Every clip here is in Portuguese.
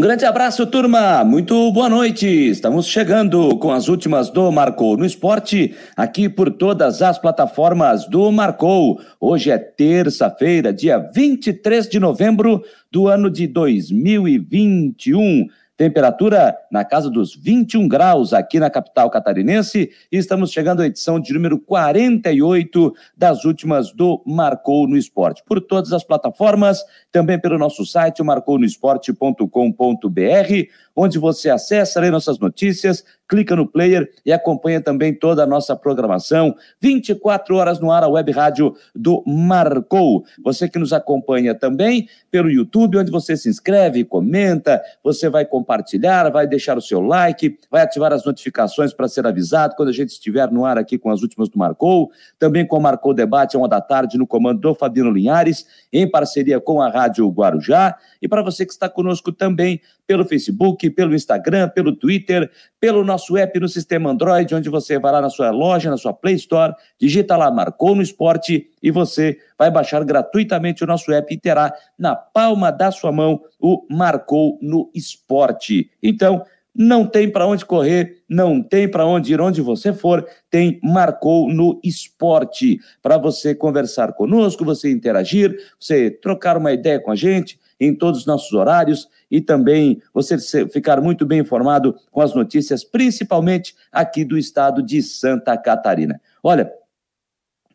Um grande abraço, turma. Muito boa noite. Estamos chegando com as últimas do Marcou no Esporte, aqui por todas as plataformas do Marcou. Hoje é terça-feira, dia 23 de novembro do ano de 2021. Temperatura na casa dos 21 graus aqui na capital catarinense. E estamos chegando à edição de número 48 das últimas do Marcou no Esporte. Por todas as plataformas, também pelo nosso site, marcounoesporte.com.br, onde você acessa lê nossas notícias, clica no player e acompanha também toda a nossa programação. 24 horas no ar, a web rádio do Marcou. Você que nos acompanha também pelo YouTube, onde você se inscreve, comenta, você vai compartilhar, vai deixar o seu like, vai ativar as notificações para ser avisado quando a gente estiver no ar aqui com as últimas do Marcou. Também com o Marcou Debate, uma da tarde, no comando do Fabiano Linhares, em parceria com a Rádio Guarujá. E para você que está conosco também pelo Facebook, pelo Instagram, pelo Twitter, pelo nosso app no sistema Android, onde você vai lá na sua loja, na sua Play Store, digita lá Marcou no Esporte e você vai baixar gratuitamente o nosso app e terá na palma da sua mão o Marcou no Esporte. Então, não tem para onde correr, não tem para onde ir, onde você for, tem Marcou no Esporte. Para você conversar conosco, você interagir, você trocar uma ideia com a gente em todos os nossos horários e também você ficar muito bem informado com as notícias, principalmente aqui do estado de Santa Catarina. Olha,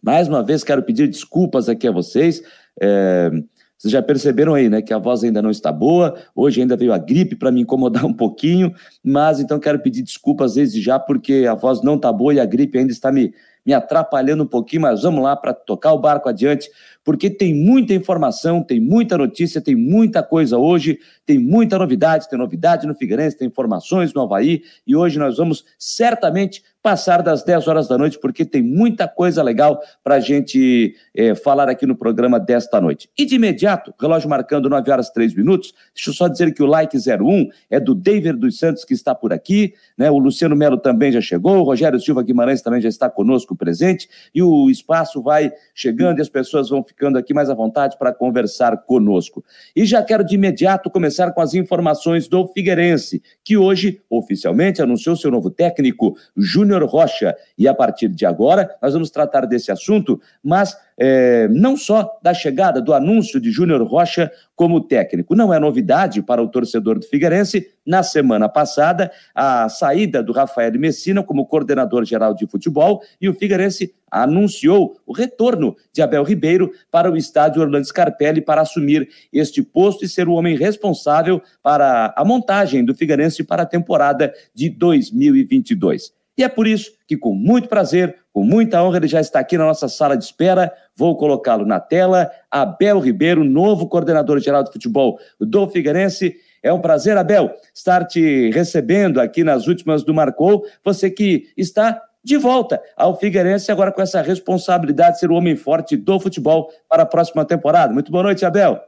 mais uma vez quero pedir desculpas aqui a vocês. É, vocês já perceberam aí, né, que a voz ainda não está boa. Hoje ainda veio a gripe para me incomodar um pouquinho, mas então quero pedir desculpas desde já porque a voz não está boa e a gripe ainda está me me atrapalhando um pouquinho, mas vamos lá para tocar o barco adiante, porque tem muita informação, tem muita notícia, tem muita coisa hoje, tem muita novidade, tem novidade no Figueirense, tem informações no Havaí, e hoje nós vamos certamente passar das 10 horas da noite, porque tem muita coisa legal para a gente é, falar aqui no programa desta noite. E de imediato, relógio marcando 9 horas 3 minutos, deixa eu só dizer que o like 01 é do David dos Santos, que está por aqui, né? o Luciano Melo também já chegou, o Rogério Silva Guimarães também já está conosco presente, e o espaço vai chegando e as pessoas vão ficando aqui mais à vontade para conversar conosco. E já quero de imediato começar com as informações do Figueirense, que hoje oficialmente anunciou seu novo técnico, Júnior Rocha. E a partir de agora, nós vamos tratar desse assunto, mas é, não só da chegada do anúncio de Júnior Rocha como técnico. Não é novidade para o torcedor do Figueirense. Na semana passada, a saída do Rafael Messina como coordenador geral de futebol e o Figueirense anunciou o retorno de Abel Ribeiro para o estádio Orlando Scarpelli para assumir este posto e ser o homem responsável para a montagem do Figueirense para a temporada de 2022. E é por isso que, com muito prazer, com muita honra, ele já está aqui na nossa sala de espera. Vou colocá-lo na tela. Abel Ribeiro, novo coordenador-geral de futebol do Figueirense. É um prazer, Abel, estar te recebendo aqui nas últimas do Marcou. Você que está de volta ao Figueirense, agora com essa responsabilidade de ser o homem forte do futebol para a próxima temporada. Muito boa noite, Abel.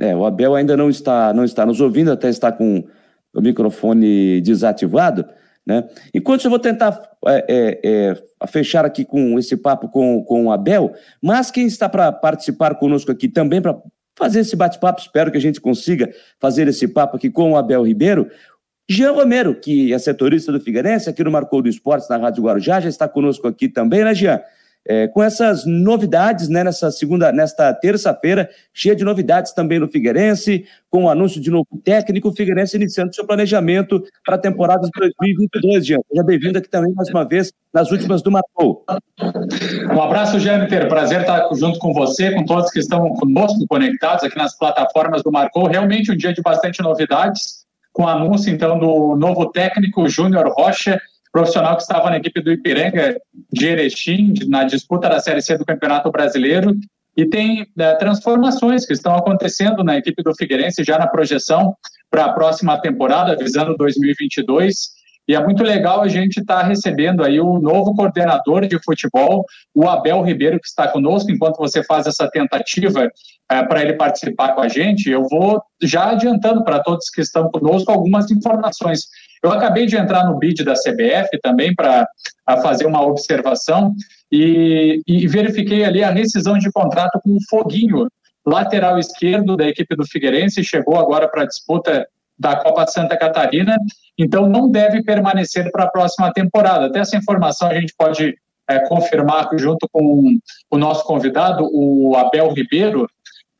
É, o Abel ainda não está, não está nos ouvindo, até está com o microfone desativado. Né? Enquanto eu vou tentar é, é, é, fechar aqui com esse papo com, com o Abel, mas quem está para participar conosco aqui também para fazer esse bate-papo, espero que a gente consiga fazer esse papo aqui com o Abel Ribeiro, Jean Romero, que é setorista do Figueirense, aqui no Marcou do Esportes, na Rádio Guarujá, já está conosco aqui também, né, Jean? É, com essas novidades, né, nessa segunda, nesta terça-feira, cheia de novidades também no Figueirense, com o anúncio de novo técnico, o Figueirense iniciando seu planejamento para a temporada de 2022, Jean. Seja bem-vindo aqui também mais uma vez nas últimas do Marcou. Um abraço, Jâniter. Prazer estar junto com você, com todos que estão conosco conectados aqui nas plataformas do Marcou. Realmente um dia de bastante novidades, com o anúncio então do novo técnico Júnior Rocha profissional que estava na equipe do Ipiranga de Erechim, na disputa da Série C do Campeonato Brasileiro, e tem é, transformações que estão acontecendo na equipe do Figueirense já na projeção para a próxima temporada, visando 2022. E é muito legal a gente estar tá recebendo aí o novo coordenador de futebol, o Abel Ribeiro, que está conosco. Enquanto você faz essa tentativa é, para ele participar com a gente, eu vou já adiantando para todos que estão conosco algumas informações. Eu acabei de entrar no bid da CBF também para fazer uma observação e, e verifiquei ali a rescisão de contrato com o Foguinho, lateral esquerdo da equipe do Figueirense, chegou agora para a disputa da Copa Santa Catarina, então não deve permanecer para a próxima temporada. Até essa informação a gente pode é, confirmar junto com o nosso convidado, o Abel Ribeiro,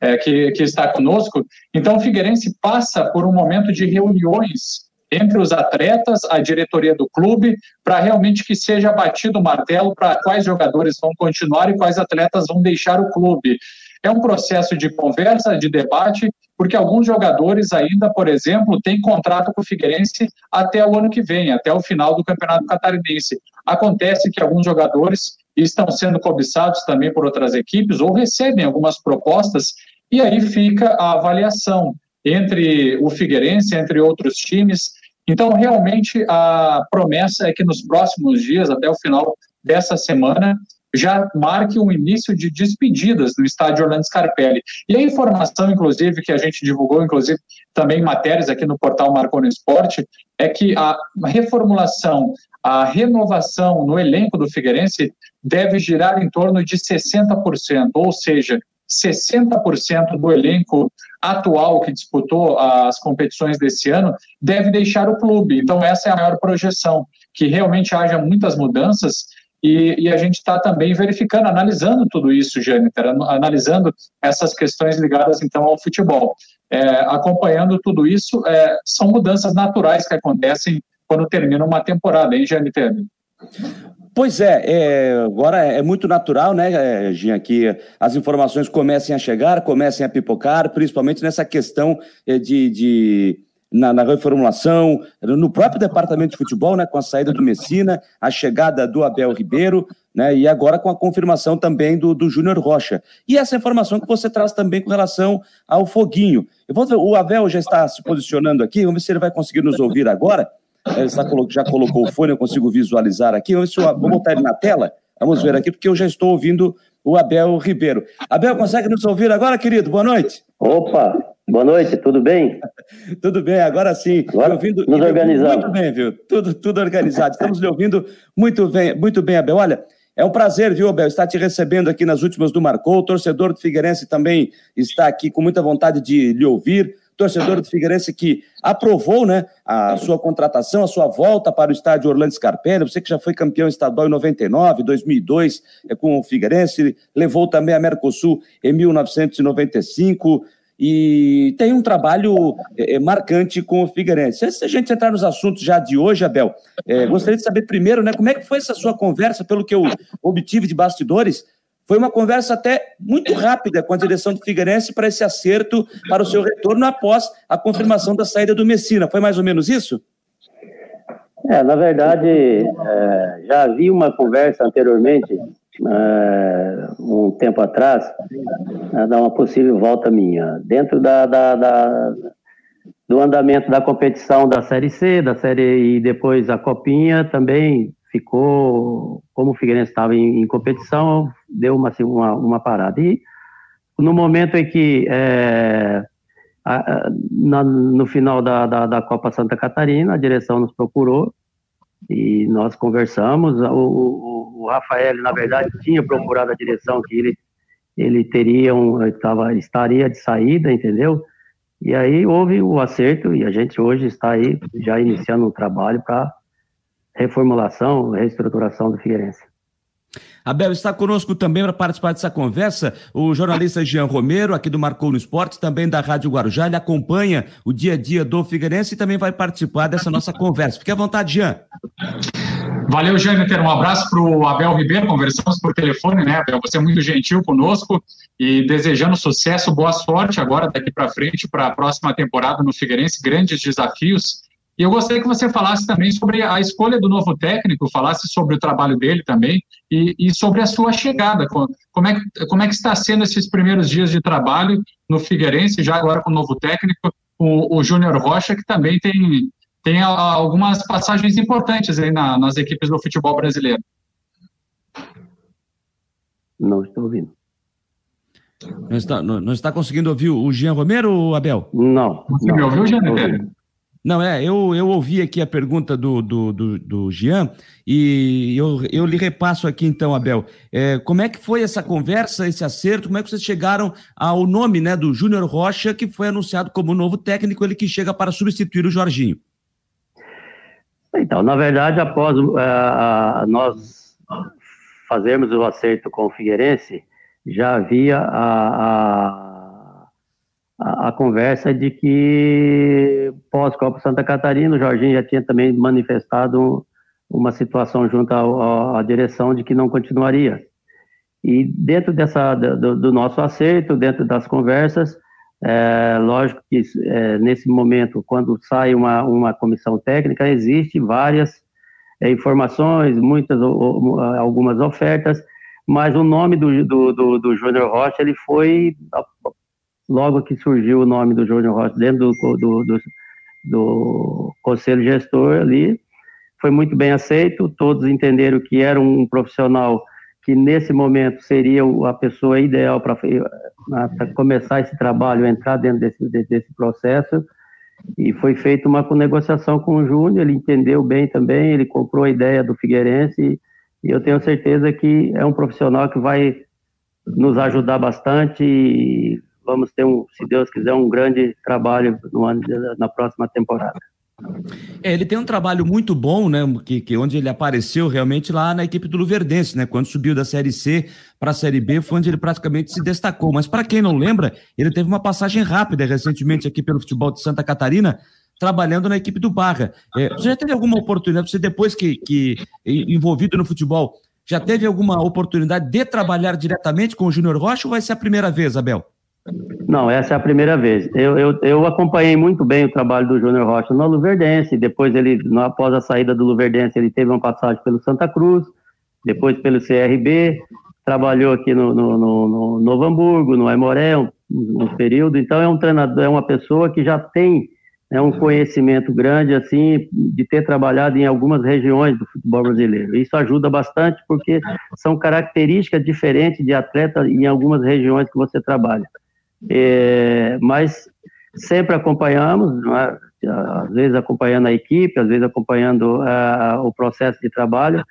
é, que, que está conosco. Então, o Figueirense passa por um momento de reuniões entre os atletas, a diretoria do clube, para realmente que seja batido o martelo para quais jogadores vão continuar e quais atletas vão deixar o clube. É um processo de conversa, de debate, porque alguns jogadores ainda, por exemplo, têm contrato com o Figueirense até o ano que vem, até o final do Campeonato Catarinense. Acontece que alguns jogadores estão sendo cobiçados também por outras equipes ou recebem algumas propostas e aí fica a avaliação entre o Figueirense, entre outros times. Então, realmente, a promessa é que nos próximos dias, até o final dessa semana, já marque um início de despedidas no estádio Orlando Scarpelli. E a informação, inclusive, que a gente divulgou, inclusive, também matérias aqui no portal Marconi Esporte, é que a reformulação, a renovação no elenco do Figueirense deve girar em torno de 60%, ou seja, 60% do elenco atual que disputou as competições desse ano deve deixar o clube. Então, essa é a maior projeção, que realmente haja muitas mudanças e, e a gente está também verificando, analisando tudo isso, Jâniter, analisando essas questões ligadas, então, ao futebol. É, acompanhando tudo isso, é, são mudanças naturais que acontecem quando termina uma temporada, hein, Jâniter? Pois é, é, agora é muito natural, né, Jean, que as informações comecem a chegar, comecem a pipocar, principalmente nessa questão é, de, de na, na, reformulação, no próprio departamento de futebol, né, com a saída do Messina, a chegada do Abel Ribeiro, né, e agora com a confirmação também do, do Júnior Rocha. E essa informação que você traz também com relação ao Foguinho. Eu vou, o Abel já está se posicionando aqui, vamos ver se ele vai conseguir nos ouvir agora. Ele está, já colocou o fone, eu consigo visualizar aqui. Se vou botar ele na tela. Vamos ver aqui, porque eu já estou ouvindo o Abel Ribeiro. Abel, consegue nos ouvir agora, querido? Boa noite. Opa, boa noite, tudo bem? tudo bem, agora sim. Agora ouvindo, nos organizamos. Muito bem, viu? Tudo, tudo organizado. Estamos lhe ouvindo muito bem, muito bem, Abel. Olha, é um prazer, viu, Abel, estar te recebendo aqui nas últimas do Marcou. O torcedor do Figueirense também está aqui com muita vontade de lhe ouvir torcedor do Figueirense que aprovou né, a sua contratação, a sua volta para o estádio Orlando Scarpelli, você que já foi campeão estadual em 99, 2002 é, com o Figueirense, levou também a Mercosul em 1995 e tem um trabalho é, é, marcante com o Figueirense. Se a gente entrar nos assuntos já de hoje, Abel, é, gostaria de saber primeiro, né, como é que foi essa sua conversa, pelo que eu obtive de bastidores, foi uma conversa até muito rápida com a direção do Figueirense para esse acerto para o seu retorno após a confirmação da saída do Messina. Foi mais ou menos isso? É, na verdade, é, já havia uma conversa anteriormente, é, um tempo atrás, é, da uma possível volta minha. Dentro da, da, da, do andamento da competição da Série C, da Série e depois a Copinha, também ficou, como o Figueirense estava em, em, competição, deu uma, assim, uma, uma, parada. E no momento em que, é, a, a, na, no final da, da, da, Copa Santa Catarina, a direção nos procurou e nós conversamos. O, o, o Rafael, na verdade, tinha procurado a direção que ele, ele teria um, tava, estaria de saída, entendeu? E aí houve o acerto e a gente hoje está aí já iniciando um trabalho para reformulação, reestruturação do Figueirense. Abel, está conosco também para participar dessa conversa o jornalista Jean Romero, aqui do Marcou no Esporte, também da Rádio Guarujá. Ele acompanha o dia a dia do Figueirense e também vai participar dessa nossa conversa. Fique à vontade, Jean. Valeu, Jâniter. Um abraço para o Abel Ribeiro. Conversamos por telefone, né, Abel? Você é muito gentil conosco e desejando sucesso, boa sorte agora daqui para frente para a próxima temporada no Figueirense. Grandes desafios e eu gostaria que você falasse também sobre a escolha do novo técnico, falasse sobre o trabalho dele também e, e sobre a sua chegada. Como é, que, como é que está sendo esses primeiros dias de trabalho no Figueirense, já agora com o novo técnico, o, o Júnior Rocha, que também tem, tem algumas passagens importantes aí na, nas equipes do futebol brasileiro. Não estou ouvindo. Não está, não, não está conseguindo ouvir o Jean Romero, Abel? Não. Você não, me ouviu, Jean? Não, é, eu, eu ouvi aqui a pergunta do, do, do, do Jean e eu, eu lhe repasso aqui então, Abel. É, como é que foi essa conversa, esse acerto? Como é que vocês chegaram ao nome né, do Júnior Rocha, que foi anunciado como novo técnico, ele que chega para substituir o Jorginho? Então, na verdade, após uh, nós fazermos o acerto com o Figueirense, já havia a, a a, conversa de que pós-Copa Santa Catarina, o Jorginho já tinha também manifestado uma situação junto à, direção de que não continuaria. E dentro dessa, do, do nosso acerto, dentro das conversas, é, lógico que é, nesse momento, quando sai uma, uma comissão técnica, existe várias é, informações, muitas algumas ofertas, mas o nome do, do, do, do Júnior Rocha ele foi logo que surgiu o nome do Júnior Rocha dentro do, do, do, do conselho gestor ali, foi muito bem aceito, todos entenderam que era um profissional que nesse momento seria a pessoa ideal para começar esse trabalho, entrar dentro desse, desse processo, e foi feita uma negociação com o Júnior, ele entendeu bem também, ele comprou a ideia do Figueirense, e eu tenho certeza que é um profissional que vai nos ajudar bastante, vamos ter, um, se Deus quiser, um grande trabalho no ano, na próxima temporada. É, ele tem um trabalho muito bom, né? Que, que onde ele apareceu realmente lá na equipe do Luverdense, né? Quando subiu da Série C para a Série B, foi onde ele praticamente se destacou. Mas para quem não lembra, ele teve uma passagem rápida recentemente aqui pelo futebol de Santa Catarina, trabalhando na equipe do Barra. É, você já teve alguma oportunidade, você depois que, que envolvido no futebol, já teve alguma oportunidade de trabalhar diretamente com o Júnior Rocha ou vai ser a primeira vez, Abel? Não, essa é a primeira vez. Eu, eu, eu acompanhei muito bem o trabalho do Júnior Rocha no Luverdense. Depois, ele, após a saída do Luverdense, ele teve uma passagem pelo Santa Cruz, depois pelo CRB, trabalhou aqui no, no, no, no Novo Hamburgo, no Aimoré, um, um, período. Então, é um treinador, é uma pessoa que já tem né, um conhecimento grande, assim, de ter trabalhado em algumas regiões do futebol brasileiro. Isso ajuda bastante, porque são características diferentes de atleta em algumas regiões que você trabalha. É, mas sempre acompanhamos, é? às vezes acompanhando a equipe, às vezes acompanhando uh, o processo de trabalho.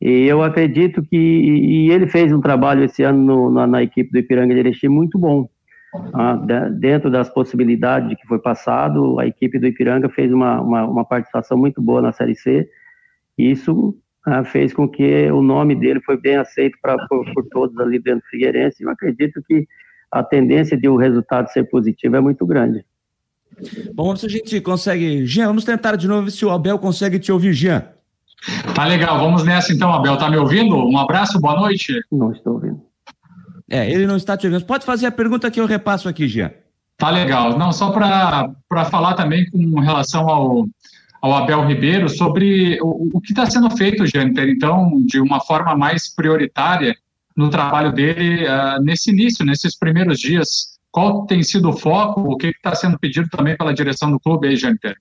E eu acredito que e ele fez um trabalho esse ano no, na, na, equipe do Ipiranga de Erechim muito bom. Uh, dentro das possibilidades que foi passado, a equipe do Ipiranga fez uma, uma, uma participação muito boa na Série C. E isso uh, fez com que o nome dele foi bem aceito pra, por, por todos ali dentro do Figueirense. Eu acredito que a tendência de o resultado ser positivo é muito grande. Bom, vamos se a gente consegue. Jean, vamos tentar de novo se o Abel consegue te ouvir, Jean. Tá legal, vamos nessa então, Abel. Tá me ouvindo? Um abraço, boa noite. Não estou ouvindo. É, ele não está te ouvindo. Pode fazer a pergunta que eu repasso aqui, Jean. Tá legal. Não, só para falar também com relação ao, ao Abel Ribeiro sobre o, o que está sendo feito, Jâniter, então, de uma forma mais prioritária no trabalho dele uh, nesse início, nesses primeiros dias? Qual tem sido o foco? O que está sendo pedido também pela direção do clube aí, Jâniter?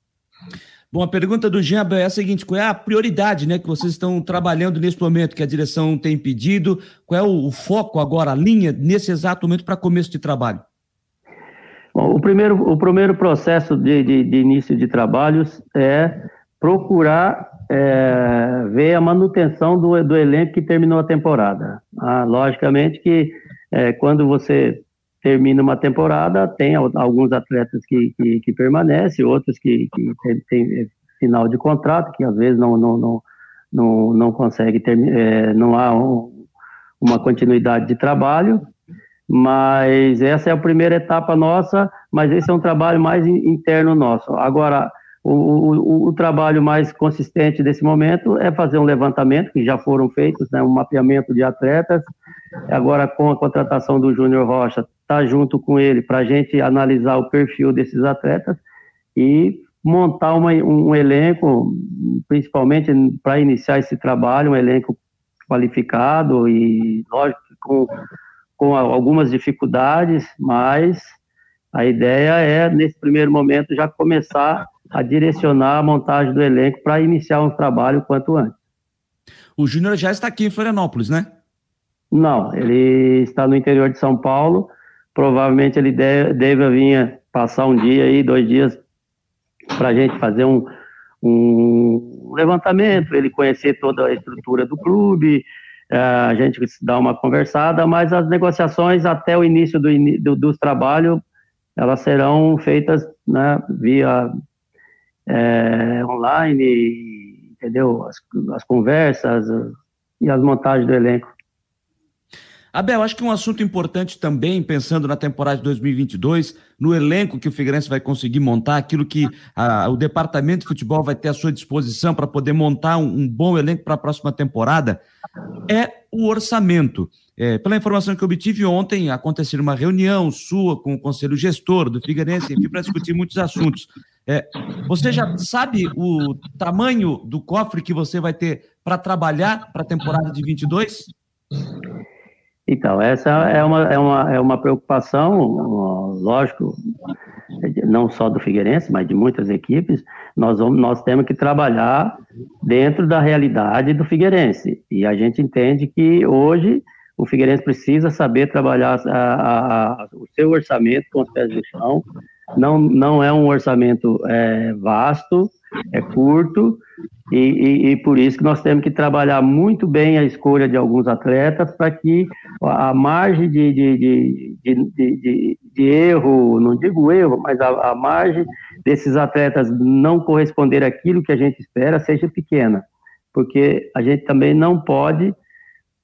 Bom, a pergunta do Jean é a seguinte: qual é a prioridade né, que vocês estão trabalhando nesse momento, que a direção tem pedido? Qual é o, o foco agora, a linha, nesse exato momento para começo de trabalho? Bom, o primeiro, o primeiro processo de, de, de início de trabalhos é procurar é, ver a manutenção do, do elenco que terminou a temporada. Ah, logicamente que é, quando você termina uma temporada, tem alguns atletas que, que, que permanecem, outros que, que tem, tem, final de contrato, que às vezes não, não, não, não, não consegue ter, é, não há um, uma continuidade de trabalho, mas essa é a primeira etapa nossa, mas esse é um trabalho mais interno nosso. Agora, o, o, o, trabalho mais consistente desse momento é fazer um levantamento, que já foram feitos, né, um mapeamento de atletas. Agora, com a contratação do Júnior Rocha, está junto com ele para a gente analisar o perfil desses atletas e montar uma, um elenco, principalmente para iniciar esse trabalho, um elenco qualificado e, lógico, com, com algumas dificuldades, mas a ideia é, nesse primeiro momento, já começar a direcionar a montagem do elenco para iniciar um trabalho quanto antes. O Júnior já está aqui em Florianópolis, né? Não, ele está no interior de São Paulo. Provavelmente ele deve, deve vir passar um dia aí, dois dias para a gente fazer um, um levantamento, ele conhecer toda a estrutura do clube, é, a gente dá uma conversada, mas as negociações até o início do, do, dos trabalhos, elas serão feitas né, via é, online, entendeu? As, as conversas e as montagens do elenco. Abel, acho que um assunto importante também, pensando na temporada de 2022, no elenco que o Figueirense vai conseguir montar, aquilo que a, o departamento de futebol vai ter à sua disposição para poder montar um, um bom elenco para a próxima temporada, é o orçamento. É, pela informação que obtive ontem, aconteceu uma reunião sua com o conselho gestor do Figueirense, enfim, para discutir muitos assuntos. É, você já sabe o tamanho do cofre que você vai ter para trabalhar para a temporada de 22? Então, essa é uma, é uma, é uma preocupação, lógico, não só do Figueirense, mas de muitas equipes. Nós, vamos, nós temos que trabalhar dentro da realidade do Figueirense. E a gente entende que hoje o Figueirense precisa saber trabalhar a, a, a, o seu orçamento com os pés no chão. Não, não é um orçamento é, vasto, é curto, e, e, e, por isso que nós temos que trabalhar muito bem a escolha de alguns atletas para que a margem de, de, de, de, erro, não digo erro, mas a, a, margem desses atletas não corresponder àquilo que a gente espera seja pequena, porque a gente também não pode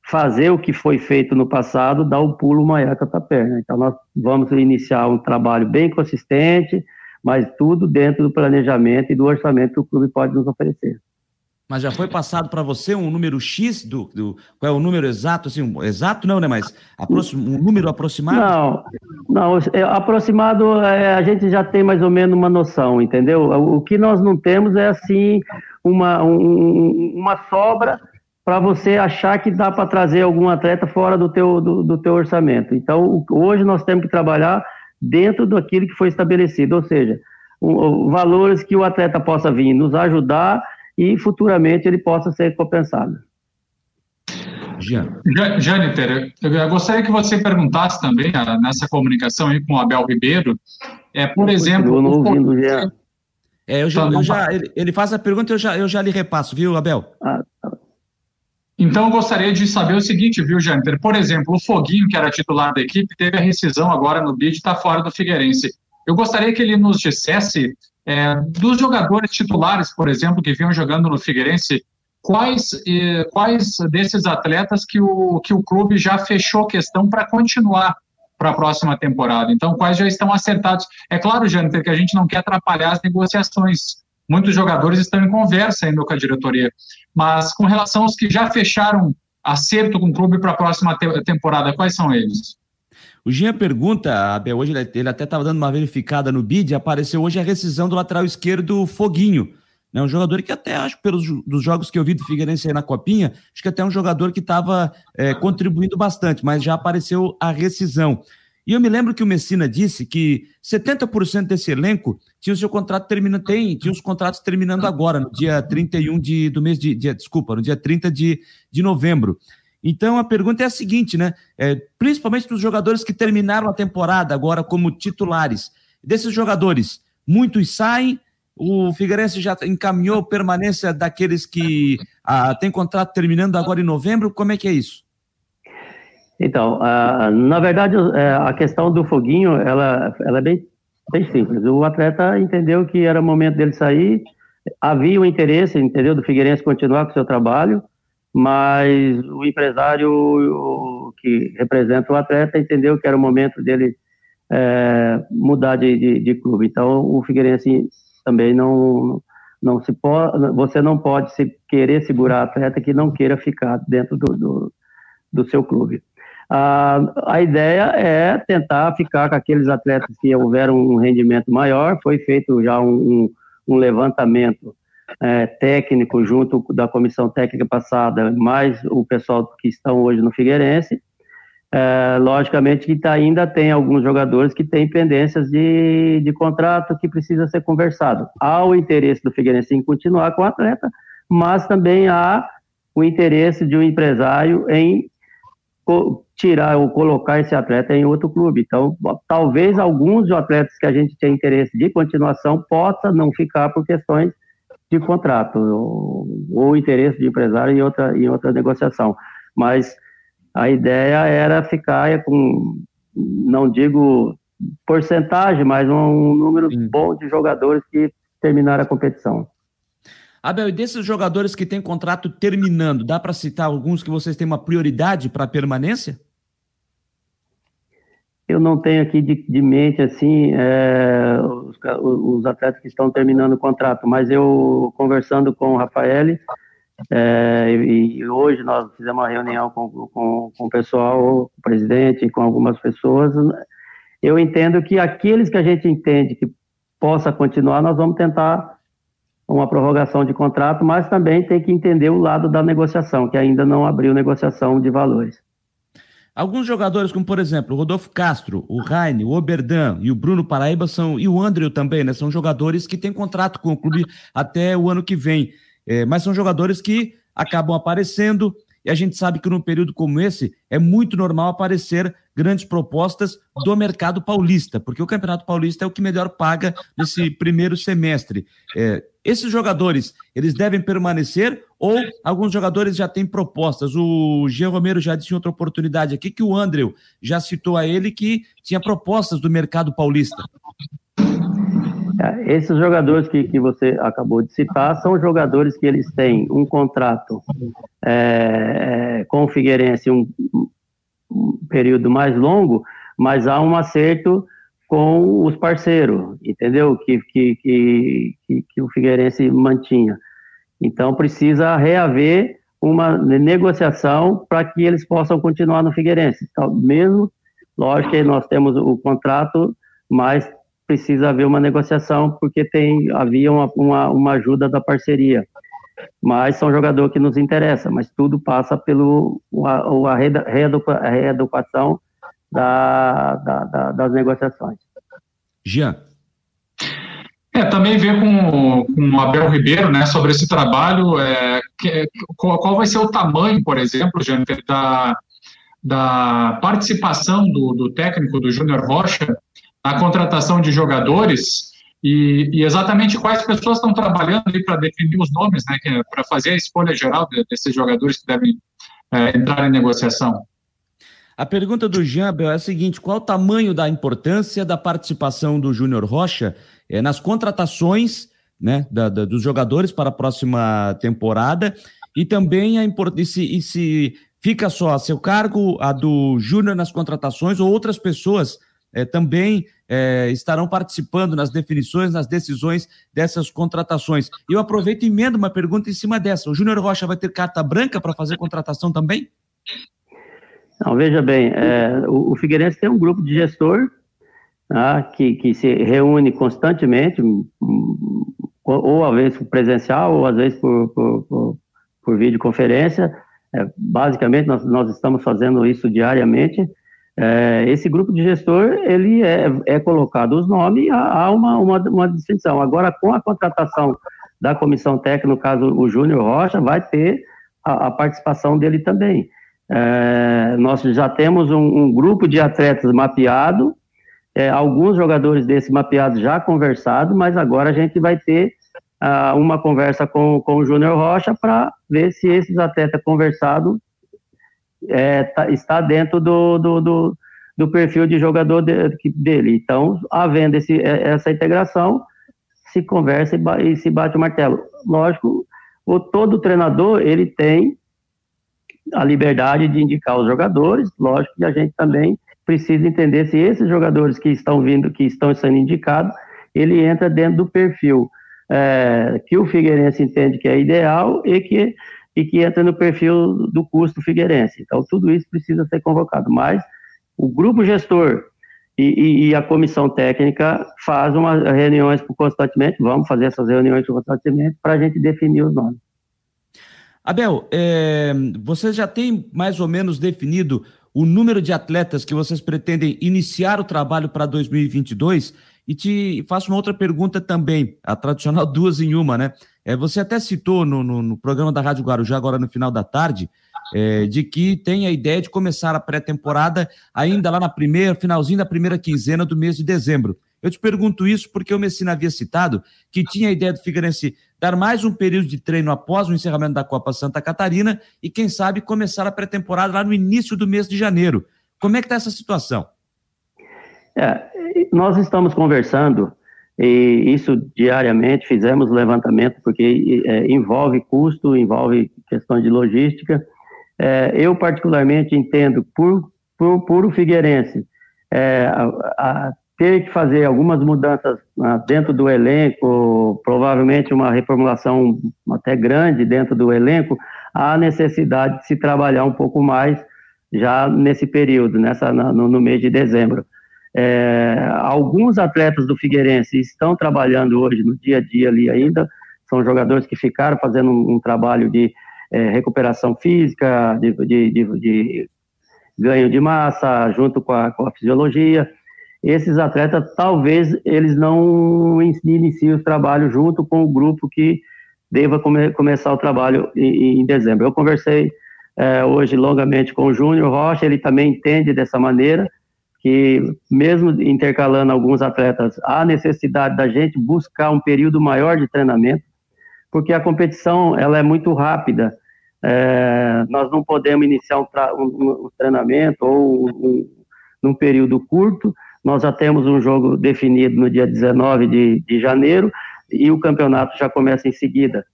fazer o que foi feito no passado, dar o um pulo maior com a perna. Então nós vamos iniciar um trabalho bem consistente, mas tudo dentro do planejamento e do orçamento que o clube pode nos oferecer. Mas já foi passado para você um número X do, do, Qual é o número exato? Assim, um, exato não, né? Mas um número aproximado? Não, não. É, aproximado é, a gente já tem mais ou menos uma noção, entendeu? O, o que nós não temos é assim uma, um, uma sobra para você achar que dá para trazer algum atleta fora do teu, do, do teu orçamento. Então, hoje nós temos que trabalhar dentro daquilo que foi estabelecido, ou seja, um, valores que o atleta possa vir nos ajudar e futuramente ele possa ser compensado. Jâniter, eu gostaria que você perguntasse também ah, nessa comunicação aí com o Abel Ribeiro, é, por exemplo... Não ouvindo, Jean. É, eu já, eu já, ele, ele, faz a pergunta eu já, eu já lhe repasso, viu, Abel? Ah, tá. Então, eu gostaria de saber o seguinte, viu, Jâniter? Por exemplo, o Foguinho, que era titular da equipe, teve a rescisão agora no bid e está fora do Figueirense. Eu gostaria que ele nos dissesse, é, dos jogadores titulares, por exemplo, que vinham jogando no Figueirense, quais, quais desses atletas que o, que o clube já fechou questão para continuar para a próxima temporada. Então, quais já estão acertados. É claro, Jâniter, que a gente não quer atrapalhar as negociações. Muitos jogadores estão em conversa ainda com a diretoria. Mas com relação aos que já fecharam acerto com o clube para a próxima te temporada, quais são eles? O Ginha pergunta, Abel, hoje ele até estava dando uma verificada no bid, apareceu hoje a rescisão do lateral esquerdo Foguinho. Né, um jogador que até acho, pelos dos jogos que eu vi do Figueirense aí na Copinha, acho que até é um jogador que estava é, contribuindo bastante, mas já apareceu a rescisão. E eu me lembro que o Messina disse que 70% desse elenco tinha o seu contrato terminando, tem, tinha os contratos terminando agora, no dia 31 de, do mês de, de desculpa, no dia 30 de, de novembro. Então a pergunta é a seguinte, né? É, principalmente dos jogadores que terminaram a temporada agora como titulares. Desses jogadores, muitos saem, o Figueirense já encaminhou permanência daqueles que ah, têm contrato terminando agora em novembro. Como é que é isso? Então, na verdade, é, a questão do foguinho, ela, ela é bem, bem simples. O atleta entendeu que era o momento dele sair, havia o interesse, entendeu, do Figueirense continuar com o seu trabalho, mas o empresário que representa o atleta entendeu que era o momento dele é, mudar de, de, de, clube. Então, o Figueirense também não, não se pode, você não pode se querer segurar atleta que não queira ficar dentro do, do, do seu clube. A, a ideia é tentar ficar com aqueles atletas que houveram um rendimento maior. Foi feito já um, um, levantamento é, técnico junto da comissão técnica passada, mais o pessoal que estão hoje no Figueirense. É, logicamente que tá, ainda tem alguns jogadores que têm pendências de, de contrato que precisa ser conversado. Há o interesse do Figueirense em continuar com o atleta, mas também há o interesse de um empresário em tirar ou colocar esse atleta em outro clube. Então, talvez alguns atletas que a gente tem interesse de continuação possa não ficar por questões de contrato ou, ou interesse de empresário em outra, em outra negociação. Mas a ideia era ficar com, não digo porcentagem, mas um número Sim. bom de jogadores que terminaram a competição. Abel, e desses jogadores que têm contrato terminando, dá para citar alguns que vocês têm uma prioridade para permanência? Eu não tenho aqui de, de mente assim é, os, os, atletas que estão terminando o contrato, mas eu conversando com o Rafael é, e, e, hoje nós fizemos uma reunião com, com, com o pessoal, o presidente, com algumas pessoas. Eu entendo que aqueles que a gente entende que possa continuar, nós vamos tentar uma prorrogação de contrato, mas também tem que entender o lado da negociação, que ainda não abriu negociação de valores. Alguns jogadores, como por exemplo o Rodolfo Castro, o Raine, o Oberdan e o Bruno Paraíba são, e o Andrew também, né? São jogadores que têm contrato com o clube até o ano que vem. É, mas são jogadores que acabam aparecendo, e a gente sabe que num período como esse é muito normal aparecer grandes propostas do mercado paulista, porque o Campeonato Paulista é o que melhor paga nesse primeiro semestre. É, esses jogadores, eles devem permanecer ou alguns jogadores já têm propostas? O Jean Romero já disse em outra oportunidade aqui que o Andrew já citou a ele que tinha propostas do mercado paulista. Esses jogadores que, que você acabou de citar são jogadores que eles têm um contrato é, é, com o Figueirense um, um período mais longo, mas há um acerto com os parceiros, entendeu? Que, que, que, que, o Figueirense mantinha. Então precisa reaver uma negociação para que eles possam continuar no Figueirense. Então, mesmo, lógico que nós temos o contrato, mas precisa haver uma negociação porque tem havia uma, uma, uma ajuda da parceria. Mas são jogadores que nos interessa, mas tudo passa pelo a, a reeducação da, da, da, das negociações. Jean. É, também ver com, com o Abel Ribeiro, né, sobre esse trabalho, é, que, qual, qual, vai ser o tamanho, por exemplo, Jean, da, da participação do, do técnico, do Júnior Rocha, na contratação de jogadores e, e, exatamente quais pessoas estão trabalhando ali para definir os nomes, né, para fazer a escolha geral desses jogadores que devem é, entrar em negociação. A pergunta do Jambel é a seguinte: qual o tamanho da importância da participação do Júnior Rocha é, nas contratações né, da, da, dos jogadores para a próxima temporada e também a importância e se fica só a seu cargo a do Júnior nas contratações ou outras pessoas é, também é, estarão participando nas definições, nas decisões dessas contratações. Eu aproveito e emendo uma pergunta em cima dessa. O Júnior Rocha vai ter carta branca para fazer contratação também? Não, veja bem, é, o, o, Figueirense tem um grupo de gestor tá, que, que se reúne constantemente, hum, ou às vezes presencial, ou às vezes por, por, por, por videoconferência. É, basicamente, nós, nós estamos fazendo isso diariamente. É, esse grupo de gestor, ele é, é colocado os nomes, há, há uma, uma, uma, distinção. Agora, com a contratação da comissão técnica, no caso o Júnior Rocha, vai ter a, a participação dele também. É, nós já temos um, um, grupo de atletas mapeado, é, alguns jogadores desse mapeado já conversado, mas agora a gente vai ter uh, uma conversa com, com o Júnior Rocha para ver se esses atletas conversados é, tá, está dentro do, do, do, do, perfil de jogador de, dele. Então, havendo esse, é, essa integração, se conversa e, e se bate o martelo. Lógico, o, todo treinador ele tem a liberdade de indicar os jogadores. Lógico que a gente também precisa entender se esses jogadores que estão vindo, que estão sendo indicados, ele entra dentro do perfil é, que o Figueirense entende que é ideal e que, e que entra no perfil do custo Figueirense. Então, tudo isso precisa ser convocado. Mas o grupo gestor e, e, a comissão técnica faz umas reuniões constantemente, vamos fazer essas reuniões constantemente para a gente definir os nomes. Abel, é, já têm mais ou menos definido o número de atletas que vocês pretendem iniciar o trabalho para 2022? E te faço uma outra pergunta também, a tradicional duas em uma, né? É, você até citou no, no, no, programa da Rádio Guarujá, agora no final da tarde, é, de que tem a ideia de começar a pré-temporada ainda lá na primeira, finalzinho da primeira quinzena do mês de dezembro. Eu te pergunto isso porque o Messina havia citado que tinha a ideia do Figueirense dar mais um período de treino após o encerramento da Copa Santa Catarina e, quem sabe, começar a pré-temporada lá no início do mês de janeiro. Como é que está essa situação? É, nós estamos conversando e isso diariamente, fizemos levantamento, porque é, envolve custo, envolve questões de logística. É, eu, particularmente, entendo, por, por, Figueirense, é, a, a ter que fazer algumas mudanças ah, dentro do elenco, provavelmente uma reformulação até grande dentro do elenco, há necessidade de se trabalhar um pouco mais já nesse período, nessa, no, no mês de dezembro. É, alguns atletas do Figueirense estão trabalhando hoje no dia a dia ali ainda, são jogadores que ficaram fazendo um, um trabalho de é, recuperação física, de, de, de, de, ganho de massa, junto com a, com a, fisiologia. Esses atletas, talvez, eles não iniciem os trabalhos junto com o grupo que deva come, começar o trabalho em, em dezembro. Eu conversei é, hoje longamente com o Júnior Rocha, ele também entende dessa maneira, que mesmo intercalando alguns atletas, há necessidade da gente buscar um período maior de treinamento, porque a competição ela é muito rápida. É, nós não podemos iniciar um, um, um treinamento ou um, num período curto. Nós já temos um jogo definido no dia 19 de, de janeiro e o campeonato já começa em seguida.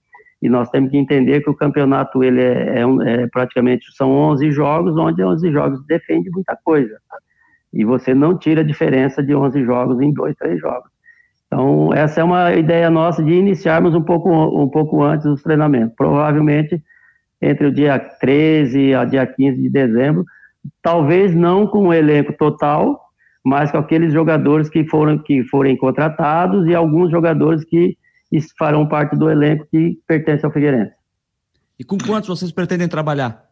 E nós temos que entender que o campeonato ele é, é, é praticamente são 11 jogos, onde 11 jogos defende muita coisa. E você não tira a diferença de 11 jogos em dois, três jogos. Então, essa é uma ideia nossa de iniciarmos um pouco, um pouco antes dos treinamentos. Provavelmente entre o dia 13 a dia 15 de dezembro, talvez não com o elenco total, mas com aqueles jogadores que foram que forem contratados e alguns jogadores que farão parte do elenco que pertence ao Figueirense. E com quantos vocês pretendem trabalhar?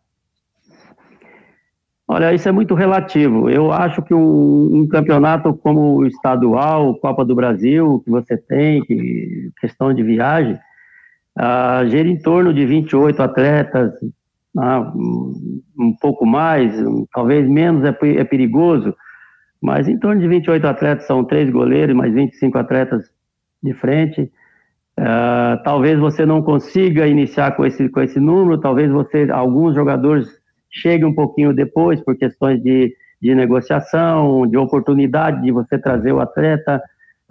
Olha, isso é muito relativo. Eu acho que um, um, campeonato como o estadual, Copa do Brasil, que você tem, que, questão de viagem, uh, gira em torno de 28 atletas, uh, um pouco mais, talvez menos é, é, perigoso, mas em torno de 28 atletas são três goleiros, mais 25 atletas de frente. Uh, talvez você não consiga iniciar com esse, com esse número, talvez você, alguns jogadores chegue um pouquinho depois por questões de, de negociação, de oportunidade de você trazer o atleta.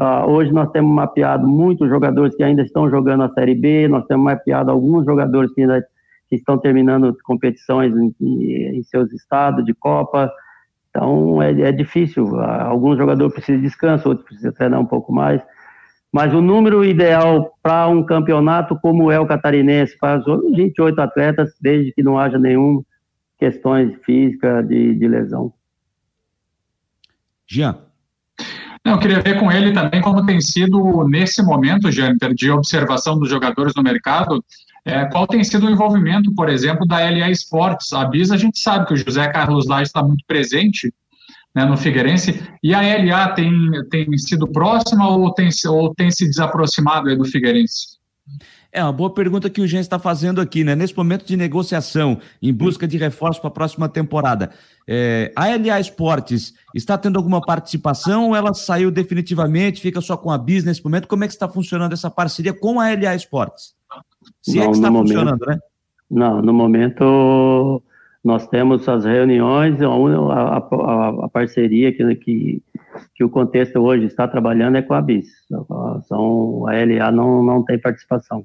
Uh, hoje nós temos mapeado muitos jogadores que ainda estão jogando a Série B, nós temos mapeado alguns jogadores que ainda que estão terminando competições em, em seus estados de Copa. Então é, é difícil. Uh, alguns jogadores precisam de descanso, outros precisam treinar um pouco mais. Mas o número ideal para um campeonato como é o catarinense, para os 28 atletas, desde que não haja nenhum questões físicas de, de lesão. Jean. Não, eu queria ver com ele também como tem sido, nesse momento, Jâniter, de observação dos jogadores no mercado, é, qual tem sido o envolvimento, por exemplo, da LA Esportes. A BIS, a gente sabe que o José Carlos Lage está muito presente né, no Figueirense, e a LA tem, tem sido próxima ou tem, ou tem se desaproximado do Figueirense? É uma boa pergunta que o Jean está fazendo aqui, né? Nesse momento de negociação, em busca de reforço para a próxima temporada, é, a LA Esportes está tendo alguma participação ou ela saiu definitivamente, fica só com a BIS nesse momento? Como é que está funcionando essa parceria com a LA Esportes? Se é Não, é que está funcionando, momento, né? Não, no momento nós temos as reuniões, a, a, a parceria que, que, que, o contexto hoje está trabalhando é com a BIS. São, a LA não, não tem participação.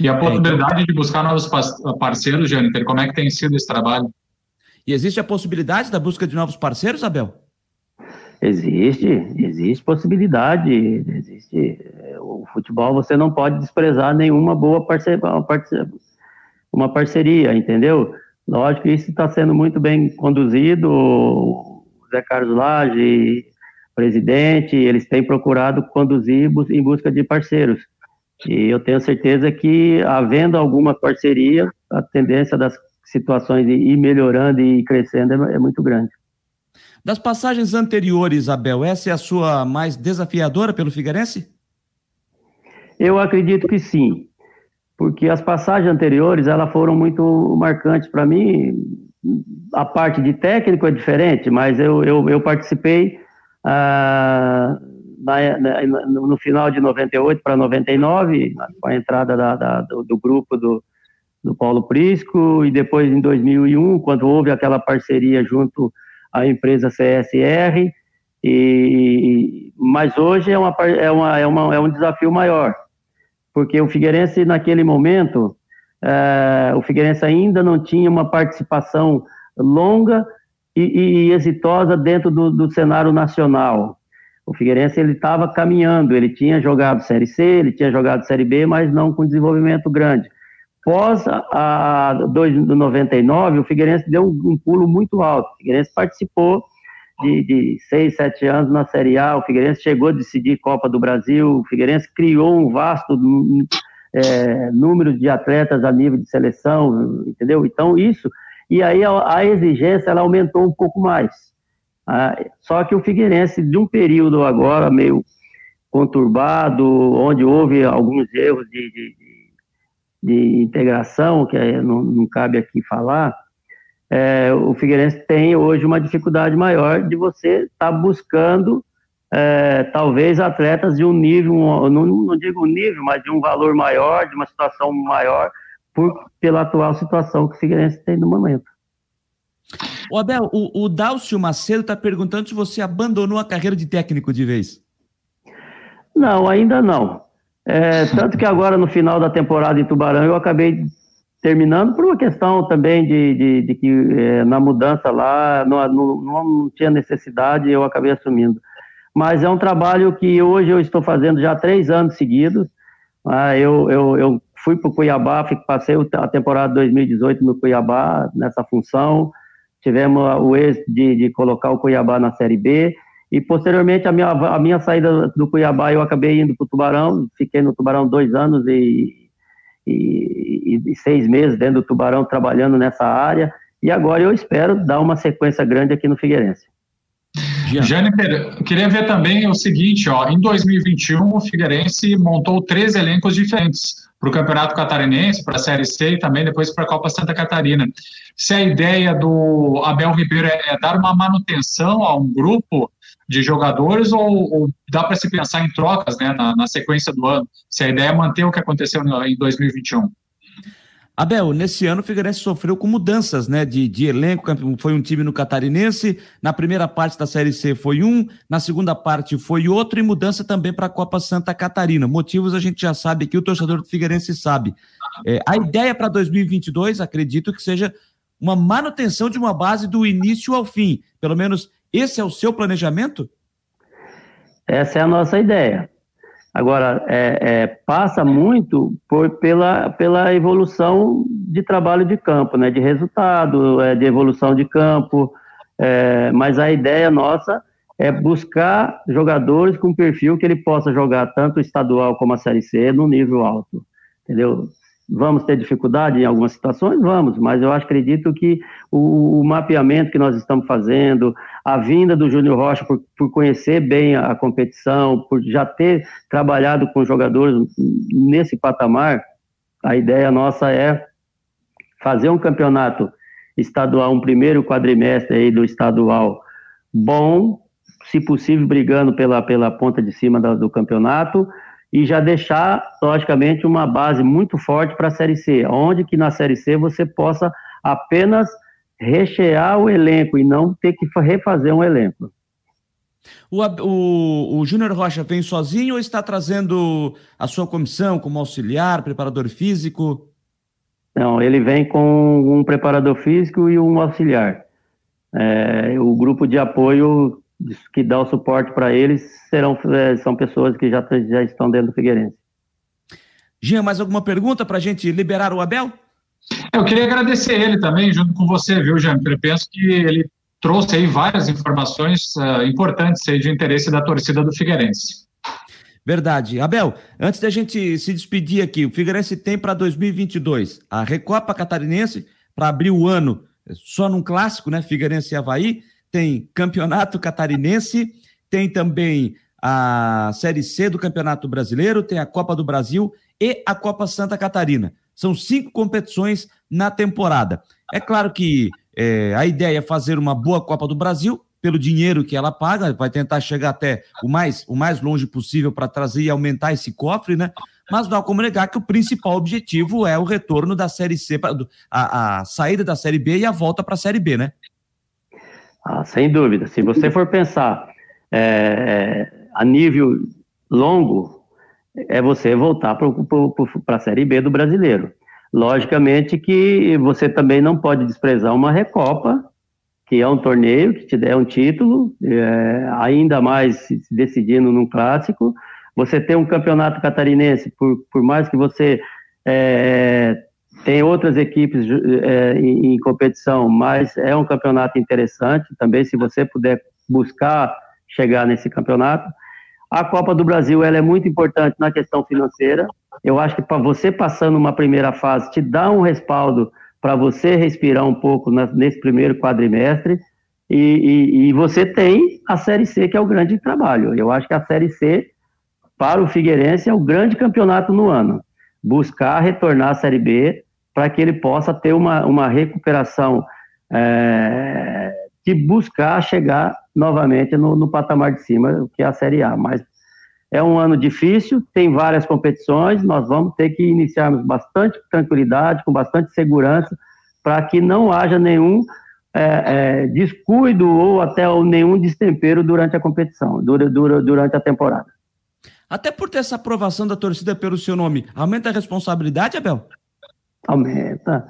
E a possibilidade de buscar novos parceiros, Jâniter, como é que tem sido esse trabalho? E existe a possibilidade da busca de novos parceiros, Abel? Existe, existe possibilidade, existe. O futebol você não pode desprezar nenhuma boa parceria, uma parceria, entendeu? Lógico que isso está sendo muito bem conduzido. O Zé Carlos Lage, presidente, eles têm procurado conduzir em busca de parceiros. E eu tenho certeza que, havendo alguma parceria, a tendência das situações de ir melhorando e crescendo é, é muito grande. Das passagens anteriores, Abel, essa é a sua mais desafiadora pelo Figueirense? Eu acredito que sim. porque as passagens anteriores elas foram muito marcantes para mim. A parte de técnico é diferente, mas eu, eu, eu participei ah, no final de 98 para 99, com a entrada da, da, do, do, grupo do, do Paulo Prisco, e depois em 2001, quando houve aquela parceria junto à empresa CSR, e, mas hoje é, uma, é, uma, é, uma, é um desafio maior, porque o Figueirense, naquele momento, é, o Figueirense ainda não tinha uma participação longa e, e exitosa dentro do, do cenário nacional. O Figueirense ele estava caminhando, ele tinha jogado Série C, ele tinha jogado Série B, mas não com desenvolvimento grande. Pós a, a 99, o Figueirense deu um, um, pulo muito alto. O Figueirense participou de, de seis, sete anos na Série A, o Figueirense chegou a decidir Copa do Brasil, o Figueirense criou um vasto é, número de atletas a nível de seleção, entendeu? Então, isso, e aí a, a exigência ela aumentou um pouco mais. Ah, só que o Figueirense, de um período agora meio conturbado, onde houve alguns erros de, de, de integração, que não, não cabe aqui falar, é, o Figueirense tem hoje uma dificuldade maior de você estar tá buscando é, talvez atletas de um nível, não, não, digo nível, mas de um valor maior, de uma situação maior, por, pela atual situação que o Figueirense tem no momento. O Abel, o, o Dálcio Macedo está perguntando se você abandonou a carreira de técnico de vez. Não, ainda não. É, tanto que agora, no final da temporada em Tubarão, eu acabei terminando por uma questão também de, de, de que é, na mudança lá não, não, não, tinha necessidade e eu acabei assumindo. Mas é um trabalho que hoje eu estou fazendo já três anos seguidos. Ah, eu, eu, eu fui para o Cuiabá, passei a temporada 2018 no Cuiabá nessa função. Tivemos o êxito de, de colocar o Cuiabá na Série B. E posteriormente a minha, a minha saída do Cuiabá eu acabei indo para o Tubarão, fiquei no Tubarão dois anos e e, e, seis meses dentro do Tubarão trabalhando nessa área. E agora eu espero dar uma sequência grande aqui no Figueirense. Jâniter, queria ver também o seguinte, ó, em 2021 o Figueirense montou três elencos diferentes para o Campeonato Catarinense, para a Série C e também depois para a Copa Santa Catarina. Se a ideia do Abel Ribeiro é, dar uma manutenção a um grupo de jogadores ou, ou dá para se pensar em trocas né, na, na, sequência do ano? Se a ideia é manter o que aconteceu em 2021. Abel, nesse ano o Figueirense sofreu com mudanças né, de, de elenco, foi um time no Catarinense, na primeira parte da Série C foi um, na segunda parte foi outro, e mudança também para a Copa Santa Catarina. Motivos a gente já sabe aqui, o torcedor do Figueirense sabe. É, a ideia para 2022, acredito que seja uma manutenção de uma base do início ao fim, pelo menos esse é o seu planejamento? Essa é a nossa ideia. Agora, é, é, passa muito por, pela, pela evolução de trabalho de campo, né, de resultado, é, de evolução de campo, é, mas a ideia nossa é buscar jogadores com perfil que ele possa jogar tanto estadual como a Série C no nível alto, entendeu? Vamos ter dificuldade em algumas situações? Vamos, mas eu acredito que o, o mapeamento que nós estamos fazendo, a vinda do Júnior Rocha por, por, conhecer bem a competição, por já ter trabalhado com jogadores nesse patamar, a ideia nossa é fazer um campeonato estadual, um primeiro quadrimestre aí do estadual bom, se possível brigando pela, pela ponta de cima do, do campeonato, e já deixar, logicamente, uma base muito forte para a Série C, onde que na Série C você possa apenas rechear o elenco e não ter que refazer um elenco. O, o, o Júnior Rocha vem sozinho ou está trazendo a sua comissão como auxiliar, preparador físico? Não, ele vem com um preparador físico e um auxiliar. É, o grupo de apoio que dá o suporte para eles serão é, são pessoas que já, já estão dentro do Figueirense. Jean, mais alguma pergunta para a gente liberar o Abel? Eu queria agradecer ele também, junto com você, viu, Jean? Eu penso que ele trouxe aí várias informações uh, importantes aí de interesse da torcida do Figueirense. Verdade. Abel, antes da gente se despedir aqui, o Figueirense tem para 2022 a Recopa Catarinense para abrir o ano só num clássico, né? Figueirense e Havaí tem Campeonato Catarinense, tem também a Série C do Campeonato Brasileiro, tem a Copa do Brasil e a Copa Santa Catarina. São cinco competições na temporada. É claro que é, a ideia é fazer uma boa Copa do Brasil, pelo dinheiro que ela paga, vai tentar chegar até o mais, o mais longe possível para trazer e aumentar esse cofre, né? Mas não há como negar que o principal objetivo é o retorno da Série C, a, a saída da Série B e a volta para a Série B, né? Ah, sem dúvida. Se você for pensar é, a nível longo, é você voltar para a Série B do brasileiro. Logicamente que você também não pode desprezar uma Recopa, que é um torneio que te der um título, é, ainda mais decidindo num clássico. Você tem um campeonato catarinense, por, por mais que você é, tem outras equipes é, em, em, competição, mas é um campeonato interessante também, se você puder buscar chegar nesse campeonato. A Copa do Brasil ela é muito importante na questão financeira. Eu acho que para você passando uma primeira fase te dá um respaldo para você respirar um pouco na, nesse primeiro quadrimestre. E, e, e, você tem a Série C, que é o grande trabalho. Eu acho que a Série C, para o Figueirense, é o grande campeonato no ano. Buscar retornar à Série B para que ele possa ter uma, uma recuperação é, de buscar chegar novamente no, no patamar de cima, que é a Série A. Mas é um ano difícil, tem várias competições, nós vamos ter que iniciarmos bastante tranquilidade, com bastante segurança, para que não haja nenhum é, é, descuido ou até nenhum destempero durante a competição, dura, dura, durante a temporada. Até por ter essa aprovação da torcida pelo seu nome, aumenta a responsabilidade, Abel? Aumenta.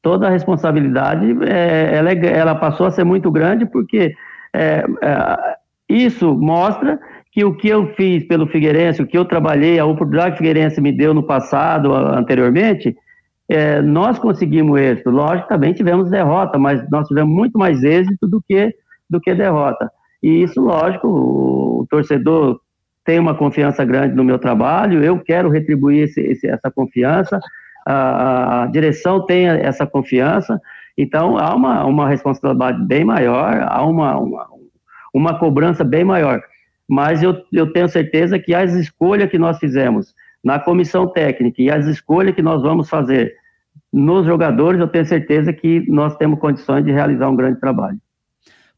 Toda a responsabilidade, é, ela, é, ela, passou a ser muito grande, porque é, é, isso mostra que o que eu fiz pelo Figueirense, o que eu trabalhei, a oportunidade que o Figueirense me deu no passado, anteriormente, é, nós conseguimos êxito. Lógico, também tivemos derrota, mas nós tivemos muito mais êxito do que, do que derrota. E isso, lógico, o, torcedor tem uma confiança grande no meu trabalho, eu quero retribuir esse, esse, essa confiança, a, a, direção tem essa confiança, então há uma, uma responsabilidade bem maior, há uma, uma, uma cobrança bem maior mas eu, eu tenho certeza que as escolhas que nós fizemos na comissão técnica e as escolhas que nós vamos fazer nos jogadores, eu tenho certeza que nós temos condições de realizar um grande trabalho.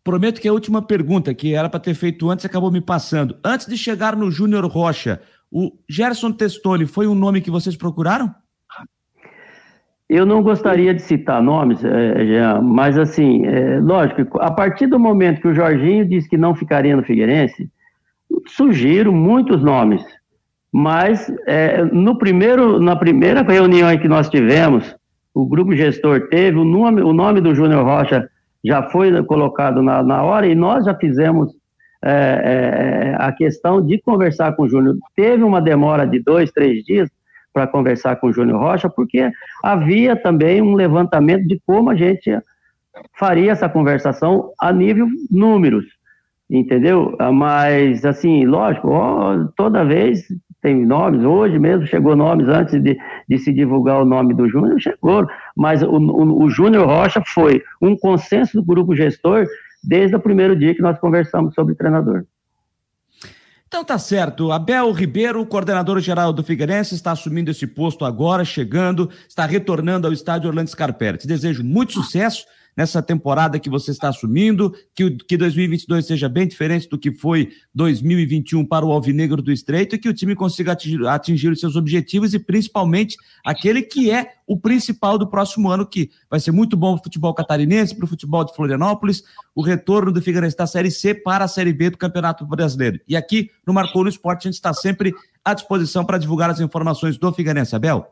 Prometo que a última pergunta, que era para ter feito antes, acabou me passando. Antes de chegar no Júnior Rocha, o Gerson Testoni foi um nome que vocês procuraram? Eu não gostaria de citar nomes, é, Jean, mas assim, é, lógico, a partir do momento que o Jorginho disse que não ficaria no Figueirense, surgiram muitos nomes, mas é, no primeiro, na primeira reunião que nós tivemos, o grupo gestor teve, o nome, o nome do Júnior Rocha já foi colocado na, na hora e nós já fizemos é, é, a questão de conversar com o Júnior. Teve uma demora de dois, três dias para conversar com o Júnior Rocha, porque havia também um levantamento de como a gente faria essa conversação a nível números entendeu? Ah, mas, assim, lógico, toda vez tem nomes, hoje mesmo chegou nomes antes de, de se divulgar o nome do Júnior, chegou, mas o, o, o Júnior Rocha foi um consenso do grupo gestor desde o primeiro dia que nós conversamos sobre treinador. Então tá certo. Abel Ribeiro, coordenador geral do Figueirense, está assumindo esse posto agora, chegando, está retornando ao estádio Orlando Scarpelli. Te desejo muito sucesso nessa temporada que você está assumindo, que, que 2022 seja bem diferente do que foi 2021 para o Alvinegro do Estreito e que o time consiga atingir, atingir os seus objetivos e principalmente aquele que é o principal do próximo ano, que vai ser muito bom para o futebol catarinense, para o futebol de Florianópolis, o retorno do Figueirense da Série C para a Série B do Campeonato Brasileiro. E aqui no Marcou no Esporte a gente está sempre à disposição para divulgar as informações do Figueirense. Abel?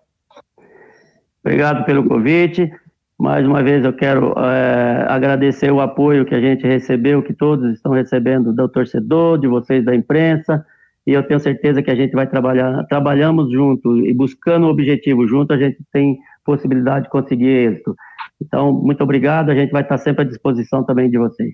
Obrigado pelo convite. Mais uma vez eu quero é, agradecer o apoio que a gente recebeu, que todos estão recebendo do torcedor, de vocês da imprensa, e eu tenho certeza que a gente vai trabalhar, trabalhamos junto e buscando o objetivo junto, a gente tem possibilidade de conseguir êxito. Então, muito obrigado, a gente vai estar sempre à disposição também de vocês.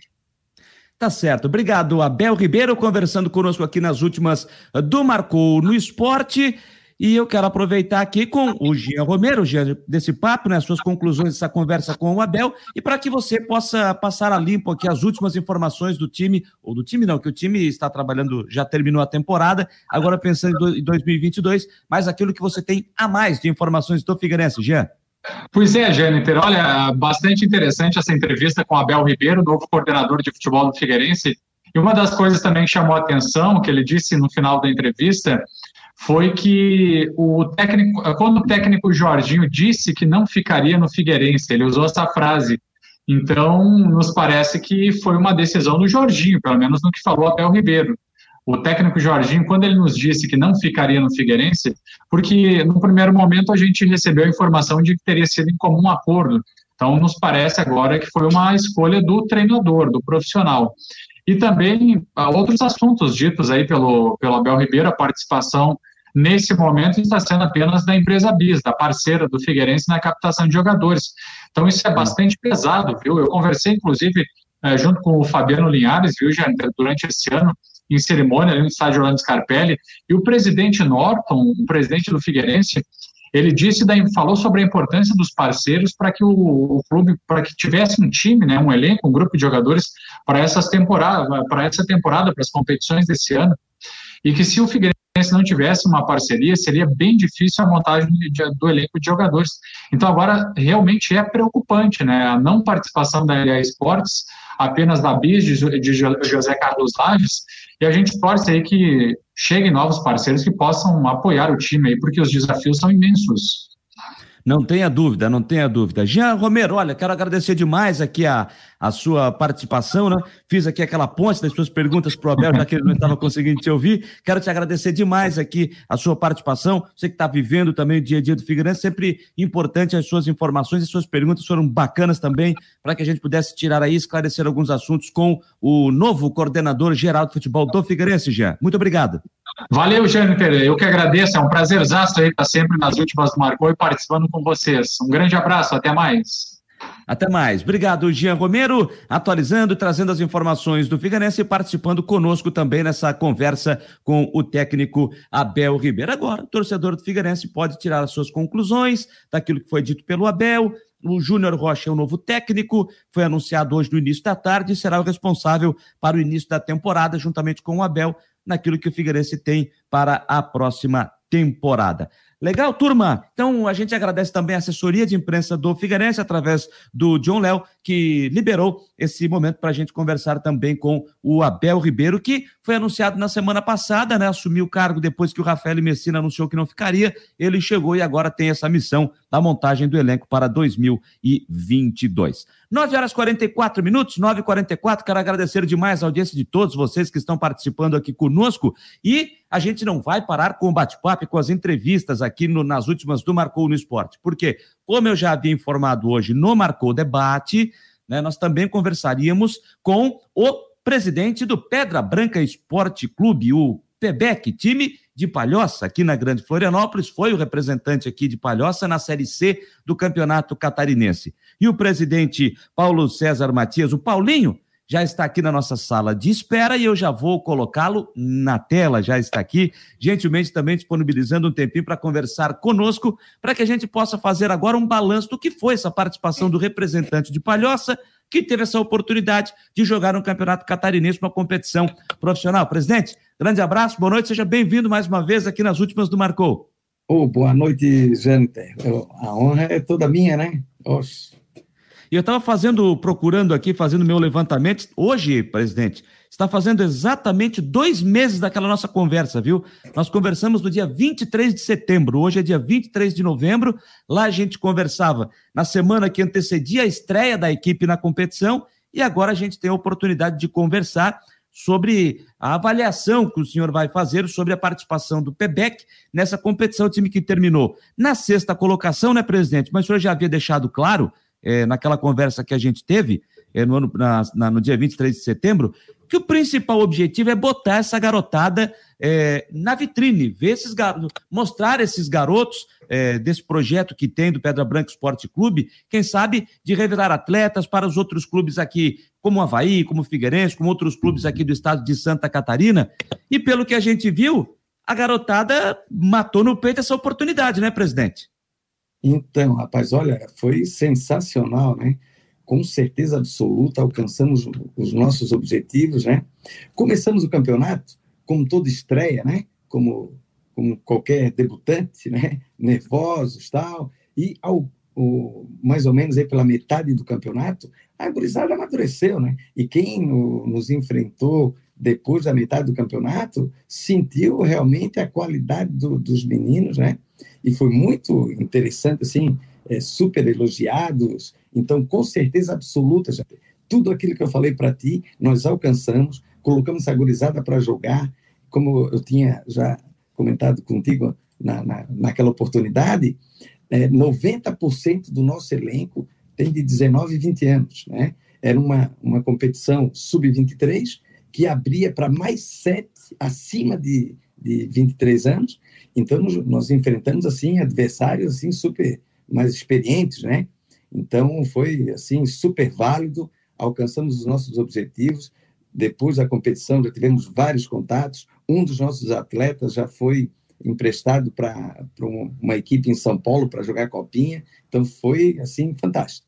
Tá certo. Obrigado, Abel Ribeiro, conversando conosco aqui nas últimas do Marcou no Esporte. E eu quero aproveitar aqui com o Jean Romero, Jean, desse papo, né, suas conclusões dessa conversa com o Abel, e para que você possa passar a limpo aqui as últimas informações do time, ou do time não, que o time está trabalhando, já terminou a temporada, agora pensando em 2022, mas aquilo que você tem a mais de informações do Figueirense, Jean. Pois é, Jâniter, olha, bastante interessante essa entrevista com Abel Ribeiro, novo coordenador de futebol do Figueirense, e uma das coisas também que chamou a atenção, que ele disse no final da entrevista, foi que o técnico, quando o técnico Jorginho disse que não ficaria no Figueirense, ele usou essa frase. Então, nos parece que foi uma decisão do Jorginho, pelo menos no que falou Abel Ribeiro. O técnico Jorginho, quando ele nos disse que não ficaria no Figueirense, porque no primeiro momento a gente recebeu a informação de que teria sido em comum acordo. Então, nos parece agora que foi uma escolha do treinador, do profissional. E também ah, outros assuntos ditos aí pelo, pelo Abel Ribeiro, a participação nesse momento está sendo apenas da empresa Bis, da parceira do Figueirense na captação de jogadores. Então isso é bastante pesado, viu? Eu conversei, inclusive, eh, junto com o Fabiano Linhares, viu, já durante esse ano, em cerimônia ali no estádio Orlando Scarpelli, e o presidente Norton, o presidente do Figueirense, ele disse, falou sobre a importância dos parceiros para que o, o clube, para que tivesse um time, né, um elenco, um grupo de jogadores para essas temporadas, para essa temporada, para as competições desse ano, e que se o Figueirense não tivesse uma parceria, seria bem difícil a montagem do elenco de jogadores. Então agora realmente é preocupante, né, a não participação da EA Esportes, apenas da BIS de José Carlos Lages, e a gente torce aí que cheguem novos parceiros que possam apoiar o time aí, porque os desafios são imensos. Não tenha dúvida, não tenha dúvida. Jean Romero, olha, quero agradecer demais aqui a, a sua participação, né? Fiz aqui aquela ponte das suas perguntas para o Abel, já que ele não estava conseguindo te ouvir. Quero te agradecer demais aqui a sua participação. Você que está vivendo também o dia a dia do Figueirense, sempre importante as suas informações e suas perguntas foram bacanas também, para que a gente pudesse tirar aí, esclarecer alguns assuntos com o novo coordenador geral de futebol do Figueirense, Jean. Muito obrigado. Valeu, Jâniter. Eu que agradeço. É um prazerzaço aí estar sempre nas últimas do Marcou e participando com vocês. Um grande abraço. Até mais. Até mais. Obrigado, Jean Romero, atualizando trazendo as informações do Figueirense e participando conosco também nessa conversa com o técnico Abel Ribeiro. Agora, o torcedor do Figueirense pode tirar as suas conclusões daquilo que foi dito pelo Abel. O Júnior Rocha é o novo técnico, foi anunciado hoje no início da tarde e será o responsável para o início da temporada, juntamente com o Abel, naquilo que o Figueirense tem para a próxima temporada. Legal, turma? Então a gente agradece também a assessoria de imprensa do Figueirense através do John Léo, que liberou esse momento para a gente conversar também com o Abel Ribeiro, que foi anunciado na semana passada, né? Assumiu o cargo depois que o Rafael Messina anunciou que não ficaria. Ele chegou e agora tem essa missão da montagem do elenco para 2022. 9 horas 44 minutos, 9 e 44 Quero agradecer demais a audiência de todos vocês que estão participando aqui conosco. E a gente não vai parar com o bate-papo e com as entrevistas aqui no, nas últimas do Marcou no Esporte. Porque, como eu já havia informado hoje no Marcou Debate, né, nós também conversaríamos com o presidente do Pedra Branca Esporte Clube, o PEBEC, time de Palhoça, aqui na Grande Florianópolis, foi o representante aqui de Palhoça na Série C do Campeonato Catarinense. E o presidente Paulo César Matias, o Paulinho, já está aqui na nossa sala de espera e eu já vou colocá-lo na tela, já está aqui, gentilmente também disponibilizando um tempinho para conversar conosco, para que a gente possa fazer agora um balanço do que foi essa participação do representante de Palhoça, que teve essa oportunidade de jogar no Campeonato Catarinense, uma competição profissional. Presidente, grande abraço, boa noite, seja bem-vindo mais uma vez aqui nas últimas do Marcou. Oh, boa noite, gente. A honra é toda minha, né? Oxe. E eu estava fazendo, procurando aqui, fazendo meu levantamento. Hoje, presidente, está fazendo exatamente dois meses daquela nossa conversa, viu? Nós conversamos no dia 23 de setembro, hoje é dia 23 de novembro. Lá a gente conversava na semana que antecedia a estreia da equipe na competição e agora a gente tem a oportunidade de conversar sobre a avaliação que o senhor vai fazer sobre a participação do PEBEC nessa competição, time que terminou na sexta colocação, né, presidente? Mas o senhor já havia deixado claro é, naquela conversa que a gente teve é, no, ano, na, na, no dia 23 de setembro, que o principal objetivo é botar essa garotada é, na vitrine, ver esses garotos, mostrar esses garotos é, desse projeto que tem do Pedra Branca Esporte Clube, quem sabe de revelar atletas para os outros clubes aqui, como Havaí, como Figueirense, como outros clubes aqui do estado de Santa Catarina. E pelo que a gente viu, a garotada matou no peito essa oportunidade, né, presidente? Então, rapaz, olha, foi sensacional, né? Com certeza absoluta, alcançamos os nossos objetivos, né? Começamos o campeonato, como toda estreia, né? Como, como qualquer debutante, né? Nervosos, tal. E ao, o, mais ou menos aí pela metade do campeonato, a gurizada amadureceu, né? E quem o, nos enfrentou depois da metade do campeonato sentiu realmente a qualidade do, dos meninos, né? E foi muito interessante, assim, é, super elogiados. Então, com certeza absoluta, já, tudo aquilo que eu falei para ti, nós alcançamos, colocamos a gurizada para jogar, como eu tinha já comentado contigo na, na, naquela oportunidade, é, 90% do nosso elenco tem de 19 e 20 anos, né? Era uma, uma competição sub-23 que abria para mais sete acima de, de 23 anos. Então, nós, enfrentamos, assim, adversários, assim, super mais experientes, né? Então, foi, assim, super válido, alcançamos os nossos objetivos. Depois da competição, já tivemos vários contatos. Um dos nossos atletas já foi emprestado para uma equipe em São Paulo para jogar copinha. Então, foi, assim, fantástico.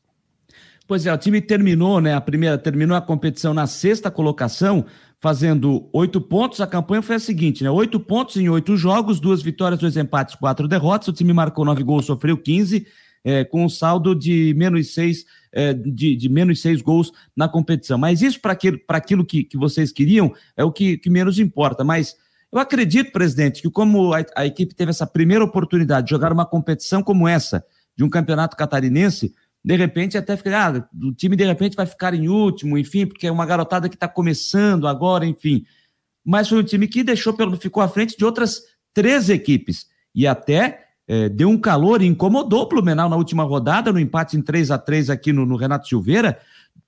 Pois é, o time terminou, né? A primeira terminou a competição na sexta colocação, fazendo oito pontos. A campanha foi a seguinte, né? Oito pontos em oito jogos, duas vitórias, dois empates, quatro derrotas. O time marcou nove gols, sofreu quinze, é, com um saldo de menos seis, é, de, de, menos seis gols na competição. Mas isso para aquilo, aquilo que, que vocês queriam é o que, que menos importa. Mas eu acredito, presidente, que como a, a equipe teve essa primeira oportunidade de jogar uma competição como essa, de um campeonato catarinense, de repente até fica, ah, o time de repente vai ficar em último, enfim, porque é uma garotada que está começando agora, enfim. Mas foi um time que deixou pelo ficou à frente de outras três equipes e até é, deu um calor e incomodou o Blumenau na última rodada, no empate em 3 a 3 aqui no, no Renato Silveira,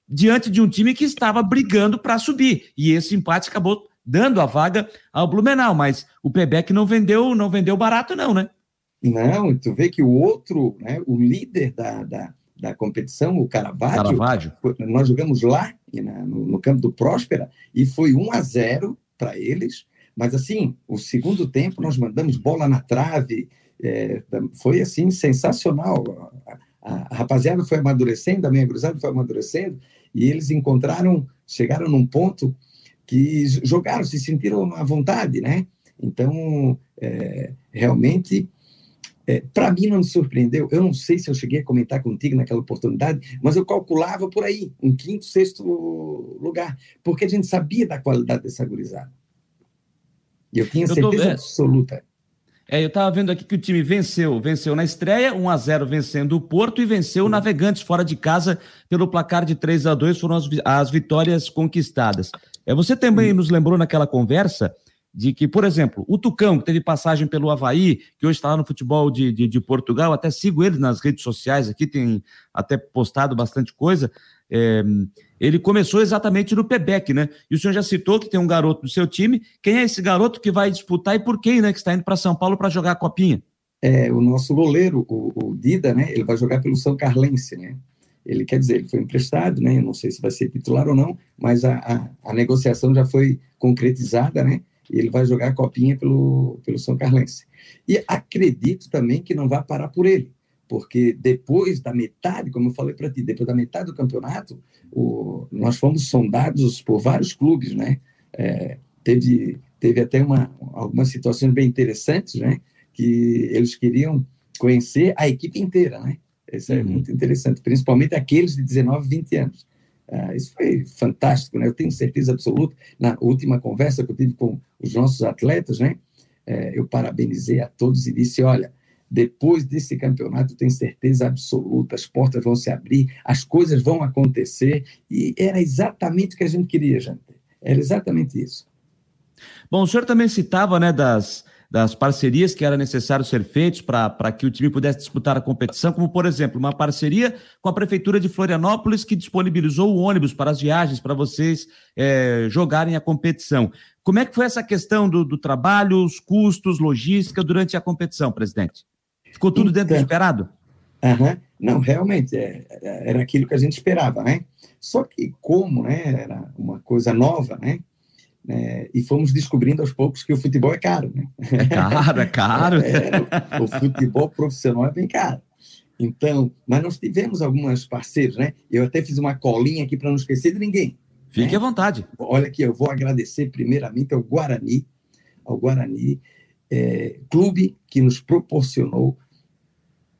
diante de um time que estava brigando para subir. E esse empate acabou dando a vaga ao Blumenau, mas o Pebec não vendeu, não vendeu barato não, né? Não, tu vê que o outro, né, o líder da, da da competição, o Caravaggio. Caravaggio. Nós jogamos lá, no, no campo do Próspera, e foi 1 a 0 para eles. Mas, assim, o segundo tempo nós mandamos bola na trave, é, foi, assim, sensacional. A, a, rapaziada foi amadurecendo, a minha cruzada foi amadurecendo, e eles encontraram, chegaram num ponto que jogaram, se sentiram à vontade, né? Então, é, realmente é, para mim não me surpreendeu. Eu não sei se eu cheguei a comentar contigo naquela oportunidade, mas eu calculava por aí, um quinto, sexto lugar, porque a gente sabia da qualidade dessa gurizada. E eu tinha certeza tô, absoluta. É, eu estava vendo aqui que o time venceu, venceu na estreia, 1 a 0 vencendo o Porto e venceu o Navegantes fora de casa pelo placar de 3 a 2 foram as, as vitórias conquistadas. É, você também nos lembrou naquela conversa de que, por exemplo, o Tucão, que teve passagem pelo Havaí, que hoje está lá no futebol de, de, de, Portugal, até sigo ele nas redes sociais aqui, tem até postado bastante coisa. É, ele começou exatamente no Pebec, né? E o senhor já citou que tem um garoto do seu time. Quem é esse garoto que vai disputar e por quem, né? Que está indo para São Paulo para jogar a copinha? É, o nosso goleiro, o, o, Dida, né? Ele vai jogar pelo São Carlense, né? Ele quer dizer, ele foi emprestado, né? Eu não sei se vai ser titular ou não, mas a, a, a negociação já foi concretizada, né? Ele vai jogar a copinha pelo, pelo São Carlense. E acredito também que não vai parar por ele, porque depois da metade, como eu falei para ti, depois da metade do campeonato, o, nós fomos sondados por vários clubes, né? É, teve, teve até uma, algumas situações bem interessantes, né? Que eles queriam conhecer a equipe inteira, né? Isso é uhum. muito interessante, principalmente aqueles de 19, 20 anos. Ah, isso foi fantástico, né? Eu tenho certeza absoluta. Na última conversa que eu tive com os nossos atletas, né? É, eu parabenizei a todos e disse: olha, depois desse campeonato, eu tenho certeza absoluta, as portas vão se abrir, as coisas vão acontecer, e era exatamente o que a gente queria, gente. Era exatamente isso. Bom, o senhor também citava, né, das, das parcerias que era necessário ser feitas para que o time pudesse disputar a competição, como, por exemplo, uma parceria com a Prefeitura de Florianópolis, que disponibilizou o ônibus para as viagens, para vocês é, jogarem a competição. Como é que foi essa questão do, do trabalho, os custos, logística durante a competição, presidente? Ficou tudo então, dentro do esperado? Uhum. Não, realmente, é, é, era aquilo que a gente esperava, né? Só que como né, era uma coisa nova, né? Né, e fomos descobrindo aos poucos que o futebol é caro. Né? É caro, é caro. é, o futebol profissional é bem caro. Então, mas nós tivemos algumas parceiros, né? Eu até fiz uma colinha aqui para não esquecer de ninguém. Fique né? à vontade. Olha aqui, eu vou agradecer primeiramente ao Guarani, ao Guarani, é, clube que nos proporcionou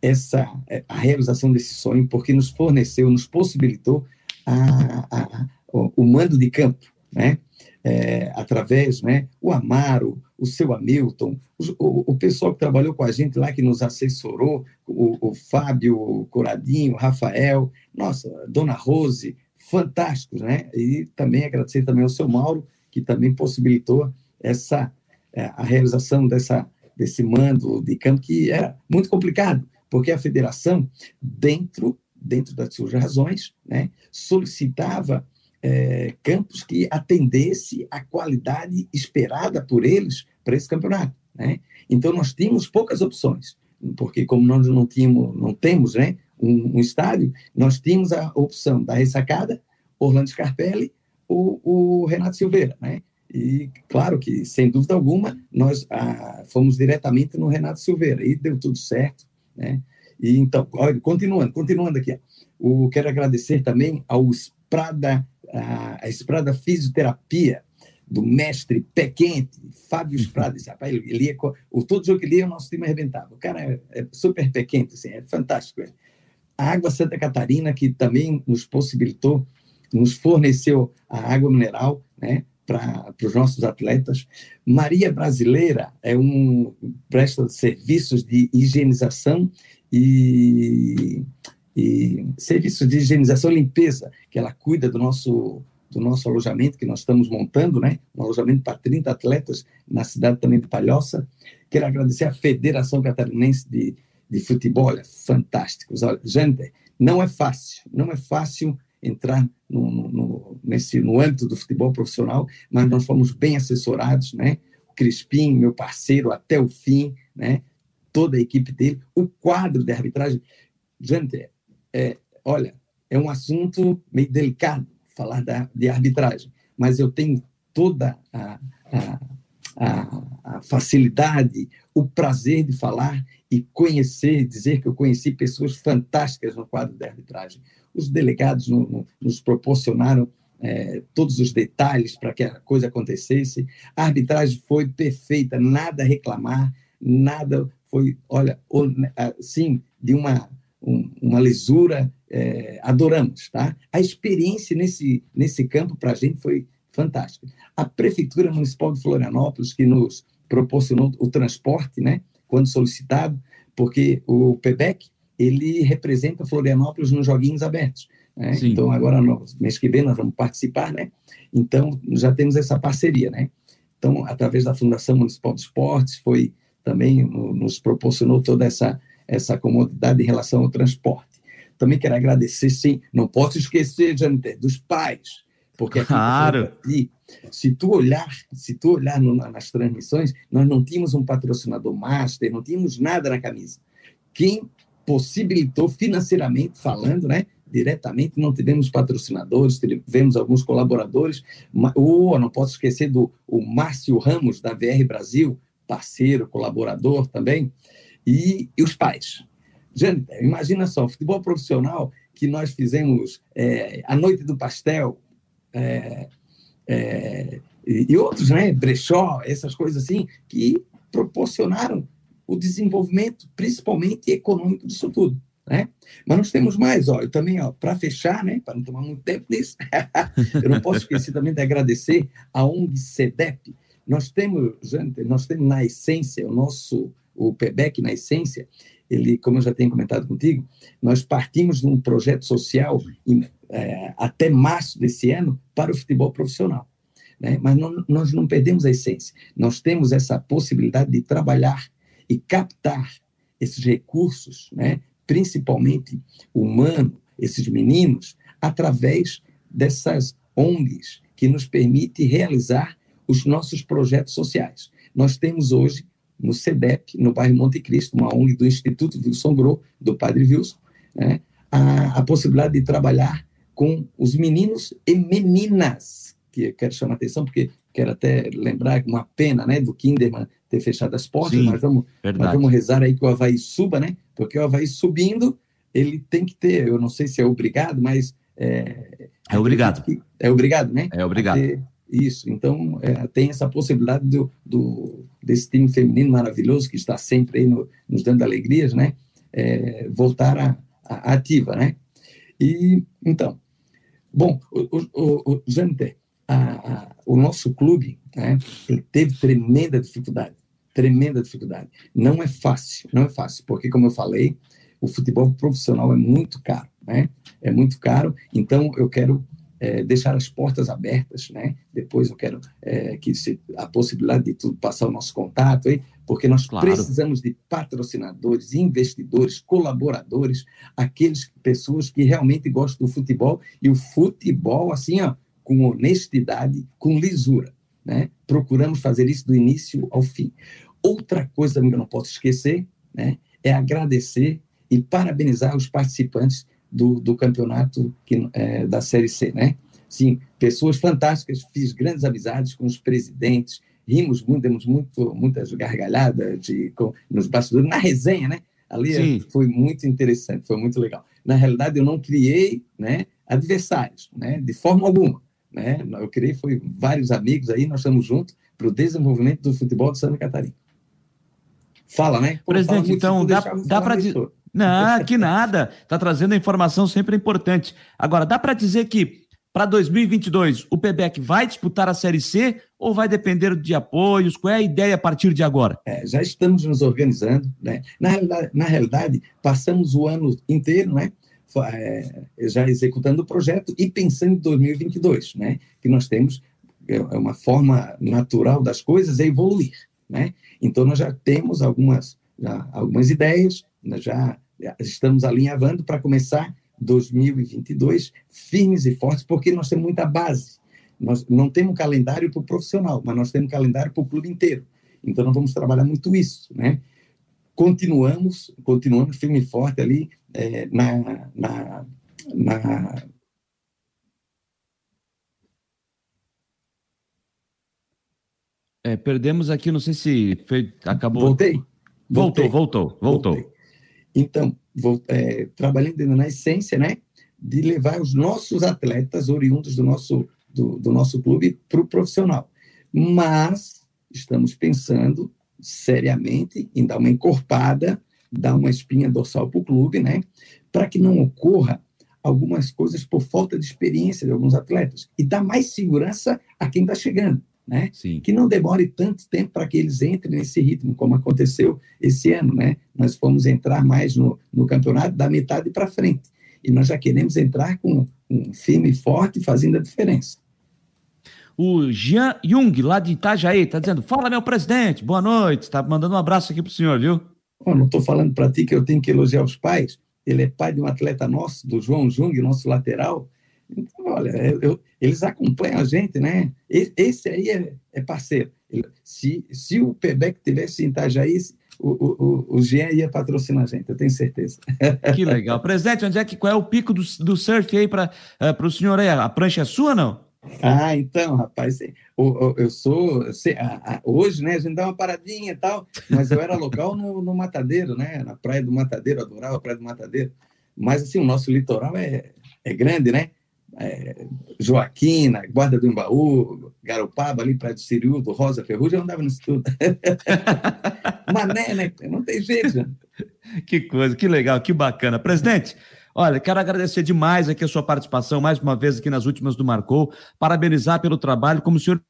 essa é, a realização desse sonho, porque nos forneceu, nos possibilitou a, a, o, o, mando de campo, né? É, através, né? O Amaro, o seu Hamilton, o, o, pessoal que trabalhou com a gente lá, que nos assessorou, o, o Fábio Coradinho, Rafael, nossa, Dona Rose, fantásticos, né? E também agradecer também ao seu Mauro, que também possibilitou essa é, a realização dessa desse mando de campo que era muito complicado, porque a federação dentro dentro das suas razões, né, solicitava é, campos que atendesse a qualidade esperada por eles para esse campeonato. Né? Então nós tínhamos poucas opções, porque como nós não tínhamos, não temos, né, um, um estádio, nós tínhamos a opção da ressacada, Orlando Scarpelli, ou o Renato Silveira, né? E claro que, sem dúvida alguma, nós ah, fomos diretamente no Renato Silveira e deu tudo certo, né? E então, continuando, continuando aqui, o, quero agradecer também ao Esprada, a, a Esprada Fisioterapia, do mestre pé quente, Fábio Esprada. Rapaz, ele, ele ia, o, todo jogo que ele ia, o nosso time arrebentava. O cara é, é super pé quente, assim, é fantástico. É. A Água Santa Catarina, que também nos possibilitou, nos forneceu a água mineral, né? para os nossos atletas. Maria Brasileira é um presta serviços de higienização e, e serviços de higienização e limpeza, que ela cuida do nosso do nosso alojamento que nós estamos montando, né? Um alojamento para 30 atletas na cidade também de Palhoça. Quero agradecer à Federação Catarinense de, de Futebol, é fantástico. Olha, gente, não é fácil, não é fácil entrar no, no, nesse, no âmbito do futebol profissional, mas nós fomos bem assessorados, né? O Crispim, meu parceiro, até o fim, né? toda a equipe dele, o quadro de arbitragem. Gente, é, olha, é um assunto meio delicado falar da, de arbitragem, mas eu tenho toda a, a, a, a facilidade, o prazer de falar e conhecer, dizer que eu conheci pessoas fantásticas no quadro de arbitragem. Os delegados no, no, nos proporcionaram é, todos os detalhes para que a coisa acontecesse. A foi perfeita, nada a reclamar, nada foi, olha, assim, de uma, uma lisura, é, adoramos, tá? A experiência nesse, nesse campo para a gente foi fantástica. A Prefeitura Municipal de Florianópolis, que nos proporcionou o transporte, né, quando solicitado, porque o PEBEC, ele representa Florianópolis nos Joguinhos Abertos. Né? Então, agora, no mês que vem, nós vamos participar, né? Então, já temos essa parceria, né? Então, através da Fundação Municipal de Esportes, foi também nos proporcionou toda essa, essa comodidade em relação ao transporte. Também quero agradecer, sim, não posso esquecer, Janete, dos pais, porque claro. se tu olhar, se tu olhar no, nas transmissões, nós não tínhamos um patrocinador master, não tínhamos nada na camisa. Quem possibilitou financeiramente falando, né, diretamente, não tivemos patrocinadores, tivemos alguns colaboradores, ou não posso esquecer do o Márcio Ramos, da VR Brasil, parceiro, colaborador também, e, e os pais. Gente, imagina só, futebol profissional que nós fizemos é, a Noite do Pastel é, é, e, e outros, né? Brechó, essas coisas assim, que proporcionaram o desenvolvimento, principalmente econômico disso tudo. Né? Mas nós temos mais, ó, eu também, ó, para fechar, né, para não tomar muito tempo nisso, eu não posso esquecer também de agradecer a ONG CEDEP, nós temos, gente, nós temos na essência, o nosso, o PEBEC na essência, ele, como eu já tenho comentado contigo, nós partimos de um projeto social em, é, até março desse ano para o futebol profissional. Né? Mas não, nós não perdemos a essência. Nós temos essa possibilidade de trabalhar e captar esses recursos, né? principalmente humano, esses meninos, através dessas ONGs que nos permite realizar os nossos projetos sociais. Nós temos hoje, no CEDEP, no bairro Monte Cristo, uma ONG do Instituto Wilson Gro, do Padre Wilson, né, a, a possibilidade de trabalhar com os meninos e meninas, que eu quero chamar a atenção, porque quero até lembrar uma pena, né, do Kinderman ter fechado as portas, Sim, mas vamos, mas vamos rezar aí que o Havaí suba, né? Porque o Havaí subindo, ele tem que ter, eu não sei se é obrigado, mas é, é obrigado. É obrigado, né? É obrigado. Isso, então é, tem essa possibilidade do, do, desse time feminino maravilhoso que está sempre aí no, nos dando alegrias, né? É, voltar a, ativa, né? E então, bom, o, o, o, a, a, o nosso clube, né? Teve tremenda dificuldade, tremenda dificuldade. Não é fácil, não é fácil, porque como eu falei, o futebol profissional é muito caro, né? É muito caro. Então eu quero é, deixar as portas abertas, né? Depois eu quero é, que se, a possibilidade de tudo passar o nosso contato aí, porque nós claro. precisamos de patrocinadores, investidores, colaboradores, aqueles pessoas que realmente gostam do futebol e o futebol assim, ó, com honestidade, com lisura, né? Procuramos fazer isso do início ao fim. Outra coisa que eu não posso esquecer, né? É agradecer e parabenizar os participantes do, do campeonato que, é, da Série C, né? Sim, pessoas fantásticas, fiz grandes amizades com os presidentes, rimos muito, demos muito, muitas gargalhadas de, com, nos bastidores, na resenha, né? Ali Sim. foi muito interessante, foi muito legal. Na realidade, eu não criei né, adversários, né, de forma alguma. Né? Eu criei foi vários amigos aí, nós estamos juntos para o desenvolvimento do futebol de Santa Catarina. Fala, né? Pô, Presidente, fala então, dá, dá para dizer. Não, que nada. Está trazendo a informação sempre importante. Agora, dá para dizer que para 2022 o PBEC vai disputar a Série C ou vai depender de apoios? Qual é a ideia a partir de agora? É, já estamos nos organizando. Né? Na, realidade, na realidade, passamos o ano inteiro né? É, já executando o projeto e pensando em 2022, né? que nós temos é, é uma forma natural das coisas é evoluir. Né? Então, nós já temos algumas, já, algumas ideias, nós já estamos alinhavando para começar 2022 firmes e fortes, porque nós temos muita base. Nós não temos calendário para o profissional, mas nós temos calendário para o clube inteiro. Então, nós vamos trabalhar muito isso, né? Continuamos, continuamos firme e forte ali é, na, na, na É, perdemos aqui, não sei se foi, acabou. Voltei. Voltou, voltou, voltou. Voltei. Então, vou, é, trabalhando na essência, né, de levar os nossos atletas oriundos do nosso, do, do nosso clube para o profissional. Mas estamos pensando seriamente em dar uma encorpada, dar uma espinha dorsal para o clube, né, para que não ocorra algumas coisas por falta de experiência de alguns atletas e dar mais segurança a quem está chegando né? Sim. Que não demore tanto tempo para que eles entrem nesse ritmo, como aconteceu esse ano, né? Nós fomos entrar mais no, no campeonato da metade para frente. E nós já queremos entrar com um firme forte, fazendo a diferença. O Jean Jung, lá de Itajaí, está dizendo: Fala, meu presidente, boa noite. Está mandando um abraço aqui para o senhor, viu? Oh, não estou falando para ti que eu tenho que elogiar os pais. Ele é pai de um atleta nosso, do João Jung, nosso lateral. Então, olha, eu, eles acompanham a gente, né? Esse aí é, é parceiro. Se, se o PBEC tivesse em Itajaí, o, o, o Jean ia patrocinar a gente, eu tenho certeza. Que legal. Presidente, onde é que, qual é o pico do, do surf aí para uh, o senhor aí? A prancha é sua não? Ah, então, rapaz, eu, eu sou. Hoje, né, a gente dá uma paradinha e tal, mas eu era local no, no Matadeiro, né? Na Praia do Matadeiro, adorava a Praia do Matadeiro. Mas, assim, o nosso litoral é, é grande, né? É, Joaquina, Guarda do Embaú, Garopaba, ali para Siriu, do Rosa Ferrugem, eu andava no estudo. Mané, né? Não tem jeito. Que coisa, que legal, que bacana. Presidente, olha, quero agradecer demais aqui a sua participação, mais uma vez aqui nas últimas do Marcou, parabenizar pelo trabalho, como o senhor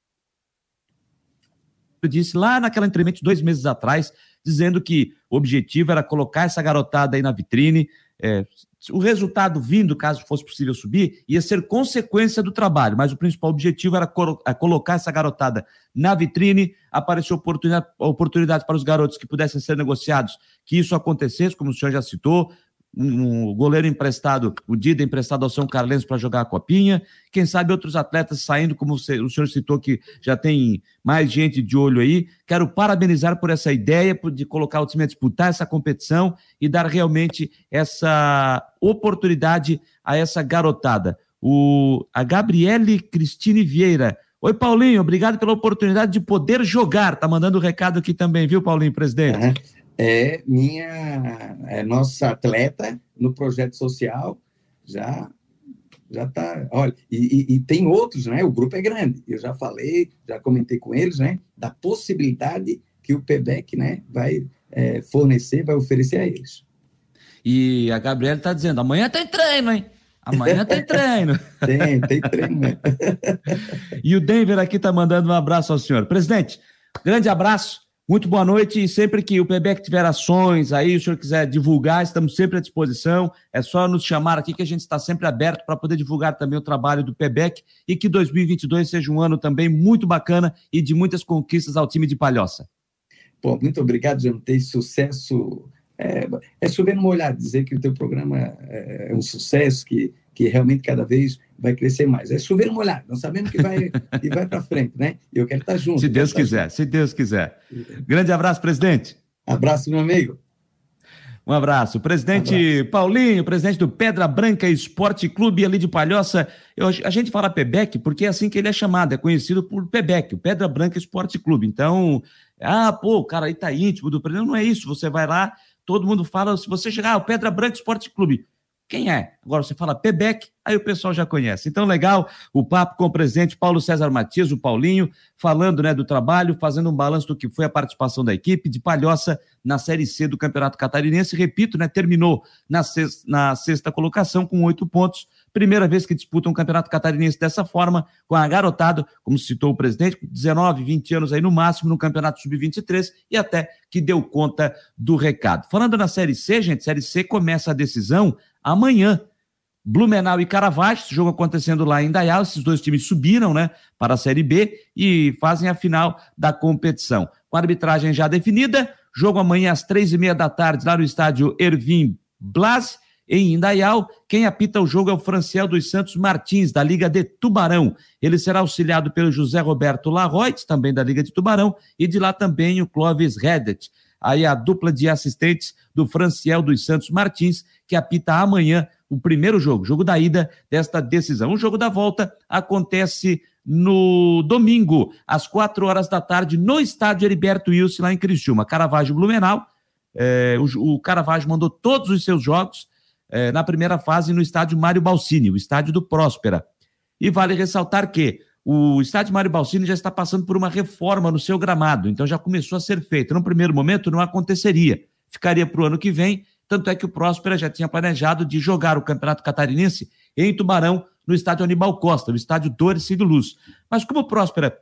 disse lá naquela entrevista dois meses atrás, dizendo que o objetivo era colocar essa garotada aí na vitrine, é, o resultado vindo, caso fosse possível subir, ia ser consequência do trabalho, mas o principal objetivo era é, colocar essa garotada na vitrine, apareceu oportunidade, oportunidade para os garotos que pudessem ser negociados, que isso acontecesse, como o senhor já citou, um goleiro emprestado, o Dida emprestado ao São Carlense para jogar a copinha, quem sabe outros atletas saindo, como o senhor citou que já tem mais gente de olho aí. Quero parabenizar por essa ideia de colocar o time a disputar essa competição e dar realmente essa oportunidade a essa garotada. O, a Gabriele Cristine Vieira, Oi, Paulinho, obrigado pela oportunidade de poder jogar. Tá mandando o um recado aqui também, viu, Paulinho, presidente? É minha, é nossa atleta no projeto social, já já está. Olha, e, e, e, tem outros, né? O grupo é grande. Eu já falei, já comentei com eles, né? Da possibilidade que o PBEC, né, vai é, fornecer, vai oferecer a eles. E a Gabriela está dizendo: amanhã tem treino, hein? Amanhã tem treino. tem, tem treino. Né? e o Denver aqui está mandando um abraço ao senhor. Presidente, grande abraço. Muito boa noite e sempre que o PBEC tiver ações aí, o senhor quiser divulgar, estamos sempre à disposição. É só nos chamar aqui que a gente está sempre aberto para poder divulgar também o trabalho do PBEC e que 2022 seja um ano também muito bacana e de muitas conquistas ao time de Palhoça. Pô, muito obrigado, Janotei. Sucesso. É, é chover no dizer que o teu programa é, é um sucesso, que, que realmente cada vez vai crescer mais. É chover molhado, não sabemos que vai, e vai para frente, né? Eu quero estar junto. Se Deus quiser, junto. se Deus quiser. Grande abraço, presidente. Abraço, meu amigo. Um abraço. Presidente um abraço. Paulinho, presidente do Pedra Branca Esporte Clube ali de Palhoça. Eu, a gente fala Pebec porque é assim que ele é chamado, é conhecido por Pebec, o Pedra Branca Esporte Clube. Então, ah, pô, o cara aí tá íntimo do presidente. Não é isso. Você vai lá, todo mundo fala, se você chegar, ah, o Pedra Branca Esporte Clube. Quem é? Agora você fala Pebec, aí o pessoal já conhece. Então, legal o papo com o presidente Paulo César Matias, o Paulinho, falando né, do trabalho, fazendo um balanço do que foi a participação da equipe de Palhoça na Série C do Campeonato Catarinense. Repito, né, terminou na sexta, na sexta colocação com oito pontos. Primeira vez que disputa um campeonato catarinense dessa forma, com a garotada, como citou o presidente, com 19, 20 anos aí no máximo no campeonato sub-23 e até que deu conta do recado. Falando na Série C, gente, Série C começa a decisão amanhã. Blumenau e Caravaggio, esse jogo acontecendo lá em Dayal, esses dois times subiram, né, para a Série B e fazem a final da competição. Com a arbitragem já definida, jogo amanhã às três e meia da tarde lá no estádio Ervin Blas, em Indaial. Quem apita o jogo é o Franciel dos Santos Martins, da Liga de Tubarão. Ele será auxiliado pelo José Roberto Larroit, também da Liga de Tubarão, e de lá também o Clóvis Redet aí a dupla de assistentes do Franciel dos Santos Martins, que apita amanhã o primeiro jogo, jogo da ida desta decisão. O jogo da volta acontece no domingo, às quatro horas da tarde, no estádio Heriberto Wilson, lá em Criciúma. Caravaggio Blumenau. É, o, o Caravaggio mandou todos os seus jogos é, na primeira fase no estádio Mário Balsini, o estádio do Próspera. E vale ressaltar que o estádio Mário Balsini já está passando por uma reforma no seu gramado, então já começou a ser feita. No primeiro momento não aconteceria, ficaria para o ano que vem, tanto é que o Próspera já tinha planejado de jogar o Campeonato Catarinense em Tubarão, no estádio Aníbal Costa, no estádio Dorcido Luz. Mas como o Próspera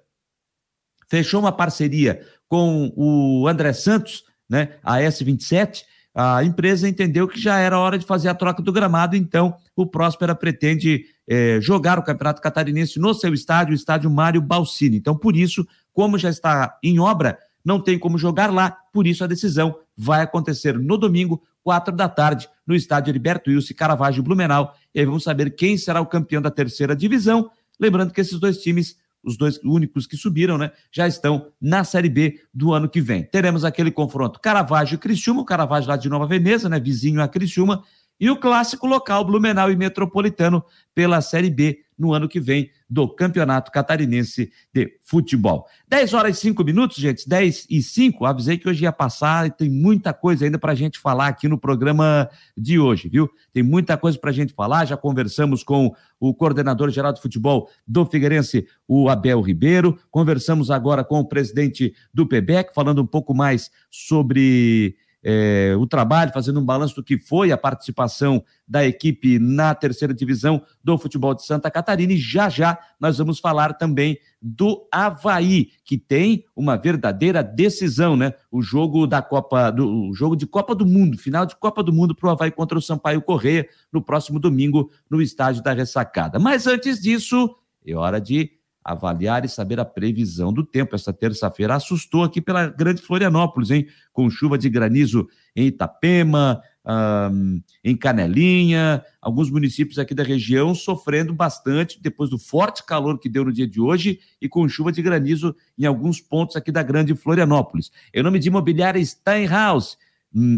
fechou uma parceria com o André Santos, né, a S27, a empresa entendeu que já era hora de fazer a troca do gramado, então o Próspera pretende é, jogar o Campeonato Catarinense no seu estádio, o estádio Mário Balsini. Então, por isso, como já está em obra, não tem como jogar lá, por isso a decisão vai acontecer no domingo, quatro da tarde, no estádio Heriberto Wilson, Caravaggio Blumenau. E aí vamos saber quem será o campeão da terceira divisão. Lembrando que esses dois times os dois únicos que subiram, né, já estão na Série B do ano que vem. Teremos aquele confronto Caravaggio e Criciúma, o Caravaggio lá de Nova Veneza, né, vizinho a Criciúma, e o clássico local Blumenau e Metropolitano pela Série B no ano que vem do Campeonato Catarinense de Futebol. 10 horas e 5 minutos, gente, 10 e 5. Avisei que hoje ia passar e tem muita coisa ainda para a gente falar aqui no programa de hoje, viu? Tem muita coisa para a gente falar. Já conversamos com o coordenador geral de futebol do Figueirense, o Abel Ribeiro. Conversamos agora com o presidente do PBEC, falando um pouco mais sobre é, o trabalho, fazendo um balanço do que foi a participação da equipe na terceira divisão do futebol de Santa Catarina. E já já nós vamos falar também do Havaí, que tem uma verdadeira decisão, né? O jogo da Copa, do jogo de Copa do Mundo, final de Copa do Mundo para o Havaí contra o Sampaio Correia, no próximo domingo, no estádio da Ressacada. Mas antes disso, é hora de avaliar e saber a previsão do tempo. Essa terça-feira assustou aqui pela Grande Florianópolis, hein? Com chuva de granizo em Itapema, um, em Canelinha, alguns municípios aqui da região sofrendo bastante depois do forte calor que deu no dia de hoje e com chuva de granizo em alguns pontos aqui da Grande Florianópolis. Em nome de imobiliária Steinhaus,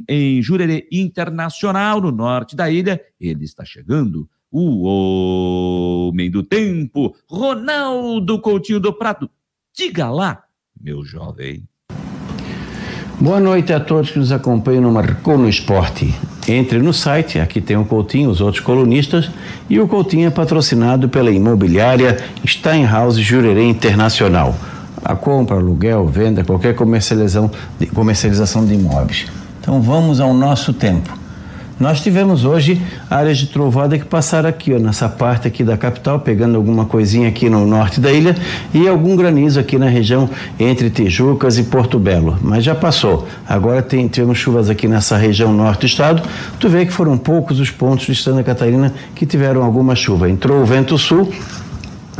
em Jurerê Internacional, no norte da ilha, ele está chegando o homem do tempo, Ronaldo Coutinho do Prato. Diga lá, meu jovem. Boa noite a todos que nos acompanham no Marcou no Esporte. Entre no site, aqui tem o Coutinho, os outros colunistas, e o Coutinho é patrocinado pela imobiliária Steinhaus Jurerê Internacional. A compra, aluguel, venda, qualquer comercialização de, comercialização de imóveis. Então vamos ao nosso tempo. Nós tivemos hoje áreas de trovada que passaram aqui, ó, nessa parte aqui da capital, pegando alguma coisinha aqui no norte da ilha e algum granizo aqui na região entre Tijucas e Porto Belo. Mas já passou. Agora tem, tivemos chuvas aqui nessa região norte do estado. Tu vê que foram poucos os pontos de Santa Catarina que tiveram alguma chuva. Entrou o vento sul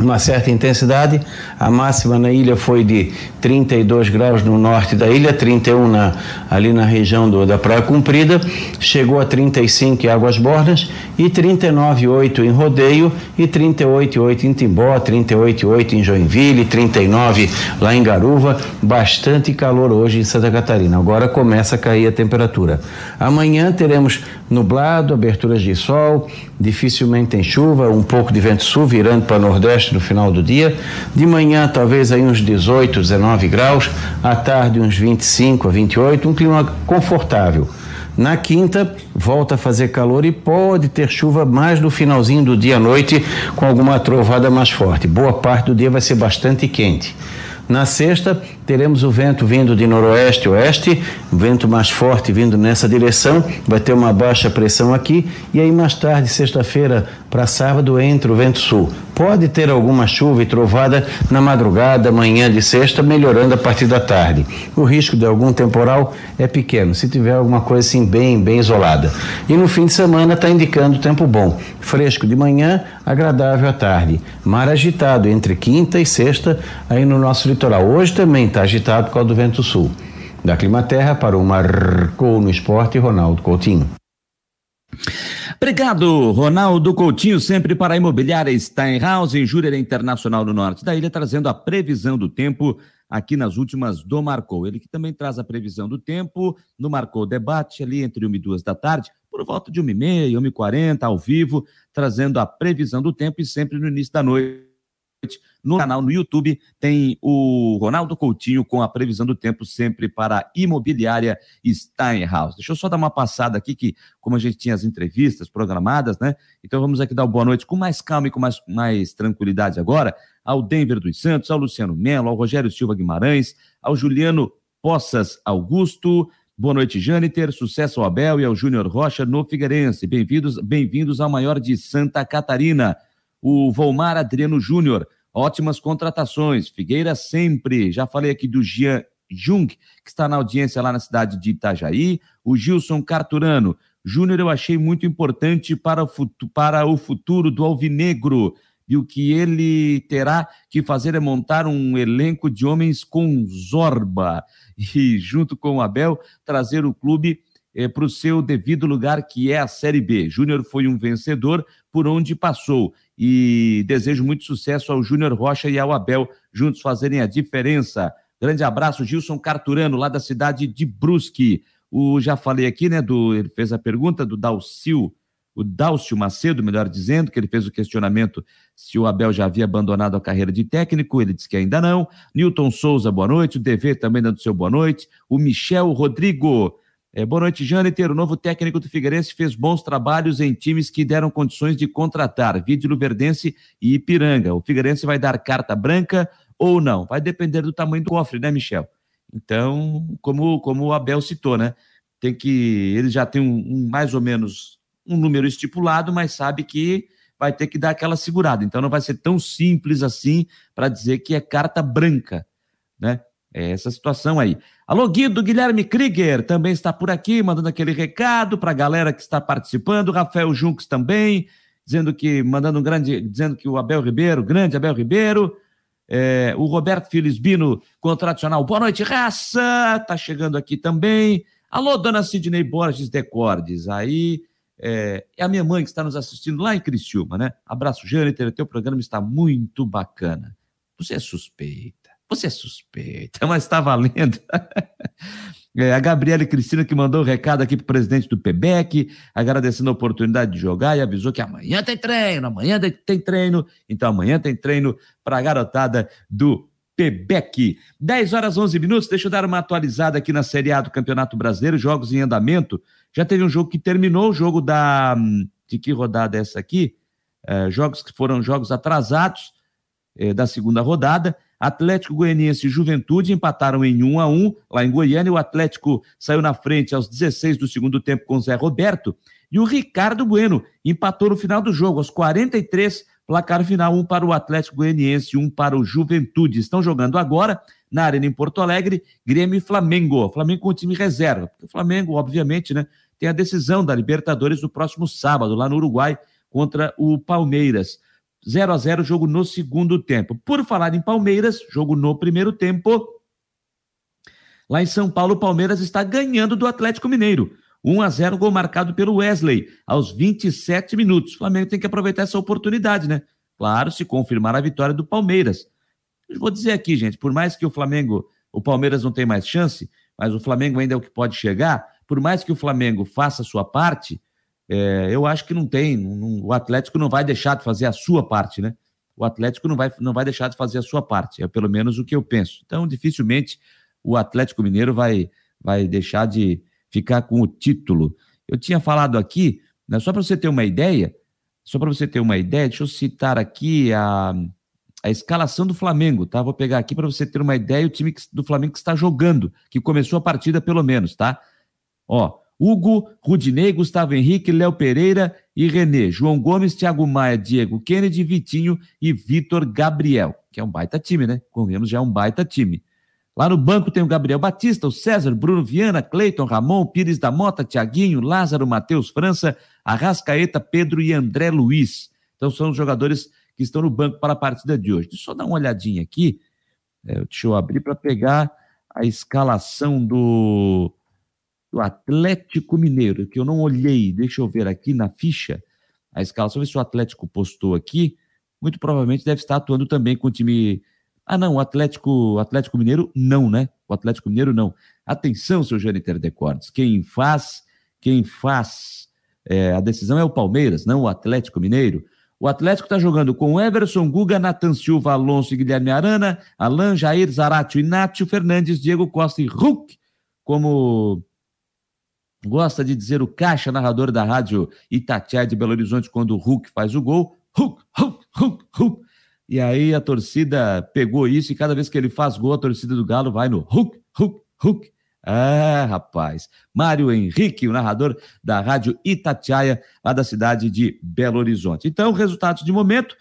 uma certa intensidade. A máxima na ilha foi de 32 graus no norte da ilha, 31 na, ali na região do, da Praia Comprida, chegou a 35 em Águas Bordas e 39,8 em Rodeio e 38,8 em Timbó, 38,8 em Joinville, 39 lá em Garuva. Bastante calor hoje em Santa Catarina. Agora começa a cair a temperatura. Amanhã teremos nublado, aberturas de sol, dificilmente tem chuva, um pouco de vento sul virando para nordeste no final do dia. De manhã, talvez aí uns 18, 19 graus, à tarde, uns 25 a 28, um clima confortável. Na quinta, volta a fazer calor e pode ter chuva mais no finalzinho do dia à noite, com alguma trovada mais forte. Boa parte do dia vai ser bastante quente. Na sexta, teremos o vento vindo de noroeste oeste, vento mais forte vindo nessa direção, vai ter uma baixa pressão aqui, e aí mais tarde, sexta-feira para sábado, entra o vento sul. Pode ter alguma chuva e trovada na madrugada, manhã de sexta, melhorando a partir da tarde. O risco de algum temporal é pequeno, se tiver alguma coisa assim bem, bem isolada. E no fim de semana está indicando tempo bom, fresco de manhã, agradável à tarde. Mar agitado entre quinta e sexta aí no nosso litoral. Hoje também está agitado por causa do vento sul. Da Climaterra para o Marcou no Esporte, Ronaldo Coutinho. Obrigado, Ronaldo Coutinho, sempre para a imobiliária Steinhaus, Júria Internacional no norte da ilha, trazendo a previsão do tempo aqui nas últimas do Marcou. Ele que também traz a previsão do tempo no Marcou Debate, ali entre 1 e 2 da tarde, por volta de 1 e meia, 1 e 40 ao vivo, trazendo a previsão do tempo e sempre no início da noite no canal no YouTube tem o Ronaldo Coutinho com a previsão do tempo sempre para a imobiliária Steinhaus. Deixa eu só dar uma passada aqui que como a gente tinha as entrevistas programadas, né? Então vamos aqui dar uma boa noite com mais calma e com mais, mais tranquilidade agora ao Denver dos Santos, ao Luciano Melo, ao Rogério Silva Guimarães, ao Juliano Poças Augusto, Boa noite, Jâniter. Sucesso ao Abel e ao Júnior Rocha no Figueirense. Bem-vindos bem-vindos ao maior de Santa Catarina, o Volmar Adriano Júnior. Ótimas contratações. Figueira sempre. Já falei aqui do Jean Jung, que está na audiência lá na cidade de Itajaí. O Gilson Carturano. Júnior, eu achei muito importante para o, futuro, para o futuro do Alvinegro. E o que ele terá que fazer é montar um elenco de homens com zorba. E, junto com o Abel, trazer o clube é, para o seu devido lugar, que é a Série B. Júnior foi um vencedor por onde passou e desejo muito sucesso ao Júnior Rocha e ao Abel, juntos fazerem a diferença. Grande abraço, Gilson Carturano, lá da cidade de Brusque. O, já falei aqui, né, do, ele fez a pergunta do Dalcil, o Dalcio Macedo, melhor dizendo, que ele fez o questionamento se o Abel já havia abandonado a carreira de técnico, ele disse que ainda não. Newton Souza, boa noite. O DV também dando seu boa noite. O Michel Rodrigo, é, boa noite, Jâniter. O novo técnico do Figueirense fez bons trabalhos em times que deram condições de contratar, Vídeo Verdense e Ipiranga. O Figueirense vai dar carta branca ou não? Vai depender do tamanho do cofre, né, Michel? Então, como, como o Abel citou, né? Tem que. Ele já tem um, um mais ou menos um número estipulado, mas sabe que vai ter que dar aquela segurada. Então não vai ser tão simples assim para dizer que é carta branca, né? É essa situação aí. Alô, Guido Guilherme Krieger também está por aqui, mandando aquele recado para a galera que está participando. Rafael Junques também, dizendo que, mandando um grande, dizendo que o Abel Ribeiro, grande Abel Ribeiro. É, o Roberto Filisbino, com o tradicional Boa noite, raça, tá chegando aqui também. Alô, dona Sidney Borges Decordes, aí é, é, a minha mãe que está nos assistindo lá em Criciúma, né? Abraço, Jâniter, teu programa está muito bacana. Você é suspeita. Você é suspeita, mas está valendo. É, a Gabriela Cristina que mandou o um recado aqui para o presidente do PBEC, agradecendo a oportunidade de jogar e avisou que amanhã tem treino, amanhã tem treino, então amanhã tem treino para a garotada do PBEC. 10 horas 11 minutos, deixa eu dar uma atualizada aqui na Série A do Campeonato Brasileiro, jogos em andamento. Já teve um jogo que terminou, o jogo da. Hum, de que rodada é essa aqui? É, jogos que foram jogos atrasados é, da segunda rodada. Atlético Goianiense e Juventude empataram em 1 a 1 lá em Goiânia. O Atlético saiu na frente aos 16 do segundo tempo com Zé Roberto. E o Ricardo Bueno empatou no final do jogo, aos 43, placar final, um para o Atlético Goianiense e um para o Juventude. Estão jogando agora na Arena em Porto Alegre, Grêmio e Flamengo. Flamengo com o time reserva. O Flamengo, obviamente, né, tem a decisão da Libertadores no próximo sábado, lá no Uruguai, contra o Palmeiras. 0 a 0 jogo no segundo tempo. Por falar em Palmeiras, jogo no primeiro tempo. Lá em São Paulo, o Palmeiras está ganhando do Atlético Mineiro. 1 a 0 gol marcado pelo Wesley, aos 27 minutos. O Flamengo tem que aproveitar essa oportunidade, né? Claro, se confirmar a vitória do Palmeiras. Eu vou dizer aqui, gente, por mais que o Flamengo, o Palmeiras não tem mais chance, mas o Flamengo ainda é o que pode chegar, por mais que o Flamengo faça a sua parte, é, eu acho que não tem. Não, o Atlético não vai deixar de fazer a sua parte, né? O Atlético não vai, não vai deixar de fazer a sua parte, é pelo menos o que eu penso. Então, dificilmente o Atlético Mineiro vai, vai deixar de ficar com o título. Eu tinha falado aqui, né, só para você ter uma ideia, só para você ter uma ideia, deixa eu citar aqui a, a escalação do Flamengo, tá? Vou pegar aqui para você ter uma ideia o time do Flamengo que está jogando, que começou a partida pelo menos, tá? Ó, Hugo, Rudinei, Gustavo Henrique, Léo Pereira e Renê, João Gomes, Thiago Maia, Diego Kennedy, Vitinho e Vitor Gabriel, que é um baita time, né? Convenhamos, já é um baita time. Lá no banco tem o Gabriel Batista, o César, Bruno Viana, Cleiton, Ramon, Pires da Mota, Tiaguinho, Lázaro, Matheus França, Arrascaeta, Pedro e André Luiz. Então são os jogadores que estão no banco para a partida de hoje. Deixa eu só dar uma olhadinha aqui. É, deixa eu abrir para pegar a escalação do do Atlético Mineiro, que eu não olhei, deixa eu ver aqui na ficha a escalação, ver se o Atlético postou aqui. Muito provavelmente deve estar atuando também com o time. Ah, não, o Atlético, Atlético Mineiro não, né? O Atlético Mineiro não. Atenção, seu Jâniter Decordes. Quem faz, quem faz é, a decisão é o Palmeiras, não o Atlético Mineiro. O Atlético está jogando com Everson, Guga, Natan Silva, Alonso e Guilherme Arana, Alan, Jair, Zaratio, Inácio Fernandes, Diego Costa e Hulk como Gosta de dizer o caixa narrador da rádio Itatiaia de Belo Horizonte quando o Hulk faz o gol. Hulk, Hulk, Hulk, Hulk. E aí a torcida pegou isso e cada vez que ele faz gol, a torcida do Galo vai no Hulk, Hulk, Hulk. Ah, rapaz. Mário Henrique, o narrador da rádio Itatiaia, lá da cidade de Belo Horizonte. Então, resultados de momento: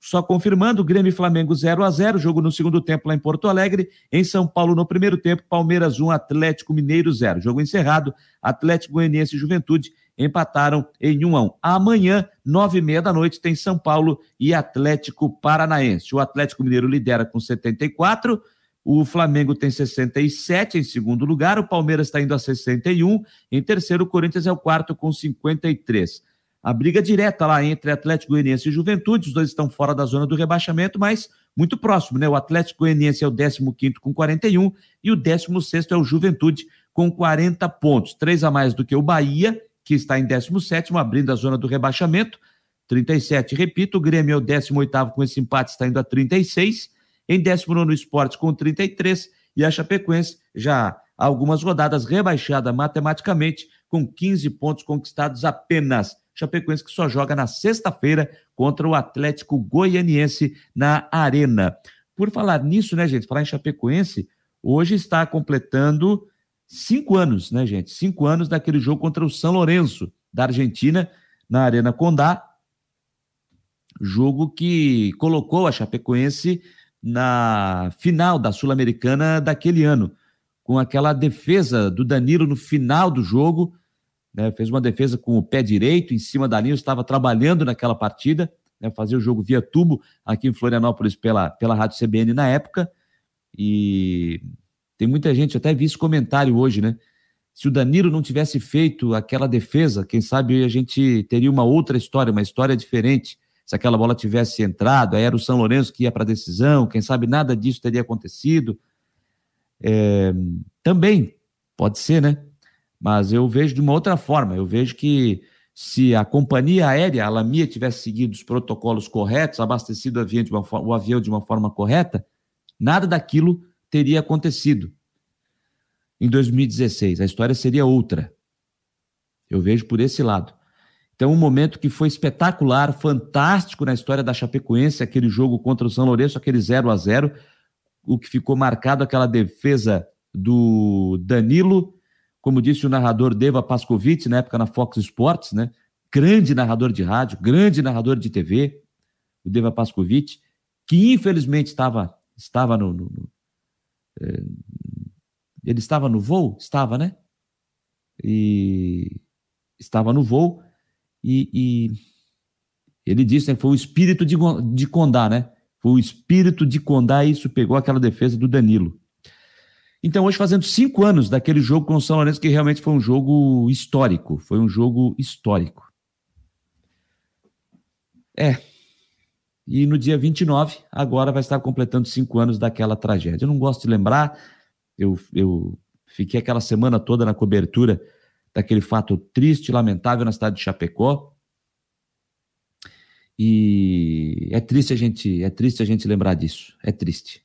só confirmando, Grêmio e Flamengo 0 a 0 jogo no segundo tempo lá em Porto Alegre. Em São Paulo, no primeiro tempo, Palmeiras 1, Atlético Mineiro 0. Jogo encerrado, Atlético Goianiense e Juventude empataram em 1 a 1. Amanhã, nove e meia da noite, tem São Paulo e Atlético Paranaense. O Atlético Mineiro lidera com 74, o Flamengo tem 67 em segundo lugar, o Palmeiras está indo a 61, em terceiro, o Corinthians é o quarto com 53 a briga direta lá entre Atlético Goianiense e Juventude. Os dois estão fora da zona do rebaixamento, mas muito próximo, né? O Atlético Goianiense é o 15 com 41 e o 16 é o Juventude com 40 pontos, três a mais do que o Bahia, que está em 17, abrindo a zona do rebaixamento. 37, repito, o Grêmio é o 18 com esse empate, está indo a 36. Em 19 o Esporte com 33 e a Chapecoense já há algumas rodadas rebaixada matematicamente com 15 pontos conquistados apenas. Chapecoense que só joga na sexta-feira contra o Atlético Goianiense na Arena. Por falar nisso, né, gente? Falar em Chapecoense, hoje está completando cinco anos, né, gente? Cinco anos daquele jogo contra o São Lourenço, da Argentina, na Arena Condá. Jogo que colocou a Chapecoense na final da Sul-Americana daquele ano, com aquela defesa do Danilo no final do jogo né, fez uma defesa com o pé direito em cima da linha, estava trabalhando naquela partida, né, fazia o jogo via tubo aqui em Florianópolis pela, pela Rádio CBN na época. E tem muita gente, até vi esse comentário hoje, né? Se o Danilo não tivesse feito aquela defesa, quem sabe a gente teria uma outra história, uma história diferente. Se aquela bola tivesse entrado, aí era o São Lourenço que ia para a decisão, quem sabe nada disso teria acontecido. É, também Pode ser, né? Mas eu vejo de uma outra forma. Eu vejo que se a companhia aérea, a Lamia, tivesse seguido os protocolos corretos, abastecido o avião de uma, o avião de uma forma correta, nada daquilo teria acontecido em 2016. A história seria outra. Eu vejo por esse lado. Então, um momento que foi espetacular, fantástico na história da Chapecoense, aquele jogo contra o São Lourenço, aquele 0 a 0 o que ficou marcado, aquela defesa do Danilo, como disse o narrador Deva Pascovitch, na época na Fox Sports, né? Grande narrador de rádio, grande narrador de TV, o Deva Pascovitch, que infelizmente estava, estava no, no, no é, ele estava no voo? Estava, né? E estava no voo e, e ele disse, né, foi o espírito de, de Condá, né? Foi o espírito de Condá e isso pegou aquela defesa do Danilo. Então, hoje fazendo cinco anos daquele jogo com o São Lourenço, que realmente foi um jogo histórico. Foi um jogo histórico. É. E no dia 29, agora vai estar completando cinco anos daquela tragédia. Eu não gosto de lembrar, eu, eu fiquei aquela semana toda na cobertura daquele fato triste, lamentável na cidade de Chapecó. E é triste a gente, é triste a gente lembrar disso. É triste.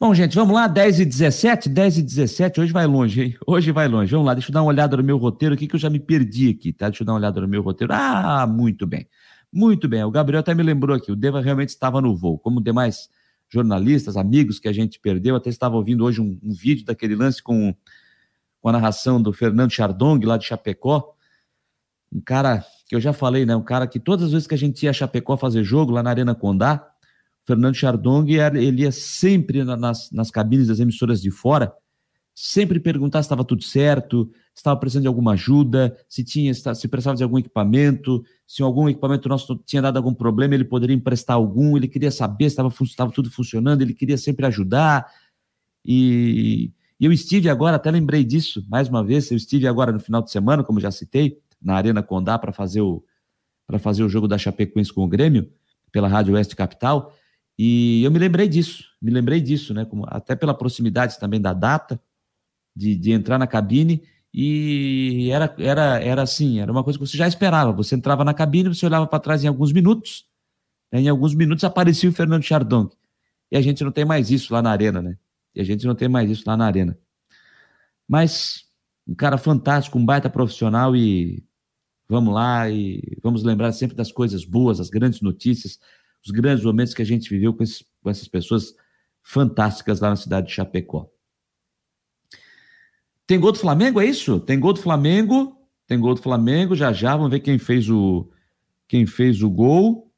Bom, gente, vamos lá, 10 e 17, 10 e 17, hoje vai longe, hein? Hoje vai longe. Vamos lá, deixa eu dar uma olhada no meu roteiro aqui, que eu já me perdi aqui, tá? Deixa eu dar uma olhada no meu roteiro. Ah, muito bem. Muito bem. O Gabriel até me lembrou aqui, o Deva realmente estava no voo, como demais jornalistas, amigos que a gente perdeu, até estava ouvindo hoje um, um vídeo daquele lance com, com a narração do Fernando Chardong, lá de Chapecó, um cara que eu já falei, né? Um cara que todas as vezes que a gente ia a Chapecó fazer jogo lá na Arena Condá, Fernando Chardong, ele ia sempre nas, nas cabines das emissoras de fora, sempre perguntar se estava tudo certo, se estava precisando de alguma ajuda, se tinha, se precisava de algum equipamento, se algum equipamento nosso tinha dado algum problema, ele poderia emprestar algum, ele queria saber se estava tudo funcionando, ele queria sempre ajudar. E, e eu estive agora, até lembrei disso, mais uma vez, eu estive agora no final de semana, como já citei, na Arena Condá para fazer o para fazer o jogo da Chapecoense com o Grêmio pela Rádio Oeste Capital e eu me lembrei disso, me lembrei disso, né? Como, até pela proximidade também da data de, de entrar na cabine e era era era assim, era uma coisa que você já esperava. Você entrava na cabine, você olhava para trás em alguns minutos, né, em alguns minutos aparecia o Fernando Chardon e a gente não tem mais isso lá na arena, né? E a gente não tem mais isso lá na arena. Mas um cara fantástico, um baita profissional e Vamos lá e vamos lembrar sempre das coisas boas, as grandes notícias, os grandes momentos que a gente viveu com, esses, com essas pessoas fantásticas lá na cidade de Chapecó. Tem gol do Flamengo, é isso? Tem gol do Flamengo, tem gol do Flamengo, já já, vamos ver quem fez o quem fez o gol.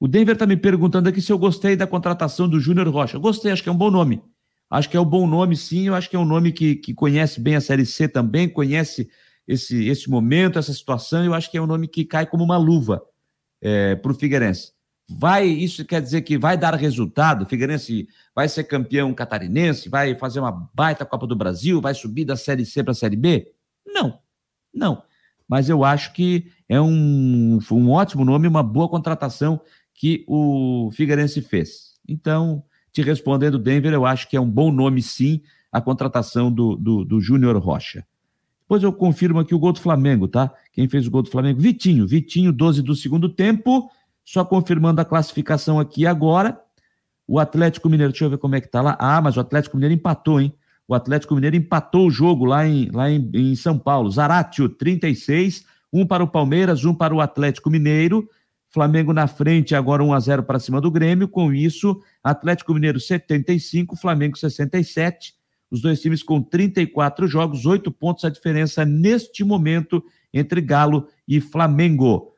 O Denver está me perguntando aqui se eu gostei da contratação do Júnior Rocha. Gostei, acho que é um bom nome. Acho que é um bom nome, sim. Eu acho que é um nome que, que conhece bem a Série C também, conhece esse, esse momento, essa situação, eu acho que é um nome que cai como uma luva é, para o Figueirense. Vai, isso quer dizer que vai dar resultado? Figueirense vai ser campeão catarinense, vai fazer uma baita Copa do Brasil, vai subir da Série C para a Série B? Não, não. Mas eu acho que é um, um ótimo nome, uma boa contratação que o Figueirense fez. Então, te respondendo, Denver, eu acho que é um bom nome, sim, a contratação do, do, do Júnior Rocha. Depois eu confirmo aqui o gol do Flamengo, tá? Quem fez o gol do Flamengo? Vitinho. Vitinho, 12 do segundo tempo. Só confirmando a classificação aqui agora. O Atlético Mineiro, deixa eu ver como é que tá lá. Ah, mas o Atlético Mineiro empatou, hein? O Atlético Mineiro empatou o jogo lá em, lá em, em São Paulo. Zaratio, 36. Um para o Palmeiras, um para o Atlético Mineiro. Flamengo na frente, agora 1 a 0 para cima do Grêmio. Com isso, Atlético Mineiro 75, Flamengo 67 os dois times com 34 jogos, oito pontos a diferença neste momento entre Galo e Flamengo.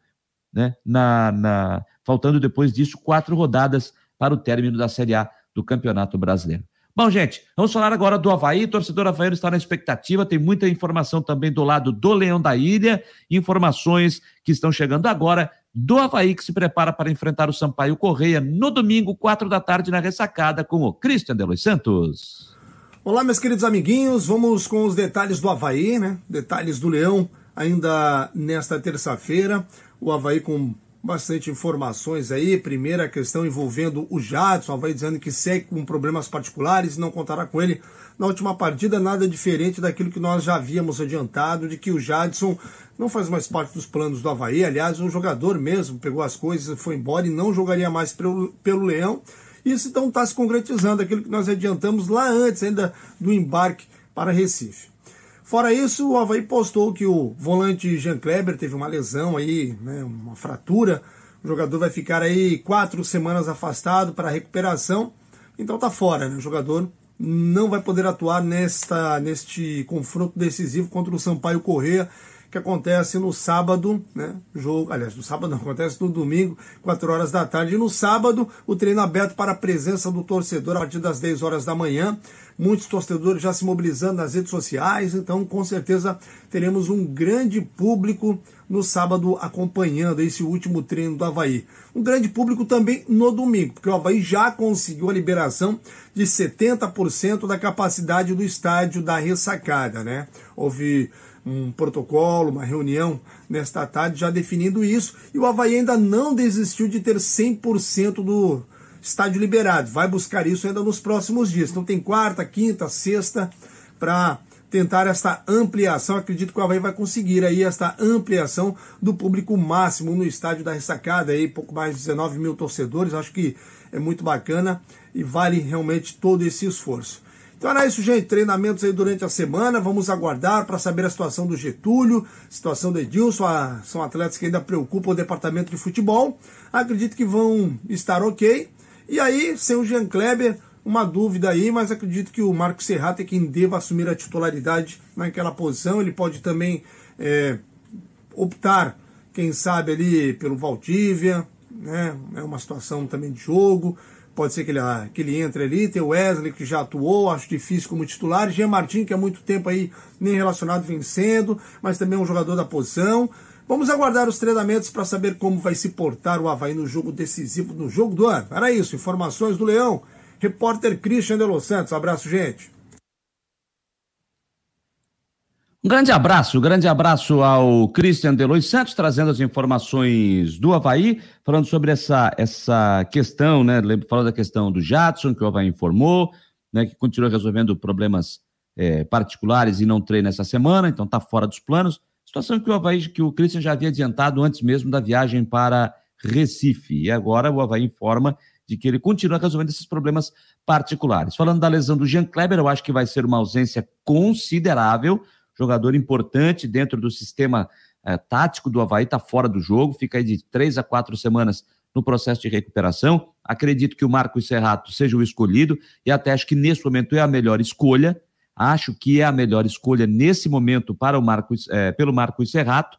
Né? Na, na, faltando depois disso quatro rodadas para o término da Série A do Campeonato Brasileiro. Bom, gente, vamos falar agora do Havaí. O torcedor Havaí está na expectativa, tem muita informação também do lado do Leão da Ilha, informações que estão chegando agora do Havaí, que se prepara para enfrentar o Sampaio Correia no domingo, quatro da tarde, na ressacada, com o Christian de Los Santos. Olá, meus queridos amiguinhos, vamos com os detalhes do Havaí, né? Detalhes do Leão, ainda nesta terça-feira. O Havaí com bastante informações aí. Primeira questão envolvendo o Jadson, vai dizendo que segue com problemas particulares e não contará com ele na última partida, nada diferente daquilo que nós já havíamos adiantado, de que o Jadson não faz mais parte dos planos do Havaí. Aliás, o jogador mesmo pegou as coisas, foi embora e não jogaria mais pelo, pelo Leão. Isso então está se concretizando, aquilo que nós adiantamos lá antes ainda do embarque para Recife. Fora isso, o Havaí postou que o volante Jean Kleber teve uma lesão aí, né, uma fratura. O jogador vai ficar aí quatro semanas afastado para recuperação. Então tá fora, né? O jogador não vai poder atuar nesta, neste confronto decisivo contra o Sampaio Correia que acontece no sábado, né? Jogo, aliás, no sábado não, acontece no domingo, 4 horas da tarde. E no sábado, o treino aberto para a presença do torcedor a partir das 10 horas da manhã. Muitos torcedores já se mobilizando nas redes sociais, então com certeza teremos um grande público no sábado acompanhando esse último treino do Havaí. Um grande público também no domingo, porque o Havaí já conseguiu a liberação de 70% da capacidade do estádio da ressacada, né? Houve um protocolo, uma reunião nesta tarde já definindo isso. E o Havaí ainda não desistiu de ter 100% do estádio liberado. Vai buscar isso ainda nos próximos dias. Então tem quarta, quinta, sexta para tentar esta ampliação. Acredito que o Havaí vai conseguir aí esta ampliação do público máximo no estádio da ressacada, aí pouco mais de 19 mil torcedores. Acho que é muito bacana e vale realmente todo esse esforço. Então era isso, gente. Treinamentos aí durante a semana. Vamos aguardar para saber a situação do Getúlio, situação do Edilson. A, são atletas que ainda preocupam o departamento de futebol. Acredito que vão estar ok. E aí, sem o Jean Kleber, uma dúvida aí, mas acredito que o Marco Serrato é quem deva assumir a titularidade naquela posição. Ele pode também é, optar, quem sabe, ali pelo Valdívia, né? É uma situação também de jogo pode ser que ele, ah, que ele entre ali. Tem o Wesley, que já atuou, acho difícil como titular. Jean Martin, que há muito tempo aí nem relacionado vencendo, mas também é um jogador da posição. Vamos aguardar os treinamentos para saber como vai se portar o Havaí no jogo decisivo, no jogo do ano. Era isso, informações do Leão. Repórter Christian de Los Santos. abraço, gente. Um grande abraço, um grande abraço ao Christian Delois Santos, trazendo as informações do Havaí, falando sobre essa, essa questão, né? Falando da questão do Jadson, que o Havaí informou, né? Que continua resolvendo problemas é, particulares e não treina essa semana, então está fora dos planos. Situação que o Havaí, que o Christian já havia adiantado antes mesmo da viagem para Recife. E agora o Havaí informa de que ele continua resolvendo esses problemas particulares. Falando da lesão do Jean Kleber, eu acho que vai ser uma ausência considerável jogador importante dentro do sistema é, tático do Havaí, está fora do jogo, fica aí de três a quatro semanas no processo de recuperação. Acredito que o Marcos Serrato seja o escolhido e até acho que nesse momento é a melhor escolha. Acho que é a melhor escolha nesse momento para o Marcos, é, pelo Marcos Serrato.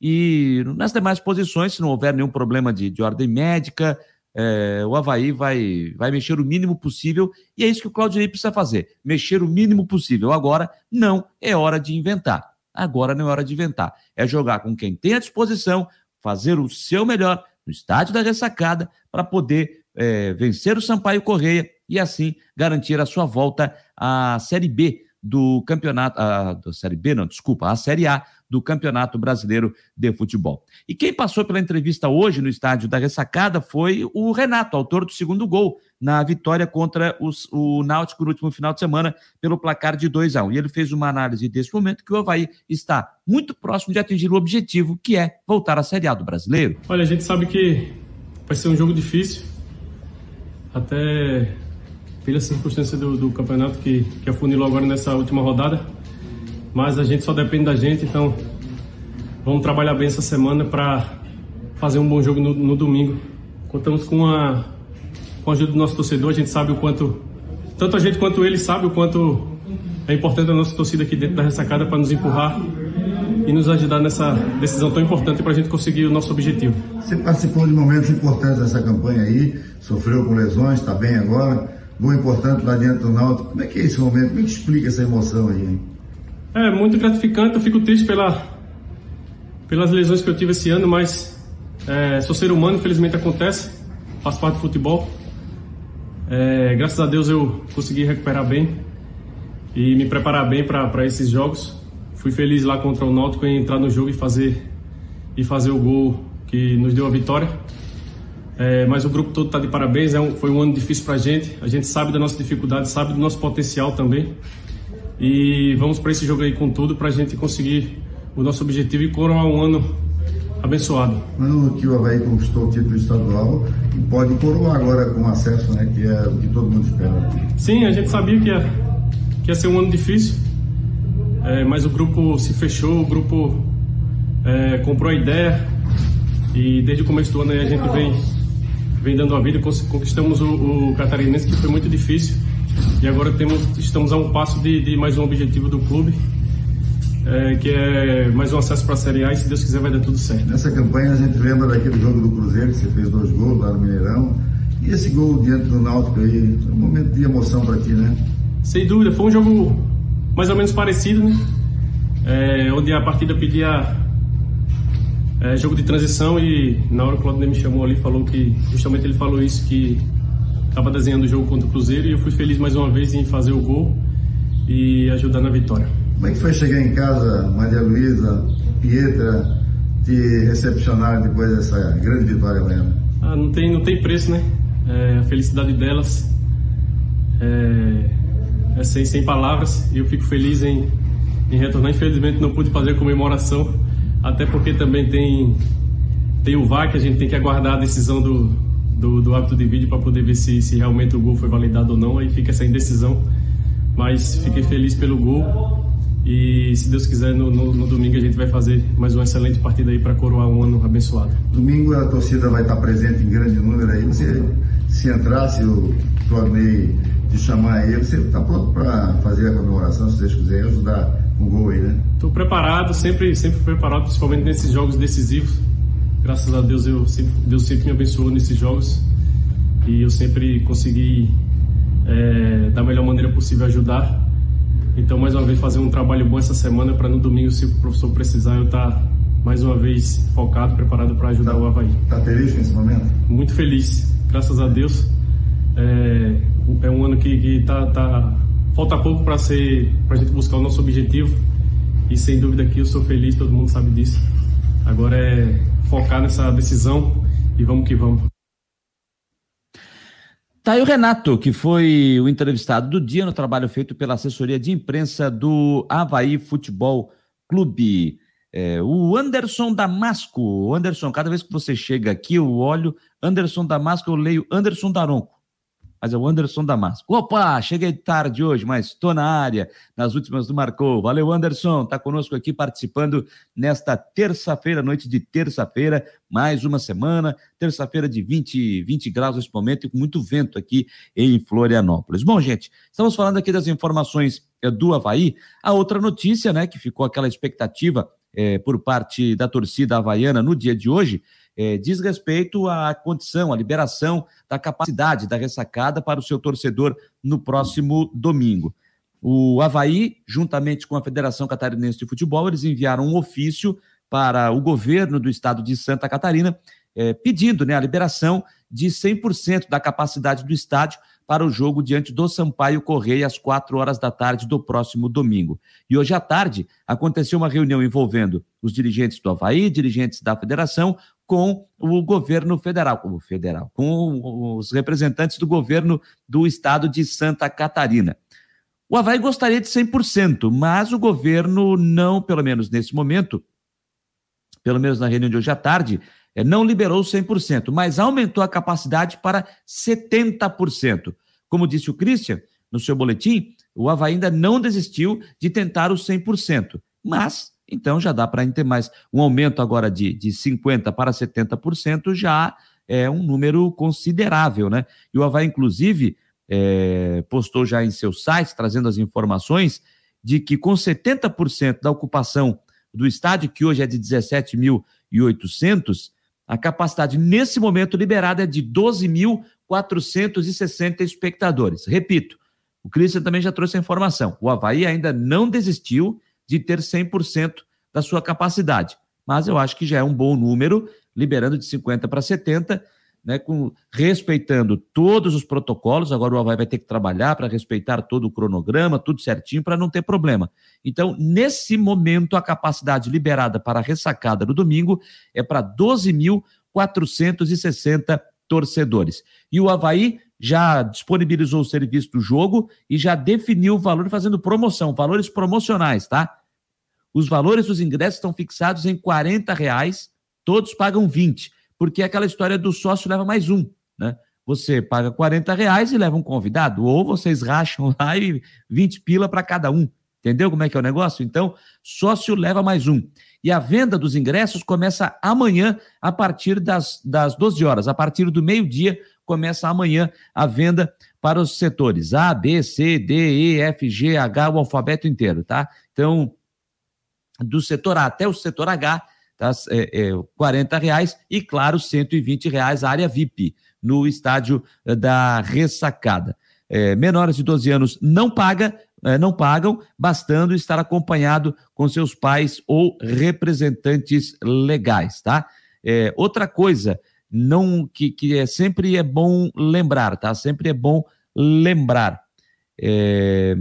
E nas demais posições, se não houver nenhum problema de, de ordem médica, é, o Havaí vai, vai mexer o mínimo possível, e é isso que o Claudinei precisa fazer: mexer o mínimo possível. Agora não é hora de inventar. Agora não é hora de inventar. É jogar com quem tem à disposição, fazer o seu melhor no estádio da ressacada para poder é, vencer o Sampaio Correia e assim garantir a sua volta à Série B do campeonato, a, da Série B, não, desculpa, a Série A do Campeonato Brasileiro de Futebol. E quem passou pela entrevista hoje no estádio da Ressacada foi o Renato, autor do segundo gol na vitória contra os, o Náutico no último final de semana pelo placar de 2 a 1 um. E ele fez uma análise desse momento que o Havaí está muito próximo de atingir o objetivo, que é voltar à Série A do Brasileiro. Olha, a gente sabe que vai ser um jogo difícil, até pela circunstância do, do campeonato que, que afunilou agora nessa última rodada mas a gente só depende da gente, então vamos trabalhar bem essa semana para fazer um bom jogo no, no, domingo. Contamos com a, com a ajuda do nosso torcedor, a gente sabe o quanto, tanto a gente quanto ele sabe o quanto é importante a nossa torcida aqui dentro da ressacada para nos empurrar e nos ajudar nessa decisão tão importante para a gente conseguir o nosso objetivo. Você participou de momentos importantes dessa campanha aí, sofreu com lesões, está bem agora, gol importante lá dentro do Náutico. Como é que é esse momento? Que explica essa emoção aí? Hein? É muito gratificante, eu fico triste pela, pelas lesões que eu tive esse ano, mas é, sou ser humano, infelizmente acontece, faz parte do futebol. É, graças a Deus eu consegui recuperar bem e me preparar bem para esses jogos. Fui feliz lá contra o Náutico em entrar no jogo e fazer, e fazer o gol que nos deu a vitória. É, mas o grupo todo está de parabéns. É um, foi um ano difícil para a gente. A gente sabe da nossa dificuldade, sabe do nosso potencial também. E vamos para esse jogo aí com tudo para a gente conseguir o nosso objetivo e coroar um ano abençoado. Ano que o Havaí conquistou o título estadual e pode coroar agora com acesso, né, que é o que todo mundo espera. Sim, a gente sabia que ia, que ia ser um ano difícil, é, mas o grupo se fechou, o grupo é, comprou a ideia e desde o começo do ano a gente vem vem dando a vida, conquistamos o, o Catarinense, que foi muito difícil. E agora temos, estamos a um passo de, de mais um objetivo do clube, é, que é mais um acesso para a Série A e se Deus quiser vai dar tudo certo. Nessa campanha a gente lembra daquele jogo do Cruzeiro, que você fez dois gols lá no Mineirão. E esse gol diante do Náutico aí, um momento de emoção para ti, né? Sem dúvida, foi um jogo mais ou menos parecido, né? É, onde a partida pedia é, jogo de transição e na hora que o Claudio me chamou ali, falou que, justamente ele falou isso, que estava desenhando o jogo contra o Cruzeiro e eu fui feliz mais uma vez em fazer o gol e ajudar na vitória. Como é que foi chegar em casa, Maria Luísa, Pietra, te recepcionar depois dessa grande vitória amanhã? Ah, não tem, não tem preço, né? É, a felicidade delas é, é, sem, sem palavras e eu fico feliz em, em retornar. Infelizmente não pude fazer a comemoração até porque também tem, tem o VAR que a gente tem que aguardar a decisão do, do, do hábito de vídeo para poder ver se, se realmente o gol foi validado ou não, aí fica essa indecisão. Mas fiquei feliz pelo gol e se Deus quiser, no, no, no, domingo a gente vai fazer mais uma excelente partida aí para coroar um ano abençoado. Domingo a torcida vai estar presente em grande número aí. Você, se entrasse o Claudinei te chamar aí, você está pronto para fazer a comemoração, se Deus quiser, ajudar o gol aí, né? Estou preparado, sempre, sempre preparado, principalmente nesses jogos decisivos. Graças a Deus, eu sempre, Deus sempre me abençoou nesses jogos e eu sempre consegui, é, da melhor maneira possível, ajudar. Então, mais uma vez, fazer um trabalho bom essa semana para no domingo, se o professor precisar, eu estar tá, mais uma vez focado, preparado para ajudar tá, o Havaí. Está feliz nesse momento? Muito feliz, graças a Deus. É, é um ano que está tá, Falta pouco para ser para a gente buscar o nosso objetivo e sem dúvida aqui eu sou feliz, todo mundo sabe disso. Agora é focar nessa decisão e vamos que vamos. Tá aí o Renato, que foi o entrevistado do dia no trabalho feito pela assessoria de imprensa do Havaí Futebol Clube. É, o Anderson Damasco. Anderson, cada vez que você chega aqui, eu olho Anderson Damasco, eu leio Anderson Daronco mas é o Anderson Damasco. Opa, cheguei tarde hoje, mas estou na área, nas últimas do Marcou. Valeu, Anderson, está conosco aqui participando nesta terça-feira, noite de terça-feira, mais uma semana, terça-feira de 20, 20 graus nesse momento e com muito vento aqui em Florianópolis. Bom, gente, estamos falando aqui das informações eh, do Havaí. A outra notícia, né, que ficou aquela expectativa é, por parte da torcida havaiana no dia de hoje, é, diz respeito à condição, à liberação da capacidade da ressacada para o seu torcedor no próximo domingo. O Havaí, juntamente com a Federação Catarinense de Futebol, eles enviaram um ofício para o governo do estado de Santa Catarina, é, pedindo né, a liberação de 100% da capacidade do estádio para o jogo diante do Sampaio Correia às quatro horas da tarde do próximo domingo. E hoje à tarde aconteceu uma reunião envolvendo os dirigentes do Havaí, dirigentes da federação, com o governo federal, o federal, com os representantes do governo do estado de Santa Catarina. O Havaí gostaria de 100%, mas o governo não, pelo menos nesse momento, pelo menos na reunião de hoje à tarde, não liberou 100%, mas aumentou a capacidade para 70%. Como disse o Christian no seu boletim, o Havaí ainda não desistiu de tentar os 100%, mas então já dá para ter mais. Um aumento agora de, de 50% para 70% já é um número considerável, né? E o Havaí, inclusive, é, postou já em seu site, trazendo as informações, de que com 70% da ocupação do estádio, que hoje é de 17.800, a capacidade nesse momento liberada é de 12.460 espectadores. Repito, o Cristian também já trouxe a informação. O Havaí ainda não desistiu de ter 100% da sua capacidade. Mas eu acho que já é um bom número, liberando de 50 para 70. Né, com, respeitando todos os protocolos. Agora o Havaí vai ter que trabalhar para respeitar todo o cronograma, tudo certinho, para não ter problema. Então, nesse momento, a capacidade liberada para a ressacada no domingo é para 12.460 torcedores. E o Havaí já disponibilizou o serviço do jogo e já definiu o valor fazendo promoção, valores promocionais, tá? Os valores dos ingressos estão fixados em 40 reais, todos pagam 20, porque é aquela história do sócio leva mais um, né? Você paga 40 reais e leva um convidado, ou vocês racham lá e 20 pila para cada um. Entendeu como é que é o negócio? Então, sócio leva mais um. E a venda dos ingressos começa amanhã, a partir das, das 12 horas. A partir do meio-dia, começa amanhã a venda para os setores A, B, C, D, E, F, G, H, o alfabeto inteiro, tá? Então, do setor A até o setor H, tá? É, é 40 reais e, claro, 120 reais a área VIP no estádio eh, da Ressacada. É, menores de 12 anos não paga, é, não pagam, bastando estar acompanhado com seus pais ou representantes legais, tá? É, outra coisa não que, que é sempre é bom lembrar, tá? Sempre é bom lembrar. É,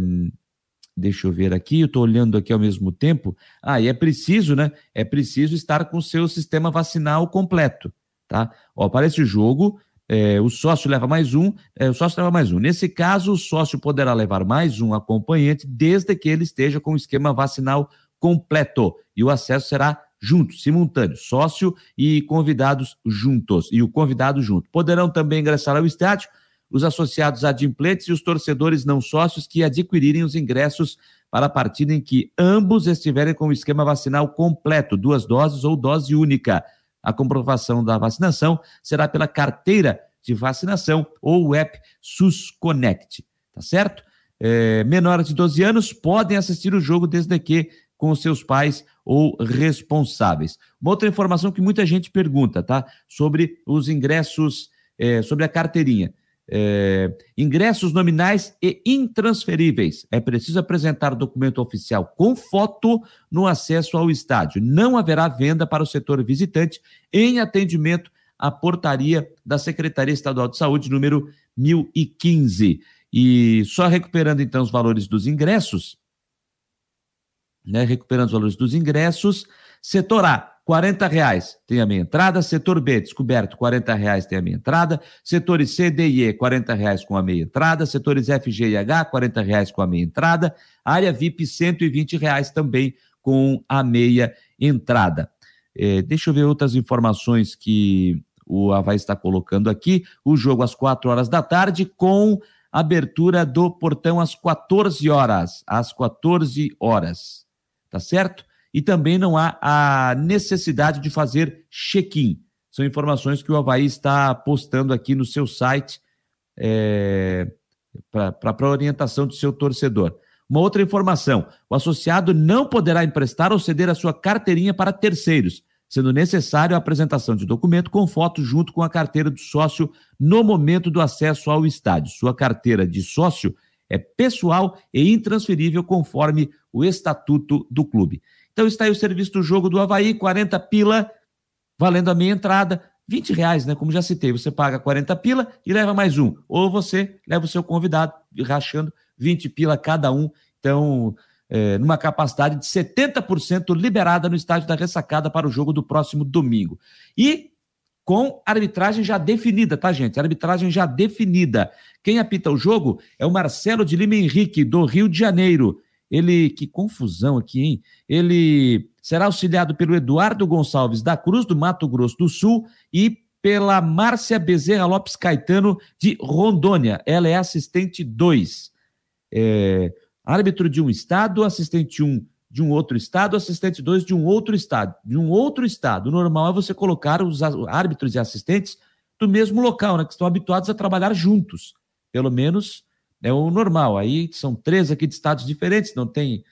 deixa eu ver aqui, eu estou olhando aqui ao mesmo tempo. Ah, e é preciso, né? É preciso estar com o seu sistema vacinal completo, tá? Ó, para jogo, é, o sócio leva mais um, é, o sócio leva mais um. Nesse caso, o sócio poderá levar mais um acompanhante, desde que ele esteja com o esquema vacinal completo. E o acesso será junto, simultâneo, sócio e convidados juntos, e o convidado junto. Poderão também ingressar ao estádio os associados adimplentes e os torcedores não sócios que adquirirem os ingressos para a partida em que ambos estiverem com o esquema vacinal completo, duas doses ou dose única. A comprovação da vacinação será pela carteira de vacinação ou app SUS Connect, tá certo? É, menores de 12 anos podem assistir o jogo desde que com seus pais ou responsáveis. Uma outra informação que muita gente pergunta, tá? Sobre os ingressos, é, sobre a carteirinha. É, ingressos nominais e intransferíveis. É preciso apresentar documento oficial com foto no acesso ao estádio. Não haverá venda para o setor visitante em atendimento à portaria da Secretaria Estadual de Saúde, número 1015. E só recuperando então os valores dos ingressos, né, recuperando os valores dos ingressos, setor A, 40 reais tem a meia entrada. Setor B, descoberto, 40 reais tem a meia entrada. Setores C, D e E, 40 reais com a meia entrada. Setores F, G e H, 40 reais com a meia entrada. Área VIP, 120 reais também com a meia entrada. É, deixa eu ver outras informações que o Havaí está colocando aqui. O jogo às 4 horas da tarde, com abertura do portão às 14 horas. Às 14 horas. Tá certo? E também não há a necessidade de fazer check-in. São informações que o Havaí está postando aqui no seu site é, para orientação do seu torcedor. Uma outra informação: o associado não poderá emprestar ou ceder a sua carteirinha para terceiros, sendo necessário a apresentação de documento com foto junto com a carteira do sócio no momento do acesso ao estádio. Sua carteira de sócio é pessoal e intransferível conforme o estatuto do clube. Então está aí o serviço do jogo do Havaí, 40 pila, valendo a meia entrada, 20 reais, né? Como já citei, você paga 40 pila e leva mais um. Ou você leva o seu convidado, rachando 20 pila cada um. Então, é, numa capacidade de 70% liberada no estádio da ressacada para o jogo do próximo domingo. E com arbitragem já definida, tá, gente? Arbitragem já definida. Quem apita o jogo é o Marcelo de Lima Henrique, do Rio de Janeiro. Ele, que confusão aqui, hein? Ele será auxiliado pelo Eduardo Gonçalves da Cruz, do Mato Grosso do Sul, e pela Márcia Bezerra Lopes Caetano, de Rondônia. Ela é assistente 2. É, árbitro de um estado, assistente 1 um de um outro estado, assistente 2 de um outro estado. De um outro estado. O normal é você colocar os árbitros e assistentes do mesmo local, né? Que estão habituados a trabalhar juntos. Pelo menos é o normal. Aí são três aqui de estados diferentes, não tem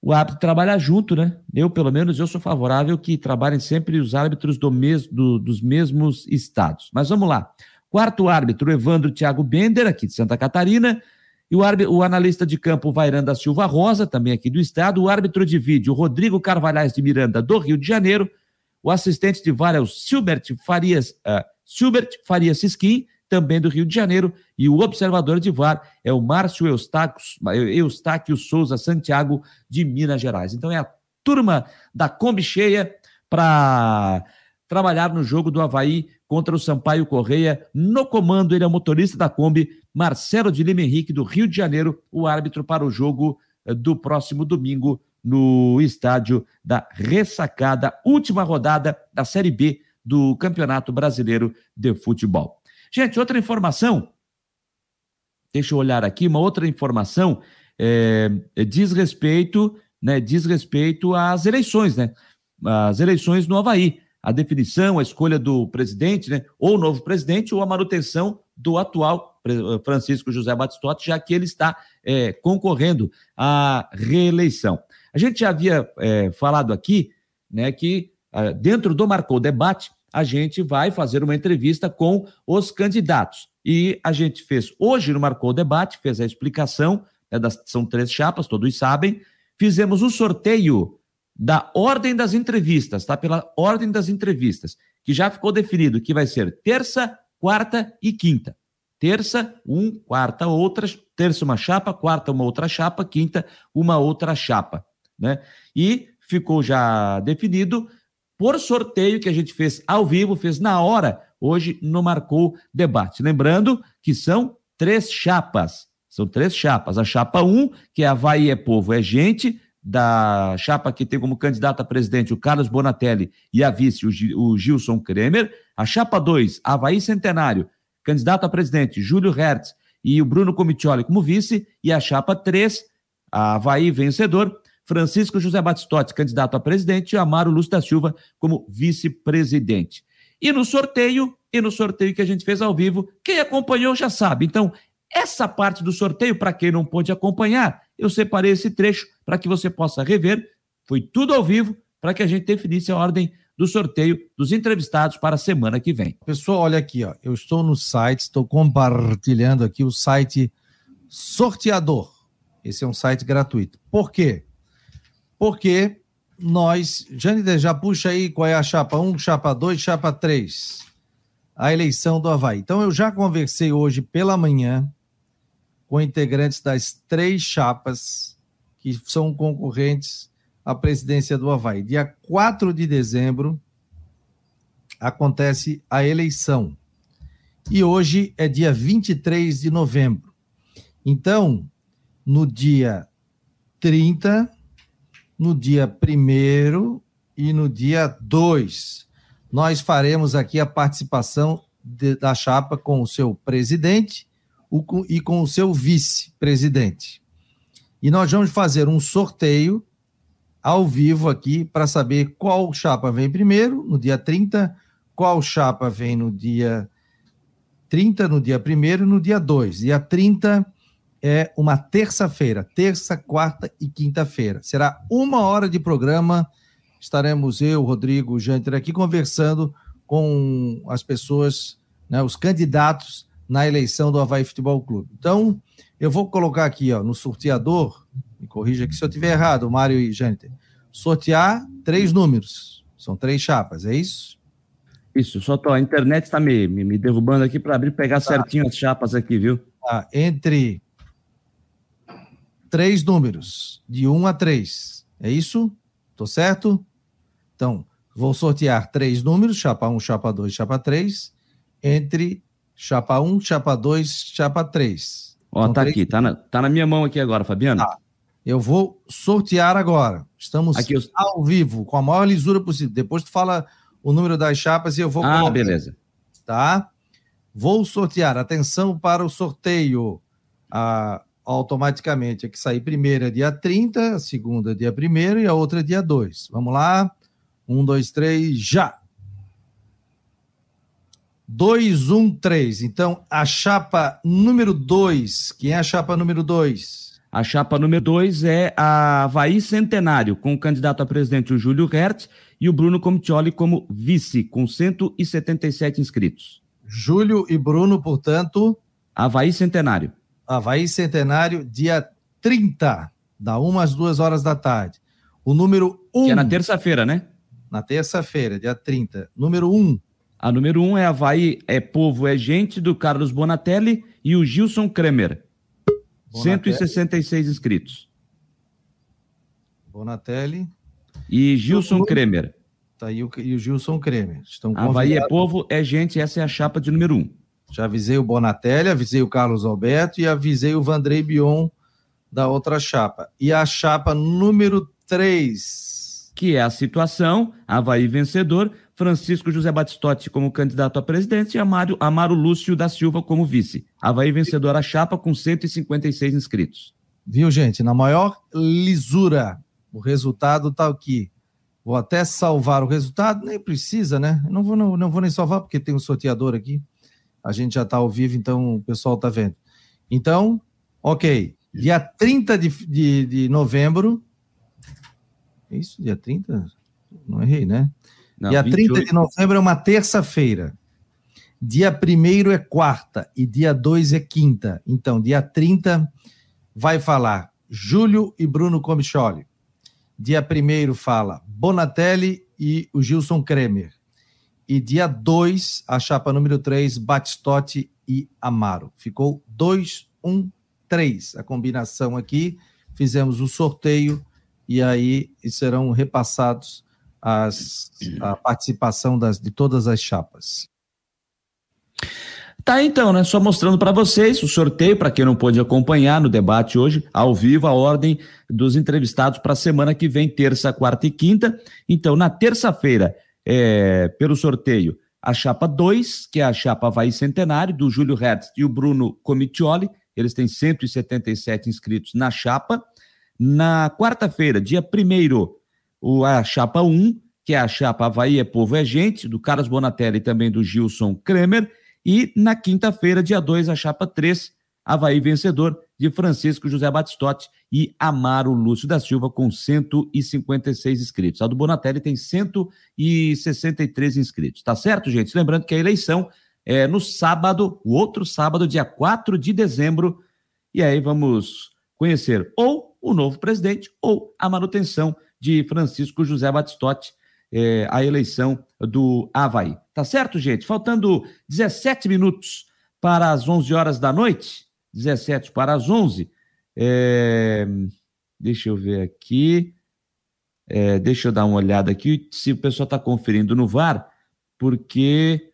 o árbitro trabalhar junto, né? Eu, pelo menos, eu sou favorável que trabalhem sempre os árbitros do mes, do, dos mesmos estados. Mas vamos lá. Quarto árbitro, Evandro Thiago Bender, aqui de Santa Catarina. E o, árbitro, o analista de campo, Vairanda Silva Rosa, também aqui do estado. O árbitro de vídeo, Rodrigo Carvalhais de Miranda, do Rio de Janeiro. O assistente de VAR é o Silbert Farias, uh, Silbert Faria Sisquim, também do Rio de Janeiro, e o observador de VAR é o Márcio Eustáquio, Souza Santiago, de Minas Gerais. Então é a turma da Kombi cheia para trabalhar no jogo do Havaí contra o Sampaio Correia. No comando, ele é o motorista da Kombi, Marcelo de Lima Henrique, do Rio de Janeiro, o árbitro para o jogo eh, do próximo domingo no estádio da Ressacada, última rodada da Série B do Campeonato Brasileiro de Futebol. Gente, outra informação, deixa eu olhar aqui, uma outra informação é, diz respeito, né, diz respeito às eleições, né? As eleições no Havaí. A definição, a escolha do presidente, né? Ou o novo presidente, ou a manutenção do atual Francisco José Batistotti, já que ele está é, concorrendo à reeleição. A gente já havia é, falado aqui né, que dentro do Marcou Debate, a gente vai fazer uma entrevista com os candidatos. E a gente fez hoje no Marcou o Debate, fez a explicação, né, das, são três chapas, todos sabem. Fizemos o sorteio da ordem das entrevistas, tá? Pela ordem das entrevistas, que já ficou definido que vai ser terça, quarta e quinta. Terça, um, quarta, outra, terça uma chapa, quarta uma outra chapa, quinta uma outra chapa, né? E ficou já definido por sorteio que a gente fez ao vivo, fez na hora, hoje no Marcou Debate. Lembrando que são três chapas. São três chapas. A chapa 1, um, que é Havaí é Povo, é gente, da chapa que tem como candidato a presidente o Carlos Bonatelli e a vice o Gilson Kremer. A chapa 2, Havaí Centenário, candidato a presidente Júlio Hertz e o Bruno Comitioli como vice. E a chapa 3, a Havaí vencedor, Francisco José Batistotti, candidato a presidente, e Amaro Lúcio da Silva como vice-presidente. E no sorteio, e no sorteio que a gente fez ao vivo, quem acompanhou já sabe. Então, essa parte do sorteio, para quem não pôde acompanhar, eu separei esse trecho para que você possa rever. Foi tudo ao vivo para que a gente definisse a ordem do sorteio dos entrevistados para a semana que vem. Pessoal, olha aqui, ó. eu estou no site, estou compartilhando aqui o site Sorteador. Esse é um site gratuito. Por quê? Porque nós. Jâniter, já puxa aí qual é a chapa 1, chapa 2, chapa 3. A eleição do Havaí. Então, eu já conversei hoje pela manhã com integrantes das três chapas que são concorrentes à presidência do Havaí. Dia 4 de dezembro acontece a eleição. E hoje é dia 23 de novembro. Então, no dia 30, no dia 1 e no dia 2. Nós faremos aqui a participação de, da chapa com o seu presidente o, e com o seu vice-presidente. E nós vamos fazer um sorteio ao vivo aqui para saber qual chapa vem primeiro, no dia 30, qual chapa vem no dia 30, no dia 1 e no dia 2. Dia 30 é uma terça-feira, terça, quarta e quinta-feira. Será uma hora de programa. Estaremos eu, Rodrigo, Janter aqui conversando com as pessoas, né, os candidatos na eleição do Havaí Futebol Clube. Então, eu vou colocar aqui ó, no sorteador, me corrija aqui se eu estiver errado, Mário e Janter, sortear três números. São três chapas, é isso? Isso, só tô, a internet está me, me, me, derrubando aqui para abrir pegar tá. certinho as chapas aqui, viu? Tá, entre três números, de 1 a 3. É isso? Tô certo? Então, vou sortear três números, chapa 1, chapa 2, chapa 3, entre chapa 1, chapa 2, chapa 3. Ó, tá três... aqui, tá na, tá na minha mão aqui agora, Fabiano. Tá. Eu vou sortear agora. Estamos aqui, eu... ao vivo, com a maior lisura possível. Depois tu fala o número das chapas e eu vou Ah, colocar. beleza. Tá? Vou sortear. Atenção para o sorteio. A automaticamente a que sair primeiro é dia 30, a segunda é dia 1 e a outra é dia 2. Vamos lá? Um, dois, três, já! 2, 1, 3. Então, a chapa número 2. Quem é a chapa número 2? A chapa número 2 é a Havaí Centenário, com o candidato a presidente o Júlio Hertz e o Bruno Comitioli como vice, com 177 inscritos. Júlio e Bruno, portanto. Havaí Centenário. Havaí Centenário, dia 30, da 1 às 2 horas da tarde. O número 1. Um, que é na terça-feira, né? Na terça-feira, dia 30. Número 1. A número 1 um é Havaí é Povo é Gente, do Carlos Bonatelli e o Gilson Kremer. Bonatelli. 166 inscritos. Bonatelli. E Gilson Kremer. Tá aí o, e o Gilson Kremer. Estão Havaí é Povo é Gente, essa é a chapa de número 1. Já avisei o Bonatelli, avisei o Carlos Alberto e avisei o Vandrei Bion da outra chapa. E a chapa número 3. Que é a situação, Havaí vencedor, Francisco José Batistotti como candidato a presidente e Amaro, Amaro Lúcio da Silva como vice. Havaí vencedor a chapa com 156 inscritos. Viu, gente? Na maior lisura, o resultado está aqui. Vou até salvar o resultado, nem precisa, né? Não vou, não, não vou nem salvar, porque tem um sorteador aqui. A gente já está ao vivo, então o pessoal está vendo. Então, ok. Dia 30 de, de, de novembro. É isso? Dia 30? Não errei, né? Não, dia 28. 30 de novembro é uma terça-feira. Dia 1 é quarta e dia 2 é quinta. Então, dia 30 vai falar Júlio e Bruno Comicholi. Dia 1 fala Bonatelli e o Gilson Kremer. E dia 2, a chapa número 3, Batistotti e Amaro. Ficou 2, 1, 3. A combinação aqui. Fizemos o sorteio e aí serão repassados as, a participação das, de todas as chapas. Tá então, né? Só mostrando para vocês o sorteio, para quem não pôde acompanhar no debate hoje, ao vivo, a ordem dos entrevistados para a semana que vem, terça, quarta e quinta. Então, na terça-feira, é, pelo sorteio, a chapa 2, que é a chapa Havaí Centenário, do Júlio Hertz e o Bruno Comitioli. Eles têm 177 inscritos na chapa. Na quarta-feira, dia 1 a chapa 1, um, que é a chapa Havaí é Povo é Gente, do Carlos Bonatelli e também do Gilson Kremer e na quinta-feira, dia 2, a chapa 3, Havaí vencedor de Francisco José Batistotti e Amaro Lúcio da Silva com 156 inscritos. A do Bonatelli tem 163 inscritos. Tá certo, gente? Lembrando que a eleição é no sábado, o outro sábado, dia 4 de dezembro. E aí vamos conhecer ou o novo presidente ou a manutenção de Francisco José Batistotti é, a eleição do Havaí. Tá certo, gente? Faltando 17 minutos para as 11 horas da noite, 17 para as 11. É, deixa eu ver aqui. É, deixa eu dar uma olhada aqui se o pessoal está conferindo no VAR, porque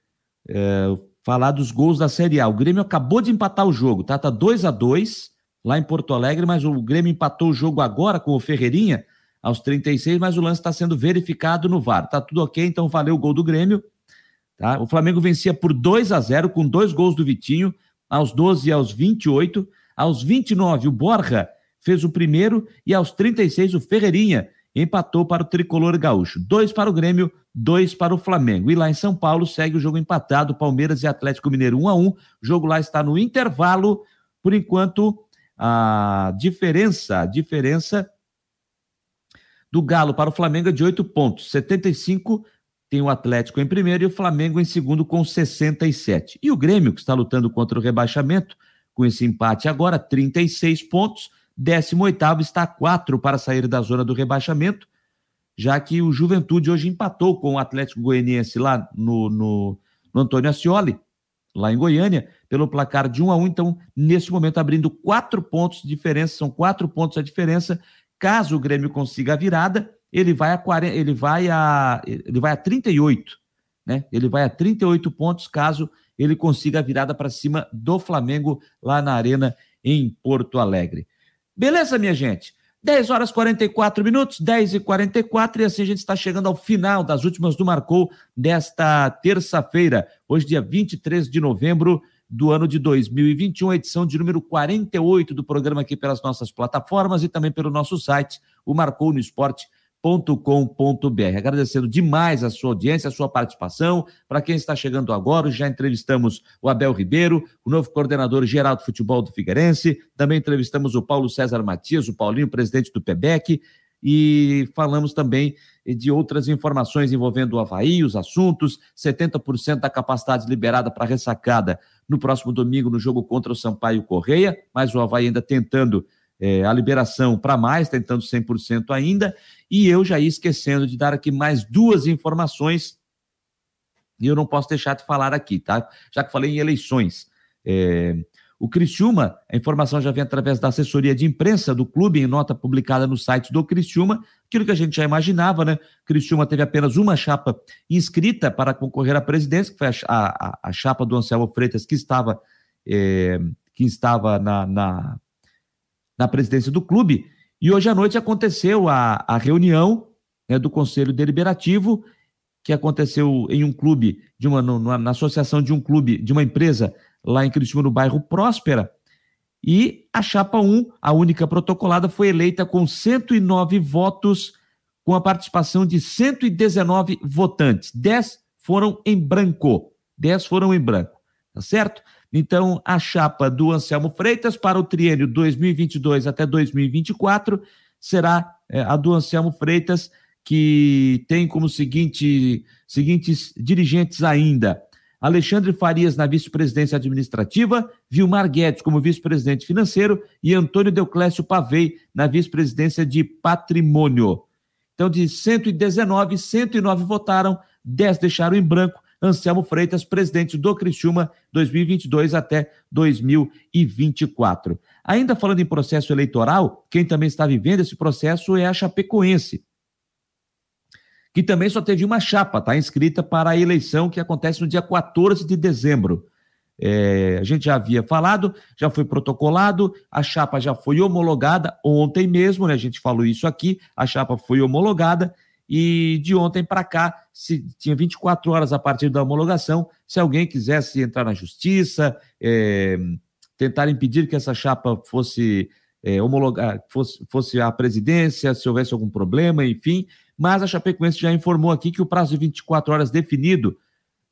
é, falar dos gols da Série A. O Grêmio acabou de empatar o jogo, tá? Tá 2 a 2 lá em Porto Alegre, mas o Grêmio empatou o jogo agora com o Ferreirinha aos 36, mas o lance está sendo verificado no VAR. Tá tudo ok, então valeu o gol do Grêmio. Tá? O Flamengo vencia por 2 a 0 com dois gols do Vitinho, aos 12 e aos 28. Aos 29, o Borja fez o primeiro e aos 36, o Ferreirinha empatou para o tricolor gaúcho. Dois para o Grêmio, dois para o Flamengo. E lá em São Paulo segue o jogo empatado, Palmeiras e Atlético Mineiro 1 a 1. O jogo lá está no intervalo. Por enquanto, a diferença, a diferença do Galo para o Flamengo é de 8 pontos. 75 tem o Atlético em primeiro e o Flamengo em segundo com 67. E o Grêmio, que está lutando contra o rebaixamento, com esse empate agora, 36 pontos. 18 está a 4 para sair da zona do rebaixamento, já que o Juventude hoje empatou com o Atlético Goianiense lá no, no, no Antônio Ascioli, lá em Goiânia, pelo placar de 1 a 1. Então, nesse momento, abrindo quatro pontos de diferença, são quatro pontos a diferença Caso o Grêmio consiga a virada, ele vai a 40, ele vai a ele vai a 38, né? Ele vai a 38 pontos caso ele consiga a virada para cima do Flamengo lá na Arena em Porto Alegre. Beleza, minha gente? 10 horas 44 minutos, 10 e 44 e assim a gente está chegando ao final das últimas do Marcou desta terça-feira, hoje dia 23 de novembro do ano de 2021, edição de número 48 do programa aqui pelas nossas plataformas e também pelo nosso site, o Marcou no Esporte com.br. Agradecendo demais a sua audiência, a sua participação. Para quem está chegando agora, já entrevistamos o Abel Ribeiro, o novo coordenador geral do futebol do Figueirense. Também entrevistamos o Paulo César Matias, o Paulinho, presidente do PEBEC e falamos também de outras informações envolvendo o Havaí, os assuntos, 70% da capacidade liberada para ressacada no próximo domingo no jogo contra o Sampaio Correia, mas o Havaí ainda tentando é, a liberação para mais, tentando 100% ainda, e eu já ia esquecendo de dar aqui mais duas informações E eu não posso deixar de falar aqui, tá? Já que falei em eleições. É, o Criciúma, a informação já vem através da assessoria de imprensa do clube, em nota publicada no site do Criciúma, aquilo que a gente já imaginava, né? Criciúma teve apenas uma chapa inscrita para concorrer à presidência, que foi a, a, a chapa do Anselmo Freitas, que estava, é, que estava na, na, na, presidência do clube. E hoje à noite aconteceu a, a reunião né, do Conselho Deliberativo, que aconteceu em um clube, de uma, na, associação de um clube, de uma empresa lá em Criciúma, no bairro Próspera. E a chapa 1, a única protocolada, foi eleita com 109 votos, com a participação de 119 votantes. 10 foram em branco. 10 foram em branco. Tá certo? Então, a chapa do Anselmo Freitas para o triênio 2022 até 2024 será é, a do Anselmo Freitas, que tem como seguinte, seguintes dirigentes ainda: Alexandre Farias na vice-presidência administrativa, Vilmar Guedes como vice-presidente financeiro e Antônio Deuclésio Pavei na vice-presidência de patrimônio. Então, de 119, 109 votaram, 10 deixaram em branco. Anselmo Freitas, presidente do Criciúma 2022 até 2024. Ainda falando em processo eleitoral, quem também está vivendo esse processo é a Chapecoense que também só teve uma chapa, está inscrita para a eleição que acontece no dia 14 de dezembro. É, a gente já havia falado, já foi protocolado, a chapa já foi homologada ontem mesmo, né? A gente falou isso aqui, a chapa foi homologada e de ontem para cá, se tinha 24 horas a partir da homologação, se alguém quisesse entrar na justiça, é, tentar impedir que essa chapa fosse é, homologar, fosse, fosse a presidência, se houvesse algum problema, enfim, mas a Chapecoense já informou aqui que o prazo de 24 horas definido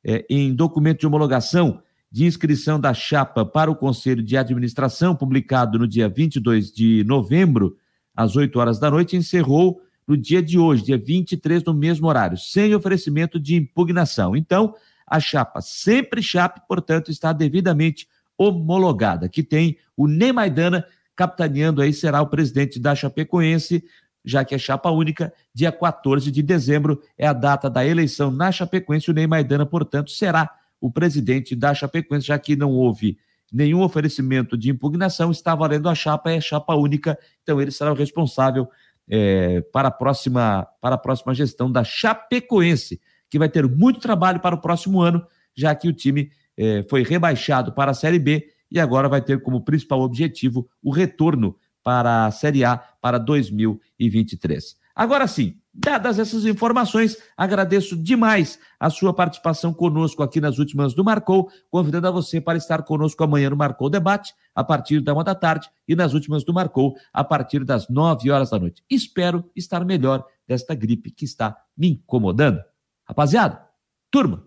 é, em documento de homologação de inscrição da chapa para o Conselho de Administração, publicado no dia 22 de novembro, às 8 horas da noite, encerrou no dia de hoje, dia 23, no mesmo horário, sem oferecimento de impugnação. Então, a chapa, sempre chapa, portanto, está devidamente homologada, que tem o Ney Maidana capitaneando aí, será o presidente da Chapecoense, já que é chapa única, dia 14 de dezembro é a data da eleição na Chapecoense. O Ney Maidana, portanto, será o presidente da Chapecoense, já que não houve nenhum oferecimento de impugnação, está valendo a chapa, é chapa única, então ele será o responsável é, para, a próxima, para a próxima gestão da Chapecoense, que vai ter muito trabalho para o próximo ano, já que o time é, foi rebaixado para a Série B e agora vai ter como principal objetivo o retorno para a Série A para 2023. Agora sim, dadas essas informações, agradeço demais a sua participação conosco aqui nas últimas do Marcou, convidando a você para estar conosco amanhã no Marcou Debate, a partir da uma da tarde, e nas últimas do Marcou, a partir das nove horas da noite. Espero estar melhor desta gripe que está me incomodando. Rapaziada, turma,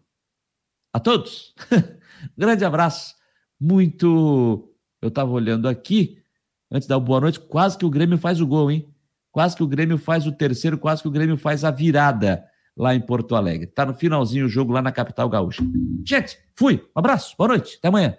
a todos, grande abraço, muito. Eu estava olhando aqui, antes da boa noite, quase que o Grêmio faz o gol, hein? Quase que o Grêmio faz o terceiro, quase que o Grêmio faz a virada lá em Porto Alegre. Tá no finalzinho o jogo lá na capital gaúcha. Gente, fui. Um abraço. Boa noite. Até amanhã.